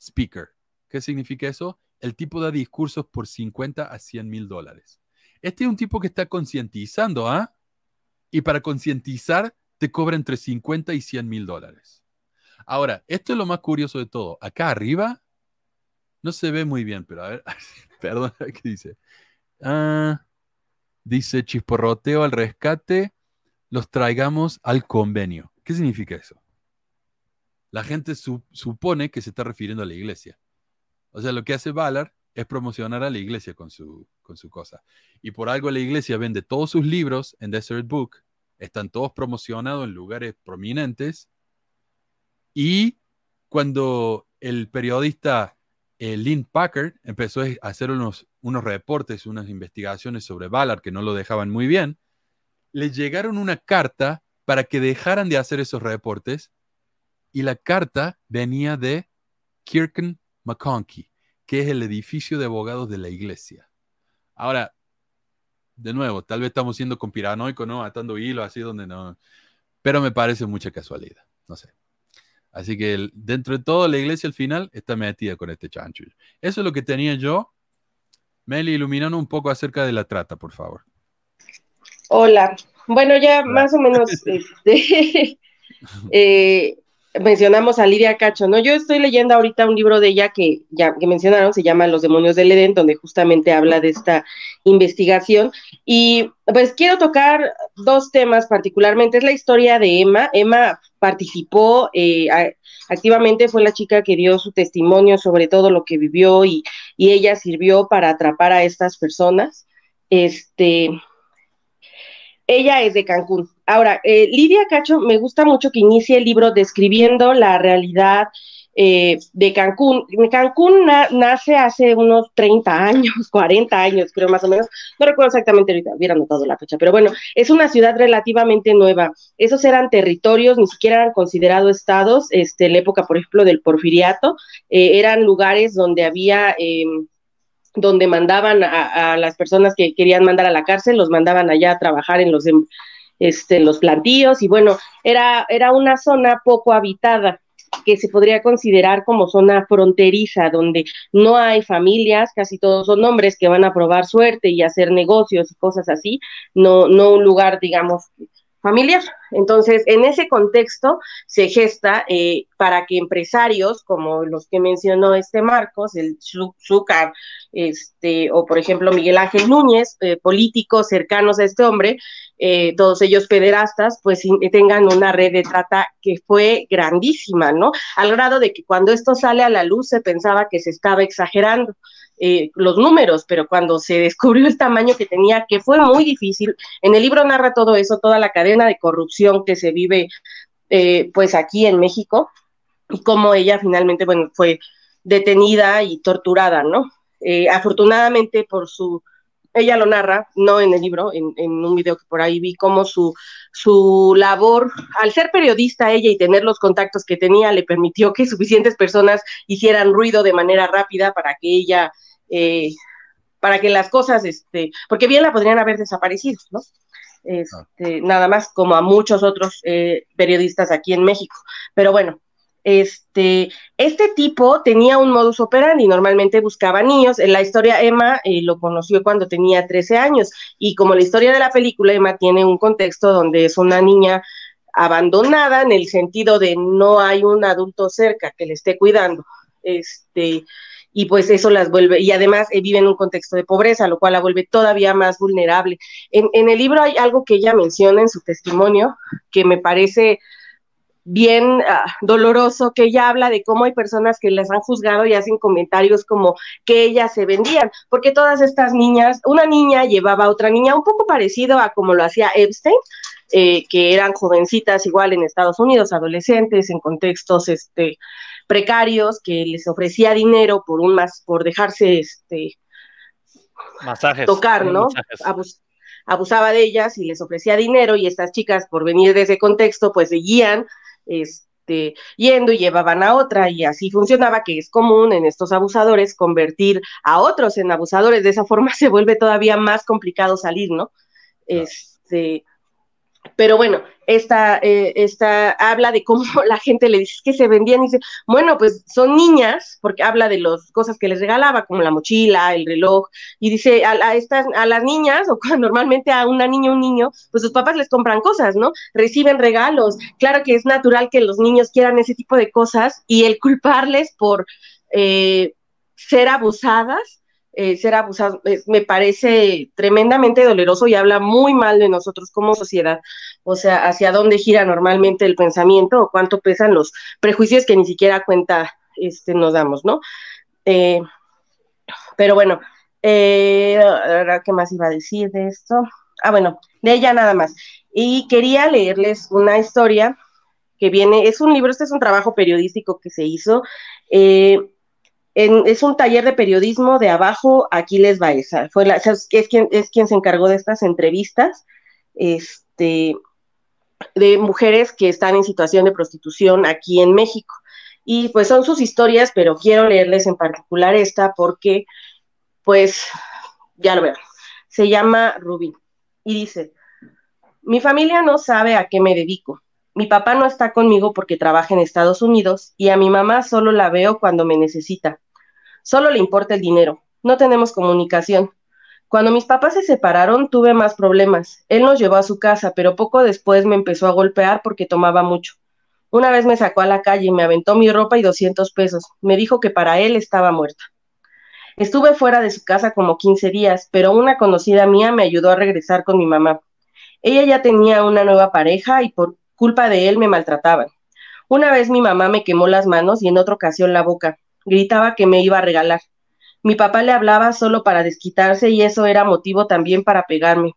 Speaker 1: speaker. ¿Qué significa eso? El tipo da discursos por 50 a 100 mil dólares. Este es un tipo que está concientizando, ¿ah? Y para concientizar te cobra entre 50 y 100 mil dólares. Ahora, esto es lo más curioso de todo. Acá arriba no se ve muy bien, pero a ver, [laughs] perdón, ¿qué dice? Ah, dice chisporroteo al rescate, los traigamos al convenio. ¿Qué significa eso? La gente supone que se está refiriendo a la iglesia. O sea, lo que hace Ballard es promocionar a la iglesia con su, con su cosa. Y por algo la iglesia vende todos sus libros en Desert Book, están todos promocionados en lugares prominentes. Y cuando el periodista eh, Lynn Packard empezó a hacer unos, unos reportes, unas investigaciones sobre Ballard que no lo dejaban muy bien, le llegaron una carta para que dejaran de hacer esos reportes y la carta venía de Kirken McConkie, que es el edificio de abogados de la iglesia. Ahora, de nuevo, tal vez estamos siendo conspiranoicos, ¿no? Atando hilos así donde no. Pero me parece mucha casualidad. No sé. Así que dentro de todo, la iglesia al final está metida con este chancho. Eso es lo que tenía yo. Meli, iluminando un poco acerca de la trata, por favor.
Speaker 2: Hola. Bueno, ya más o menos [laughs] este, [laughs] eh, mencionamos a Lidia Cacho, ¿no? Yo estoy leyendo ahorita un libro de ella que ya que mencionaron, se llama Los demonios del Edén, donde justamente habla de esta investigación. Y pues quiero tocar dos temas particularmente. Es la historia de Emma. Emma participó eh, activamente, fue la chica que dio su testimonio sobre todo lo que vivió y, y ella sirvió para atrapar a estas personas. Este, ella es de Cancún. Ahora, eh, Lidia Cacho, me gusta mucho que inicie el libro describiendo la realidad eh, de Cancún. Cancún nace hace unos 30 años, [laughs] 40 años, creo más o menos. No recuerdo exactamente ahorita, hubiera notado la fecha, pero bueno, es una ciudad relativamente nueva. Esos eran territorios, ni siquiera eran considerados estados. Este, en la época, por ejemplo, del porfiriato, eh, eran lugares donde había em, donde mandaban a, las personas que querían mandar a la cárcel, los mandaban allá a trabajar en los, este, los plantíos y bueno, era, era una zona poco habitada que se podría considerar como zona fronteriza, donde no hay familias, casi todos son hombres que van a probar suerte y hacer negocios y cosas así, no, no un lugar, digamos, familiar. Entonces, en ese contexto se gesta eh, para que empresarios como los que mencionó este Marcos, el Zúcar, este, o por ejemplo Miguel Ángel Núñez, eh, políticos cercanos a este hombre, eh, todos ellos pederastas, pues tengan una red de trata que fue grandísima, ¿no? Al grado de que cuando esto sale a la luz se pensaba que se estaba exagerando. Eh, los números, pero cuando se descubrió el tamaño que tenía, que fue muy difícil, en el libro narra todo eso, toda la cadena de corrupción que se vive eh, pues aquí en México y cómo ella finalmente, bueno, fue detenida y torturada, ¿no? Eh, afortunadamente por su, ella lo narra, no en el libro, en, un video que por ahí vi, cómo su, su labor, al ser periodista ella y tener los contactos que tenía, le permitió que suficientes personas hicieran ruido de manera rápida para que ella eh, para que las cosas, este, porque bien la podrían haber desaparecido, ¿no? Este, nada más como a muchos otros eh, periodistas aquí en México. Pero bueno, este, este tipo tenía un modus operandi, normalmente buscaba niños. En la historia Emma eh, lo conoció cuando tenía 13 años y como la historia de la película Emma tiene un contexto donde es una niña abandonada en el sentido de no hay un adulto cerca que le esté cuidando. Este, y pues eso las vuelve, y además eh, vive en un contexto de pobreza, lo cual la vuelve todavía más vulnerable. En, en, el libro hay algo que ella menciona en su testimonio que me parece bien ah, doloroso, que ella habla de cómo hay personas que las han juzgado y hacen comentarios como que ellas se vendían, porque todas estas niñas, una niña llevaba a otra niña un poco parecido a como lo hacía Epstein, eh, que eran jovencitas igual en Estados Unidos, adolescentes, en contextos, este, precarios que les ofrecía dinero por un más, por dejarse este tocar, ¿no? abusaba de ellas y les ofrecía dinero y estas chicas por venir de ese contexto pues seguían este yendo y llevaban a otra y así funcionaba que es común en estos abusadores convertir a otros en abusadores de esa forma [laughs] se vuelve todavía más complicado salir, ¿no? Este pero bueno, esta, eh, esta habla de cómo [laughs] la gente le dice que se vendían y dice, bueno, pues son niñas, porque habla de las cosas que les regalaba, como la mochila, el reloj, y dice a, estas, a las niñas, [laughs] o normalmente a una niña un niño, pues sus papás les compran cosas, ¿no? Reciben regalos. Claro que es natural que los niños quieran ese tipo de cosas y el culparles por eh, ser abusadas eh, ser abusados, me parece tremendamente doloroso y habla muy mal de nosotros como sociedad, o sea, hacia dónde gira normalmente el pensamiento o cuánto pesan los prejuicios que ni siquiera cuenta este, nos damos, ¿no? Eh, pero bueno, eh, ¿qué más iba a decir de esto? Ah, bueno, de ella nada más. Y quería leerles una historia que viene, es un libro, este es un trabajo periodístico que se hizo. Eh, es un taller de periodismo de abajo, Aquiles Baeza. Fue la, es, quien, es quien se encargó de estas entrevistas este, de mujeres que están en situación de prostitución aquí en México. Y pues son sus historias, pero quiero leerles en particular esta porque, pues, ya lo veo. Se llama Rubí y dice, mi familia no sabe a qué me dedico. Mi papá no está conmigo porque trabaja en Estados Unidos y a mi mamá solo la veo cuando me necesita. Solo le importa el dinero. No tenemos comunicación. Cuando mis papás se separaron tuve más problemas. Él nos llevó a su casa, pero poco después me empezó a golpear porque tomaba mucho. Una vez me sacó a la calle me aventó mi ropa y 200 pesos. Me dijo que para él estaba muerta. Estuve fuera de su casa como 15 días, pero una conocida mía me ayudó a regresar con mi mamá. Ella ya tenía una nueva pareja y por culpa de él me maltrataban. Una vez mi mamá me quemó las manos y en otra ocasión la boca. Gritaba que me iba a regalar. Mi papá le hablaba solo para desquitarse y eso era motivo también para pegarme.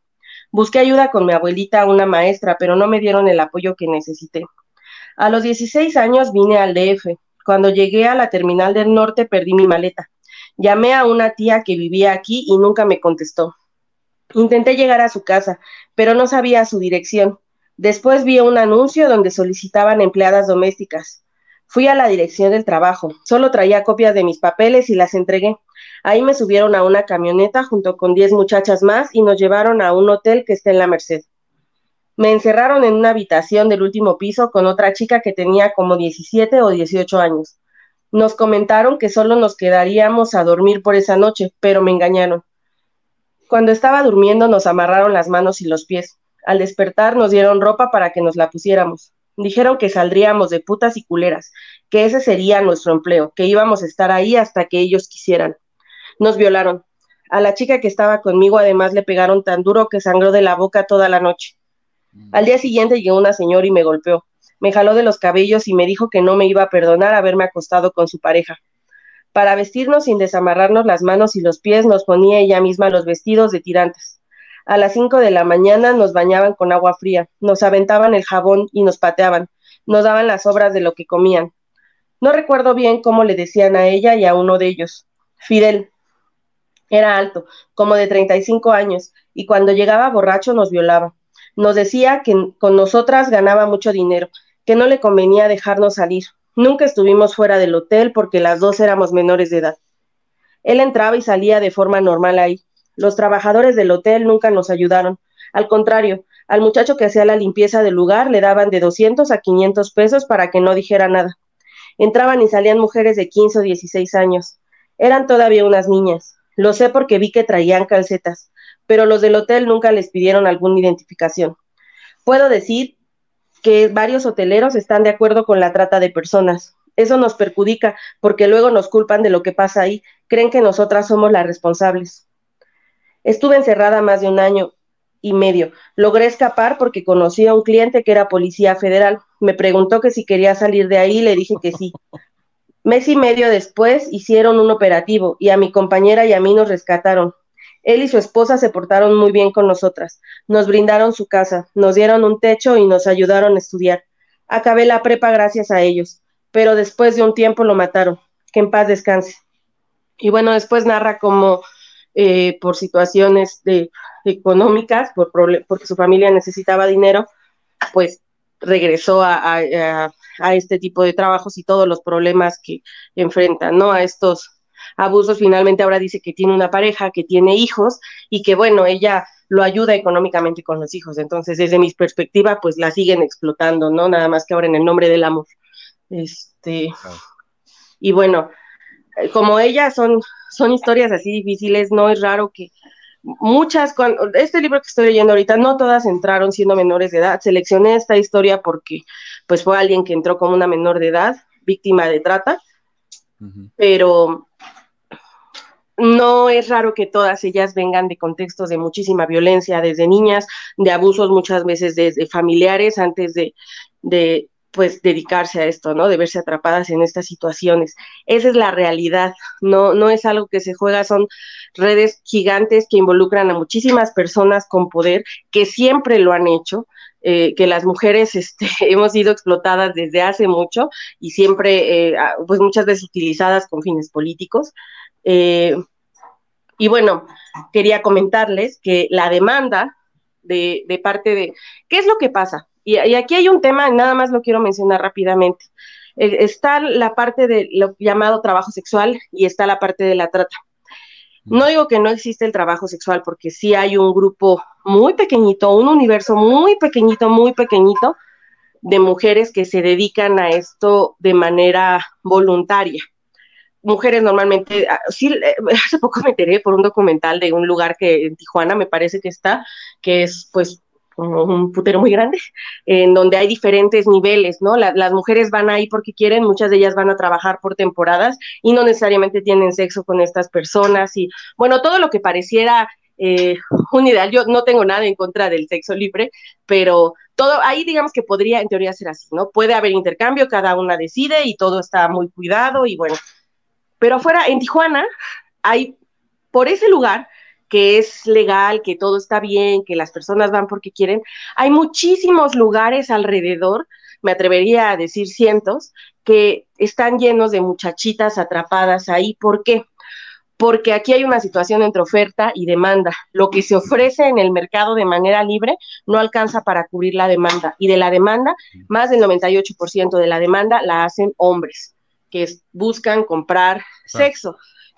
Speaker 2: Busqué ayuda con mi abuelita, una maestra, pero no me dieron el apoyo que necesité. A los 16 años vine al DF. Cuando llegué a la terminal del norte perdí mi maleta. Llamé a una tía que vivía aquí y nunca me contestó. Intenté llegar a su casa, pero no sabía su dirección. Después vi un anuncio donde solicitaban empleadas domésticas. Fui a la dirección del trabajo. Solo traía copias de mis papeles y las entregué. Ahí me subieron a una camioneta junto con diez muchachas más y nos llevaron a un hotel que está en la Merced. Me encerraron en una habitación del último piso con otra chica que tenía como 17 o 18 años. Nos comentaron que solo nos quedaríamos a dormir por esa noche, pero me engañaron. Cuando estaba durmiendo nos amarraron las manos y los pies. Al despertar nos dieron ropa para que nos la pusiéramos. Dijeron que saldríamos de putas y culeras, que ese sería nuestro empleo, que íbamos a estar ahí hasta que ellos quisieran. Nos violaron. A la chica que estaba conmigo además le pegaron tan duro que sangró de la boca toda la noche. Al día siguiente llegó una señora y me golpeó. Me jaló de los cabellos y me dijo que no me iba a perdonar haberme acostado con su pareja. Para vestirnos sin desamarrarnos las manos y los pies, nos ponía ella misma los vestidos de tirantes. A las cinco de la mañana nos bañaban con agua fría, nos aventaban el jabón y nos pateaban, nos daban las obras de lo que comían. No recuerdo bien cómo le decían a ella y a uno de ellos. Fidel. Era alto, como de 35 años, y cuando llegaba borracho nos violaba. Nos decía que con nosotras ganaba mucho dinero, que no le convenía dejarnos salir, Nunca estuvimos fuera del hotel porque las dos éramos menores de edad. Él entraba y salía de forma normal ahí. Los trabajadores del hotel nunca nos ayudaron. Al contrario, al muchacho que hacía la limpieza del lugar le daban de 200 a 500 pesos para que no dijera nada. Entraban y salían mujeres de 15 o 16 años. Eran todavía unas niñas. Lo sé porque vi que traían calcetas, pero los del hotel nunca les pidieron alguna identificación. Puedo decir que varios hoteleros están de acuerdo con la trata de personas. Eso nos perjudica porque luego nos culpan de lo que pasa ahí, creen que nosotras somos las responsables. Estuve encerrada más de un año y medio. Logré escapar porque conocí a un cliente que era policía federal. Me preguntó que si quería salir de ahí, le dije que sí. Mes y medio después hicieron un operativo y a mi compañera y a mí nos rescataron. Él y su esposa se portaron muy bien con nosotras, nos brindaron su casa, nos dieron un techo y nos ayudaron a estudiar. Acabé la prepa gracias a ellos, pero después de un tiempo lo mataron. Que en paz descanse. Y bueno, después narra cómo eh, por situaciones de, económicas, por porque su familia necesitaba dinero, pues regresó a, a, este tipo de trabajos y todos los problemas que enfrentan, ¿no? A estos abusos, finalmente ahora dice que tiene una pareja, que tiene hijos y que bueno, ella lo ayuda económicamente con los hijos. Entonces, desde mi perspectiva, pues la siguen explotando, ¿no? Nada más que ahora en el nombre del amor. Este, y bueno, eh, como ella son, son historias así difíciles, no es raro que muchas, cuando, este libro que estoy leyendo ahorita, no todas entraron siendo menores de edad. Seleccioné esta historia porque pues fue alguien que entró como una menor de edad, víctima de trata, pero no es raro que todas ellas vengan de contextos de muchísima violencia desde niñas, de abusos muchas veces desde familiares antes de, de pues dedicarse a esto, ¿no? De verse atrapadas en estas situaciones. Esa es la realidad, no, no es algo que se juega, son redes gigantes que involucran a muchísimas personas con poder que siempre lo han hecho, eh, que las mujeres [laughs] este, hemos sido explotadas desde hace mucho y siempre, eh, pues muchas veces utilizadas con fines políticos. Eh, y bueno, quería comentarles que la demanda de, parte de, ¿qué es lo que pasa? Y, aquí hay un tema, nada más lo quiero mencionar rápidamente. Eh, está la parte de lo llamado trabajo sexual y está la parte de la trata. No digo que no existe el trabajo sexual, porque sí hay un grupo muy pequeñito, un universo muy pequeñito, muy pequeñito de mujeres que se dedican a esto de manera voluntaria mujeres normalmente, ah, sí, eh, [laughs] hace poco me enteré por un documental de un lugar que en Tijuana me parece que está, que es pues como un putero muy grande, en donde hay diferentes niveles, ¿no? las mujeres van ahí porque quieren, muchas de ellas van a trabajar por temporadas y no necesariamente tienen sexo con estas personas y, bueno, todo lo que pareciera eh, [laughs] un ideal, yo no tengo nada en contra del sexo libre, pero todo ahí digamos que podría en teoría ser así, ¿no? Puede haber intercambio, cada una decide y todo está muy cuidado y bueno, pero afuera, en Tijuana, hay, por ese lugar, que es legal, que todo está bien, que las personas van porque quieren, hay muchísimos lugares alrededor, me atrevería a decir cientos, que están llenos de muchachitas atrapadas ahí. ¿Por qué? Porque aquí hay una situación entre oferta y demanda. Lo que se ofrece en el mercado de manera libre no alcanza para cubrir la demanda. Y de la demanda, más del 98% de la demanda la hacen hombres que buscan comprar sexo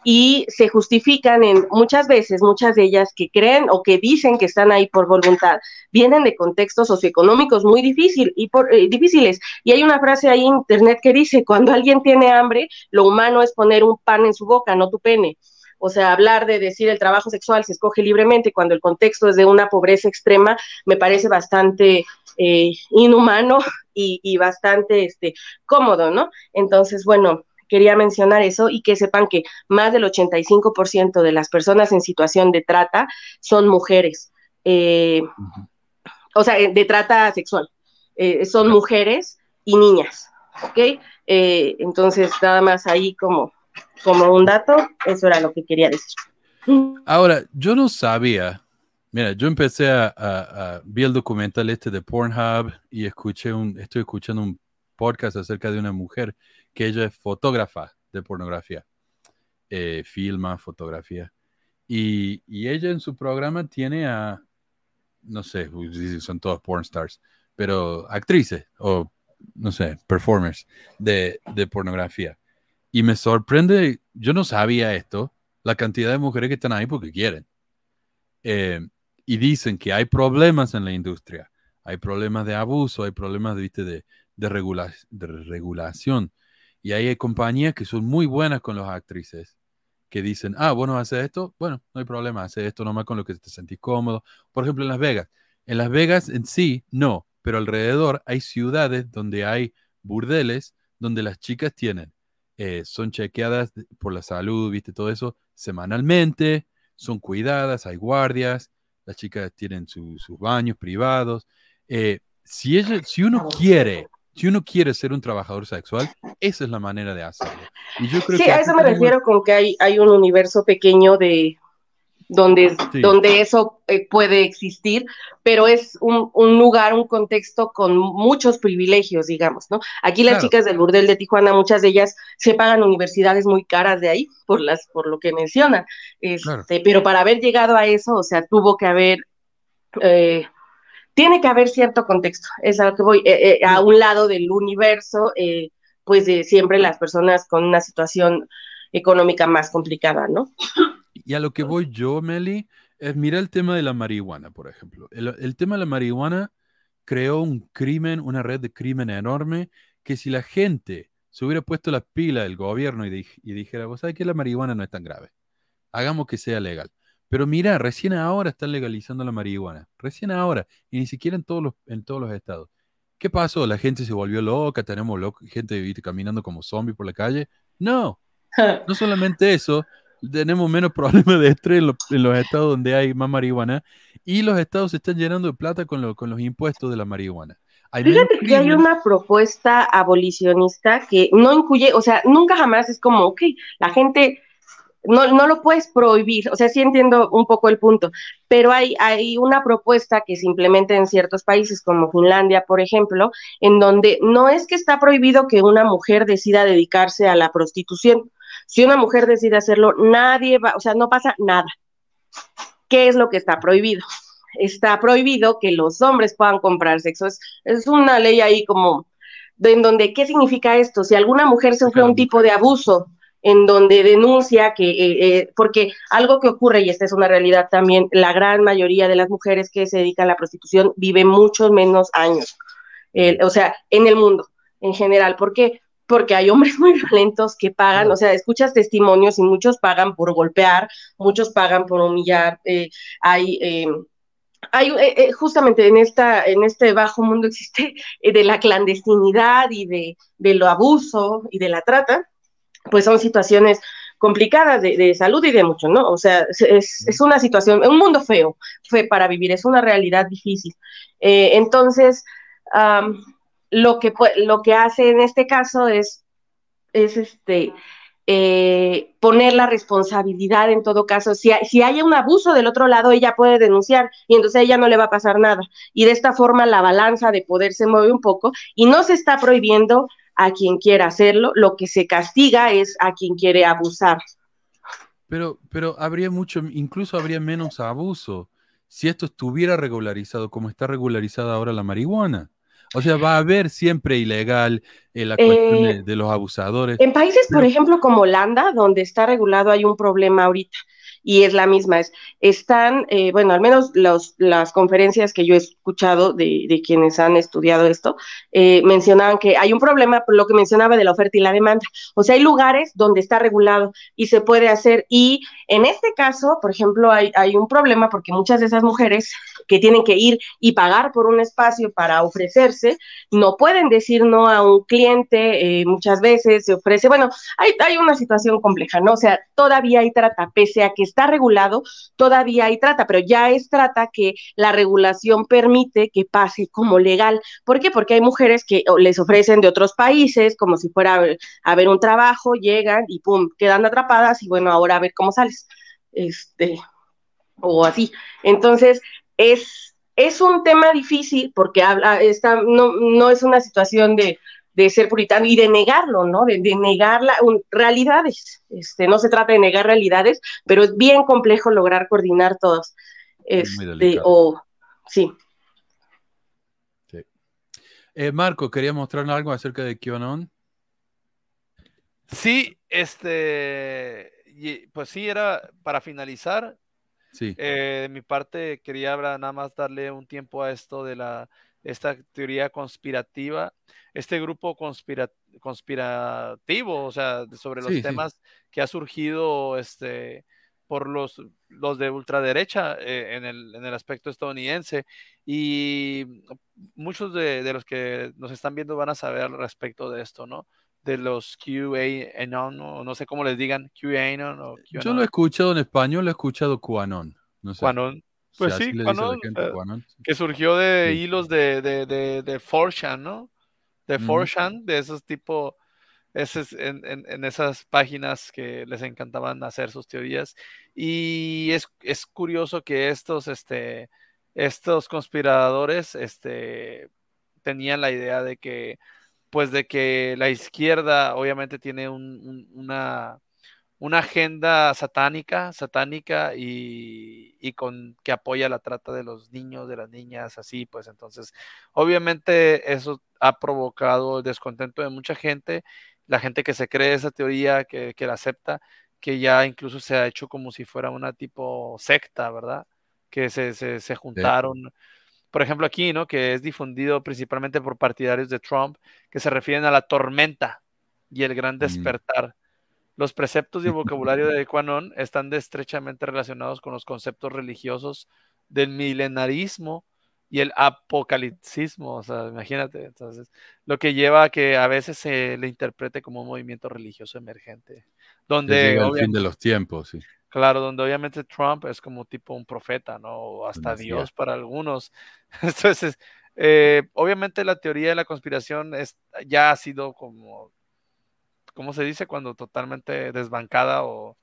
Speaker 2: y se justifican en muchas veces, muchas de ellas que creen o que dicen que están ahí por voluntad, vienen de contextos socioeconómicos muy difícil y por, eh, difíciles. Y hay una frase ahí en internet que dice, cuando alguien tiene hambre, lo humano es poner un pan en su boca, no tu pene. O sea, hablar de decir el trabajo sexual se escoge libremente cuando el contexto es de una pobreza extrema me parece bastante eh, inhumano [laughs] y, bastante este, cómodo, ¿no? Entonces, bueno, quería mencionar eso y que sepan que más del 85% de las personas en situación de trata son mujeres. Eh, o sea, de trata sexual. Eh, son mujeres y niñas, ¿ok? entonces, nada más ahí como como un dato, eso era lo que quería decir.
Speaker 1: Ahora, yo no sabía, mira, yo empecé a, a, vi el documental este de Pornhub y escuché un, estoy escuchando un podcast acerca de una mujer que ella es fotógrafa de pornografía, eh, filma, fotografía. Y, y, ella en su programa tiene a, no sé, son todos porn stars, pero actrices o, no sé, performers de, de pornografía. Y me sorprende, yo no sabía esto, la cantidad de mujeres que están ahí porque quieren. Eh, y dicen que hay problemas en la industria, hay problemas de abuso, hay problemas ¿viste? de, de, regulación. Y hay compañías que son muy buenas con las actrices, que dicen, ah, bueno, hace esto, bueno, no hay problema, hace esto nomás con lo que te sentís cómodo. Por ejemplo, en Las Vegas. En Las Vegas en sí, no, pero alrededor hay ciudades donde hay burdeles donde las chicas tienen eh, son chequeadas por la salud, viste, todo eso, semanalmente, son cuidadas, hay guardias, las chicas tienen sus baños privados. Eh, si, ella, si uno quiere, si uno quiere ser un trabajador sexual, esa es la manera de hacerlo.
Speaker 2: Y yo creo sí, a eso me refiero con que hay, hay un universo pequeño de, donde, donde eso eh, puede existir, pero es un, lugar, un contexto con muchos privilegios, digamos, ¿no? Aquí las chicas del burdel de Tijuana, muchas de ellas se pagan universidades muy caras de ahí, por, las, por lo que mencionan, este, pero para haber llegado a eso, o sea, tuvo que haber... Eh, tiene que haber cierto contexto, es a lo que voy, eh, a un lado del universo, pues de siempre las personas con una situación económica más complicada, ¿no?
Speaker 1: Y a lo que voy yo, Meli, es mira el tema de la marihuana, por ejemplo. El, tema de la marihuana creó un crimen, una red de crimen enorme, que si la gente se hubiera puesto la pila del gobierno y, dijera, vos sabés que la marihuana no es tan grave, hagamos que sea legal. Pero mira, recién ahora están legalizando la marihuana, recién ahora, y ni siquiera en todos los, en todos los estados. ¿Qué pasó? ¿La gente se volvió loca? ¿Tenemos gente caminando como zombie por la calle? No, [laughs] no solamente eso, tenemos menos [laughs] problemas de estrés en, los estados donde hay más marihuana y los estados se están llenando de plata con, los impuestos de la marihuana.
Speaker 2: Fíjate que hay una propuesta abolicionista que no incluye, o sea, nunca jamás es como, ok, la gente no, no lo puedes prohibir, o sea, sí entiendo un poco el punto, pero hay, hay una propuesta que se implementa en ciertos países como Finlandia, por ejemplo, en donde no es que está prohibido que una mujer decida dedicarse a la prostitución, si una mujer decide hacerlo, nadie va, o sea, no pasa nada. ¿Qué es lo que está prohibido? Está prohibido que los hombres puedan comprar sexo. Es, una ley ahí como, en donde, ¿qué significa esto? Si alguna mujer sufre un tipo de abuso en donde denuncia que, eh, eh, porque algo que ocurre, y esta es una realidad también, la gran mayoría de las mujeres que se dedican a la prostitución viven muchos menos años, o sea, en el mundo en general. ¿Por qué? porque hay hombres muy violentos que pagan, o sea, escuchas testimonios y muchos pagan por golpear, muchos pagan por humillar, eh, hay... Em, hay eh, justamente en esta en este bajo mundo existe de la clandestinidad y de, de, lo abuso y de la trata pues son situaciones complicadas de, salud y de mucho, ¿no? O sea, es, es, una situación, un mundo feo, fue para vivir, es una realidad difícil. entonces, lo que, lo que hace en este caso es, es este, eh, poner la responsabilidad en todo caso. Si, si hay un abuso del otro lado, ella puede denunciar y entonces a ella no le va a pasar nada. Y de esta forma la balanza de poder se mueve un poco y no se está prohibiendo a quien quiera hacerlo, lo que se castiga es a quien quiere abusar.
Speaker 1: Pero, pero habría mucho, incluso habría menos abuso si esto estuviera regularizado como está regularizada ahora la marihuana. O sea, va a haber siempre ilegal eh, la cuestión eh, de, los abusadores.
Speaker 2: En países, por ejemplo, como Holanda, donde está regulado, hay un problema ahorita. Y es la misma. Es, están, eh, bueno, al menos los, las conferencias que yo he escuchado de, de quienes han estudiado esto, eh, mencionaban que hay un problema por lo que mencionaba de la oferta y la demanda. O sea, hay lugares donde está regulado y se puede hacer. Y en este caso, por ejemplo, hay, hay un problema porque muchas de esas mujeres que tienen que ir y pagar por un espacio para ofrecerse, no pueden decir no a un cliente, eh, muchas veces se ofrece, bueno, hay, hay una situación compleja, ¿no? O sea, todavía hay trata, pese a que está regulado, todavía hay trata, pero ya es trata que la regulación permite que pase como legal. ¿Por qué? Porque hay mujeres que les ofrecen de otros países, como si fuera a ver un trabajo, llegan y pum, quedan atrapadas y bueno, ahora a ver cómo sales. Este, o así. Entonces, es, es un tema difícil porque habla, está, no, no es una situación de, de ser puritano y de negarlo, ¿no? De, negar la, realidades. Este, no se trata de negar realidades, pero es bien complejo lograr coordinar todos. Este, o, sí.
Speaker 1: sí. Eh, Marco, quería mostrar algo acerca de QAnon.
Speaker 3: Sí, este, pues sí, era para finalizar,
Speaker 1: Sí.
Speaker 3: Eh, de mi parte, quería nada más darle un tiempo a esto de la, esta teoría conspirativa, este grupo conspirativo, o sea, sobre los temas que ha surgido este, por los, los de ultraderecha eh, en, el, en, el, aspecto estadounidense. Y muchos de, de, los que nos están viendo van a saber al respecto de esto, ¿no? De los QAnon, o no sé cómo les digan, QAnon o
Speaker 1: Yo lo he escuchado en español, lo he escuchado QAnon.
Speaker 3: No sé. QAnon. Pues sí, QAnon, eh, que surgió de hilos de, de, de, de 4chan, ¿no? De 4chan, de esos tipos, en, en, en, esas páginas que les encantaban hacer sus teorías. Y es, es curioso que estos, este, estos conspiradores este, tenían la idea de que pues de que la izquierda obviamente tiene una, una agenda satánica, satánica y, y, con que apoya la trata de los niños, de las niñas, así, pues entonces, obviamente eso ha provocado el descontento de mucha gente, la gente que se cree esa teoría, que, que la acepta, que ya incluso se ha hecho como si fuera una tipo secta, ¿verdad? Que se, se, se juntaron por ejemplo aquí, ¿no? Que es difundido principalmente por partidarios de Trump, que se refieren a la tormenta y el gran mm. despertar. Los preceptos y el [laughs] vocabulario de Quanon están estrechamente relacionados con los conceptos religiosos del milenarismo y el apocalipsismo, o sea, imagínate, entonces, lo que lleva a que a veces se le interprete como un movimiento religioso emergente, donde...
Speaker 1: el fin de los tiempos, sí.
Speaker 3: Claro, donde obviamente Trump es como tipo un profeta, ¿no? O hasta Dios para algunos. [laughs] Entonces, eh, obviamente la teoría de la conspiración es, ya ha sido como, ¿cómo se dice? Cuando totalmente desbancada o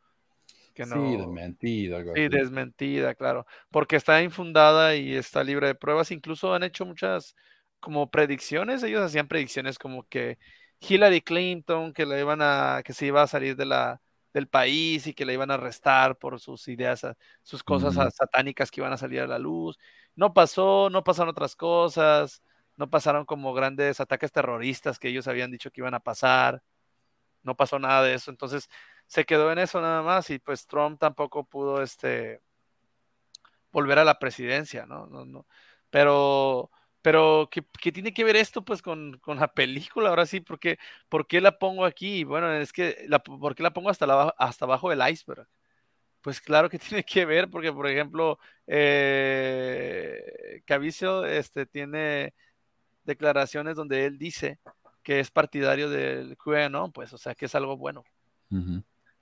Speaker 1: que no. Sí, desmentida.
Speaker 3: sí, desmentida, claro. Porque está infundada y está libre de pruebas. Incluso han hecho muchas como predicciones. Ellos hacían predicciones como que Hillary Clinton, que le iban a, que se iba a salir de la del país y que le iban a arrestar por sus ideas, sus cosas satánicas que iban a salir a la luz. No pasó, no pasaron otras cosas, no pasaron como grandes ataques terroristas que ellos habían dicho que iban a pasar. No pasó nada de eso. Entonces se quedó en eso nada más y pues Trump tampoco pudo este volver a la presidencia, ¿no? no, no. Pero pero, ¿qué, tiene que ver esto pues con, la película? Ahora sí, ¿por qué, ¿por qué la pongo aquí? Bueno, es que, la, ¿por qué la pongo hasta, la, hasta abajo del iceberg? Pues claro que [laughs] tiene que ver, porque por ejemplo, eh, este, tiene declaraciones donde él dice que es partidario del QAnon, pues, o sea, que es algo bueno.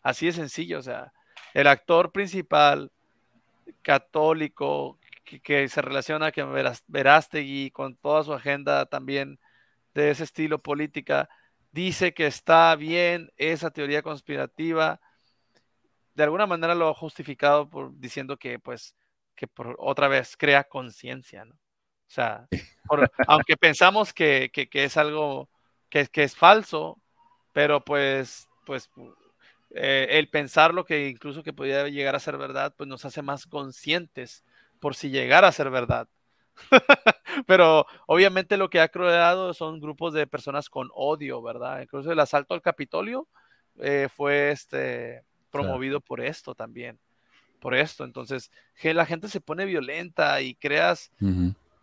Speaker 3: Así de sencillo, o sea, el actor principal católico que, se relaciona con Verástegui, con toda su agenda también de ese estilo política, dice que está bien esa teoría conspirativa. De alguna manera lo ha justificado por diciendo que, pues, que por otra vez crea conciencia, ¿no? O sea, aunque pensamos que, que, es algo que, que, es falso, pero pues, pues eh, el pensar lo que incluso que podría llegar a ser verdad, pues nos hace más conscientes por si llegara a ser verdad. [laughs] Pero obviamente lo que ha creado son grupos de personas con odio, ¿verdad? Incluso el asalto al Capitolio eh, fue este, promovido por esto también. por esto. Entonces, que la gente se pone violenta y creas,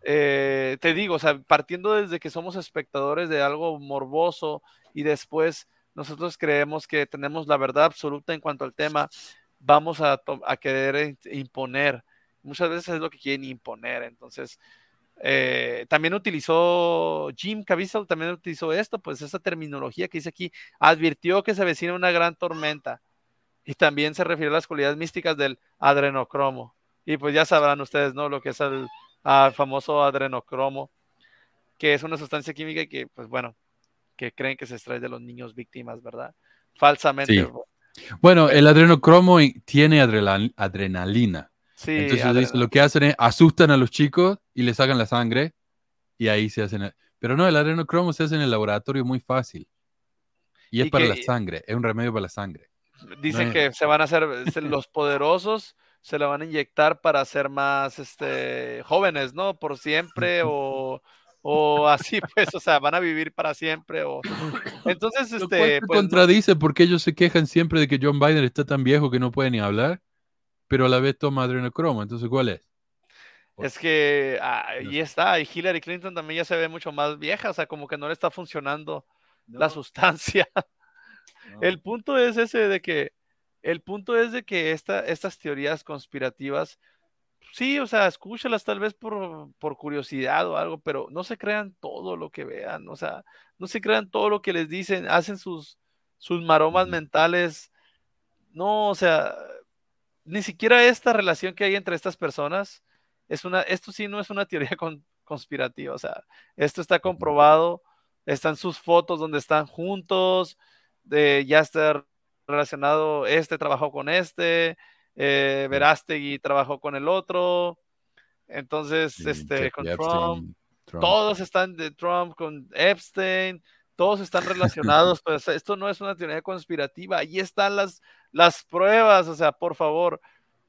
Speaker 3: eh, te digo, o sea, partiendo desde que somos espectadores de algo morboso y después nosotros creemos que tenemos la verdad absoluta en cuanto al tema, vamos a, a querer imponer. Muchas veces es lo que quieren imponer. Entonces, eh, también utilizó Jim Caviezel, también utilizó esto, pues esa terminología que dice aquí, advirtió que se avecina una gran tormenta y también se refiere a las cualidades místicas del adrenocromo. Y pues ya sabrán ustedes, ¿no? Lo que es el famoso adrenocromo, que es una sustancia química que, pues bueno, que creen que se extrae de los niños víctimas, ¿verdad? Falsamente.
Speaker 1: Bueno, el adrenocromo tiene adrenalina. Entonces lo que hacen es asustan a los chicos y les sacan la sangre y ahí se hacen. Pero no, el adrenocromo se hace en el laboratorio muy fácil. Y es para la sangre, es un remedio para la sangre.
Speaker 3: Dicen que se van a hacer, [laughs] los poderosos se la van a inyectar para ser más este, jóvenes, ¿no? Por siempre o, o así, [laughs] pues, o sea, van a vivir para siempre. O... Entonces, este.
Speaker 1: Pues, contradice porque ellos se quejan siempre de que John Biden está tan viejo que no puede ni hablar pero a la vez toma adrenocromo. Entonces, ¿cuál es?
Speaker 3: Es que ahí está, y Hillary Clinton también ya se ve mucho más vieja, o sea, como que no le está funcionando la sustancia. [laughs] El punto es ese de que, el punto es de que esta, estas teorías conspirativas, sí, o sea, escúchalas tal vez por, por, curiosidad o algo, pero no se crean todo lo que vean, o sea, no se crean todo lo que les dicen, hacen sus, sus maromas mentales, no, o sea, ni siquiera esta relación que hay entre estas personas es una, esto sí no es una teoría [laughs] conspirativa, o sea, esto está comprobado, están sus fotos donde están juntos, de ya estar relacionado, este trabajó con este, eh, Verástegui trabajó con el otro, entonces, este, con Trump, todos están de Trump con Epstein, todos están [laughs] relacionados, pues esto no es una teoría conspirativa, ahí están las, las pruebas, o sea, por favor,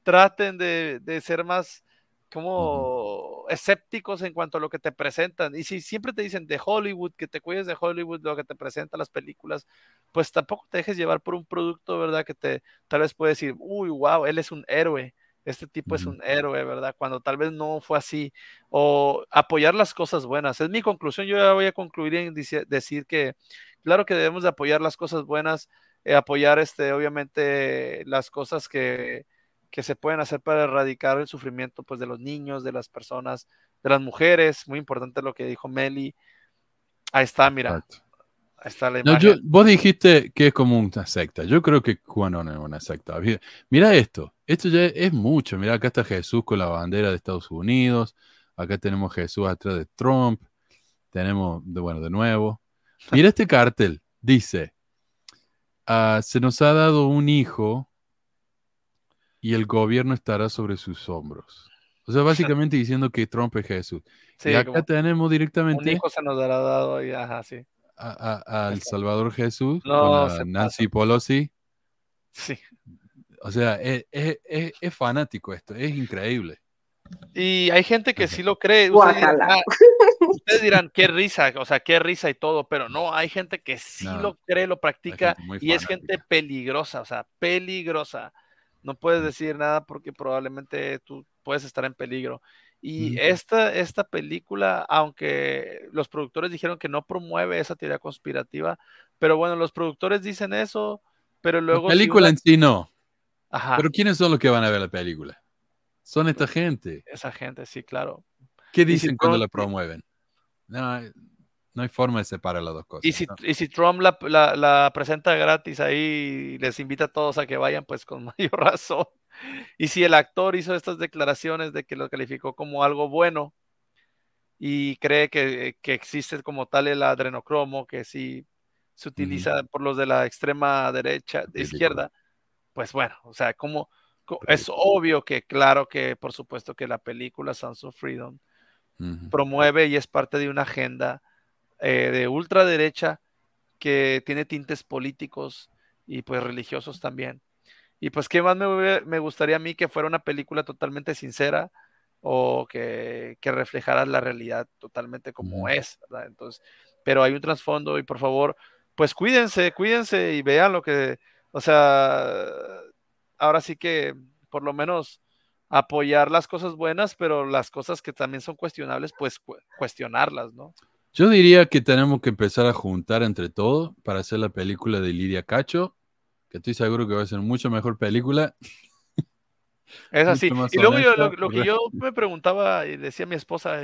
Speaker 3: traten de, ser más como escépticos en cuanto a lo que te presentan. Y si siempre te dicen de Hollywood, que te cuides de Hollywood, lo que te presentan las películas, pues tampoco te dejes llevar por un producto, ¿verdad? Que te tal vez puede decir, uy, wow, él es un héroe este tipo es un héroe, ¿verdad? Cuando tal vez no fue así, o apoyar las cosas buenas. Es mi conclusión, yo ya voy a concluir en decir que, claro que debemos de apoyar las cosas buenas, eh, apoyar, este, obviamente, las cosas que, que se pueden hacer para erradicar el sufrimiento, pues, de los niños, de las personas, de las mujeres, muy importante lo que dijo Meli. Ahí está, mira
Speaker 1: vos dijiste que es como una secta. Yo creo que QAnon es una secta. Mira esto. Esto ya es mucho. Mira, acá está Jesús con la bandera de Estados Unidos. Acá tenemos Jesús atrás de Trump. Tenemos, de, bueno, de nuevo. Mira este cartel. Dice, ah, se nos ha dado un hijo y el gobierno estará sobre sus hombros. O sea, básicamente [laughs] diciendo que Trump es Jesús. y acá tenemos directamente...
Speaker 3: Un hijo se nos dará dado y ajá, sí
Speaker 1: a, Salvador Jesús, no, Nancy Pelosi.
Speaker 3: Sí.
Speaker 1: O sea, es, fanático esto, es increíble.
Speaker 3: Y hay gente que sí lo cree. Ustedes dirán, qué risa, o sea, qué risa y todo, pero no, hay gente que sí lo cree, lo practica y es gente peligrosa, o sea, peligrosa. No puedes decir nada porque probablemente tú puedes estar en peligro. Y esta, esta película, aunque los productores dijeron que no promueve esa teoría conspirativa, pero bueno, los productores dicen eso, pero luego...
Speaker 1: La película en sí no. Ajá. Pero ¿quiénes son los que van a ver la película? Son esta gente.
Speaker 3: Esa gente, sí, claro.
Speaker 1: ¿Qué dicen cuando la promueven? No, no hay forma de separar las dos cosas.
Speaker 3: Y si, y si Trump la, la, presenta gratis ahí y les invita a todos a que vayan, pues con [laughs] mayor razón. Y si el actor hizo estas declaraciones de que lo calificó como algo bueno y cree que, existe como tal el adrenocromo, que sí se utiliza por los de la extrema derecha, de izquierda, pues bueno, o sea, como es obvio que claro que por supuesto que la película Sons of Freedom promueve y es parte de una agenda eh, de ultraderecha que tiene tintes políticos y pues religiosos también. Y pues, ¿qué más me, gustaría a mí que fuera una película totalmente sincera o que, reflejara la realidad totalmente como es, ¿verdad? Entonces, pero hay un trasfondo y por favor, pues cuídense, cuídense y vean lo que, o sea, ahora sí que por lo menos apoyar las cosas buenas, pero las cosas que también son cuestionables, pues cuestionarlas, ¿no?
Speaker 1: Yo diría que tenemos que empezar a juntar entre todos para hacer la película de Lidia Cacho, que estoy seguro que va a ser mucho mejor película.
Speaker 3: Es así. Y luego yo, lo, que yo me preguntaba y decía mi esposa,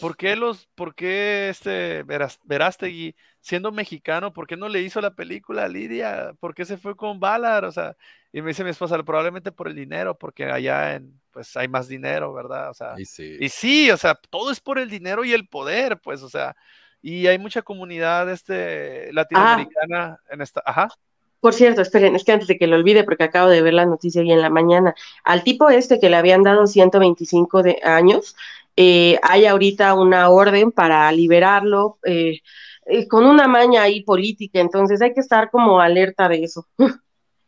Speaker 3: ¿por qué los, por qué este Verástegui, siendo mexicano, por qué no le hizo la película a Lidia? ¿Por qué se fue con Valar? O sea, y me dice mi esposa, probablemente por el dinero, porque allá en, pues hay más dinero, ¿verdad? O sea, y sí. y sí, o sea, todo es por el dinero y el poder, pues, o sea, y hay mucha comunidad este, latinoamericana en esta, ajá.
Speaker 2: Por cierto, esperen, es que antes de que lo olvide, porque acabo de ver la noticia hoy en la mañana, al tipo este que le habían dado 125 de años, eh, hay ahorita una orden para liberarlo eh, eh, con una maña ahí política, entonces hay que estar como alerta de eso.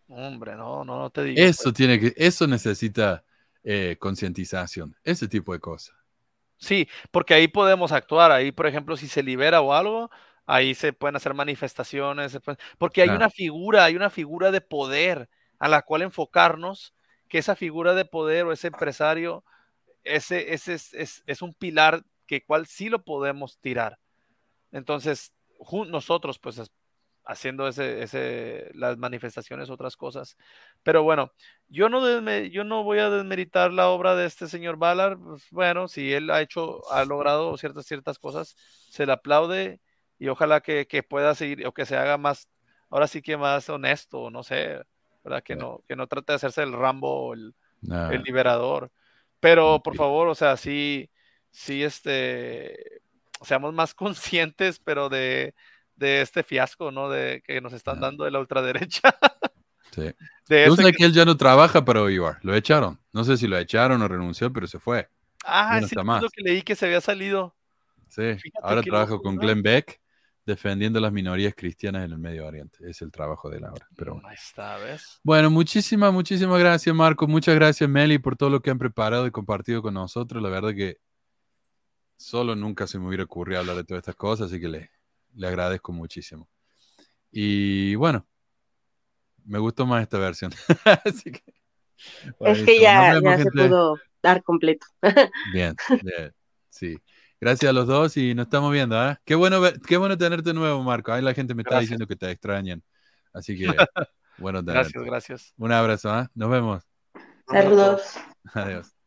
Speaker 3: Hombre, no, no, no te digo.
Speaker 1: Eso pues. tiene que, eso necesita concientización, ese tipo de cosas.
Speaker 3: Sí, porque ahí podemos actuar, ahí por ejemplo si se libera o algo, ahí se pueden hacer manifestaciones, porque hay una figura, hay una figura de poder a la cual enfocarnos, que esa figura de poder o ese empresario, ese, ese es, es, un pilar que cual sí lo podemos tirar. Entonces, nosotros, pues, haciendo ese, ese, las manifestaciones, otras cosas. Pero bueno, yo no, yo no voy a desmeritar la obra de este señor Ballard. Pues, bueno, si él ha hecho, ha logrado ciertas, ciertas cosas, se le aplaude y ojalá que, pueda seguir o que se haga más, ahora sí que más honesto, no sé, ¿verdad? Que, no, que no trate de hacerse el Rambo, el, el liberador. Pero por favor, o sea, sí, sí, este, seamos más [laughs] conscientes, pero de, de este fiasco, ¿no? De que nos están dando de la ultraderecha. [laughs]
Speaker 1: Sí. De Yo sé que... él ya no trabaja para OIVAR, lo echaron. No sé si lo echaron o renunció, pero se fue.
Speaker 3: Ah, sí, es lo que leí que se había salido.
Speaker 1: Sí, ahora trabajo con Glenn Beck defendiendo las minorías cristianas en el Medio Oriente. Es el trabajo de Laura. Pero bueno.
Speaker 3: Ahí está, ¿ves?
Speaker 1: Bueno, muchísimas, muchísimas gracias, Marco. Muchas gracias, Meli, por todo lo que han preparado y compartido con nosotros. La verdad que solo nunca se me hubiera ocurrido hablar de todas estas cosas, así que le, le agradezco muchísimo. Y bueno, me gustó más esta versión. [laughs] así
Speaker 2: que, es que ya, ya se pudo dar completo. [laughs]
Speaker 1: bien, bien, sí. Gracias a los dos y nos estamos viendo. ¿eh? Qué, bueno, qué bueno tenerte nuevo, Marco. Ahí la gente me está diciendo que te extrañan. Así que, [laughs] bueno tenerte.
Speaker 3: Gracias, gracias.
Speaker 1: Un abrazo. ¿eh? Nos vemos.
Speaker 2: Saludos.
Speaker 1: Adiós.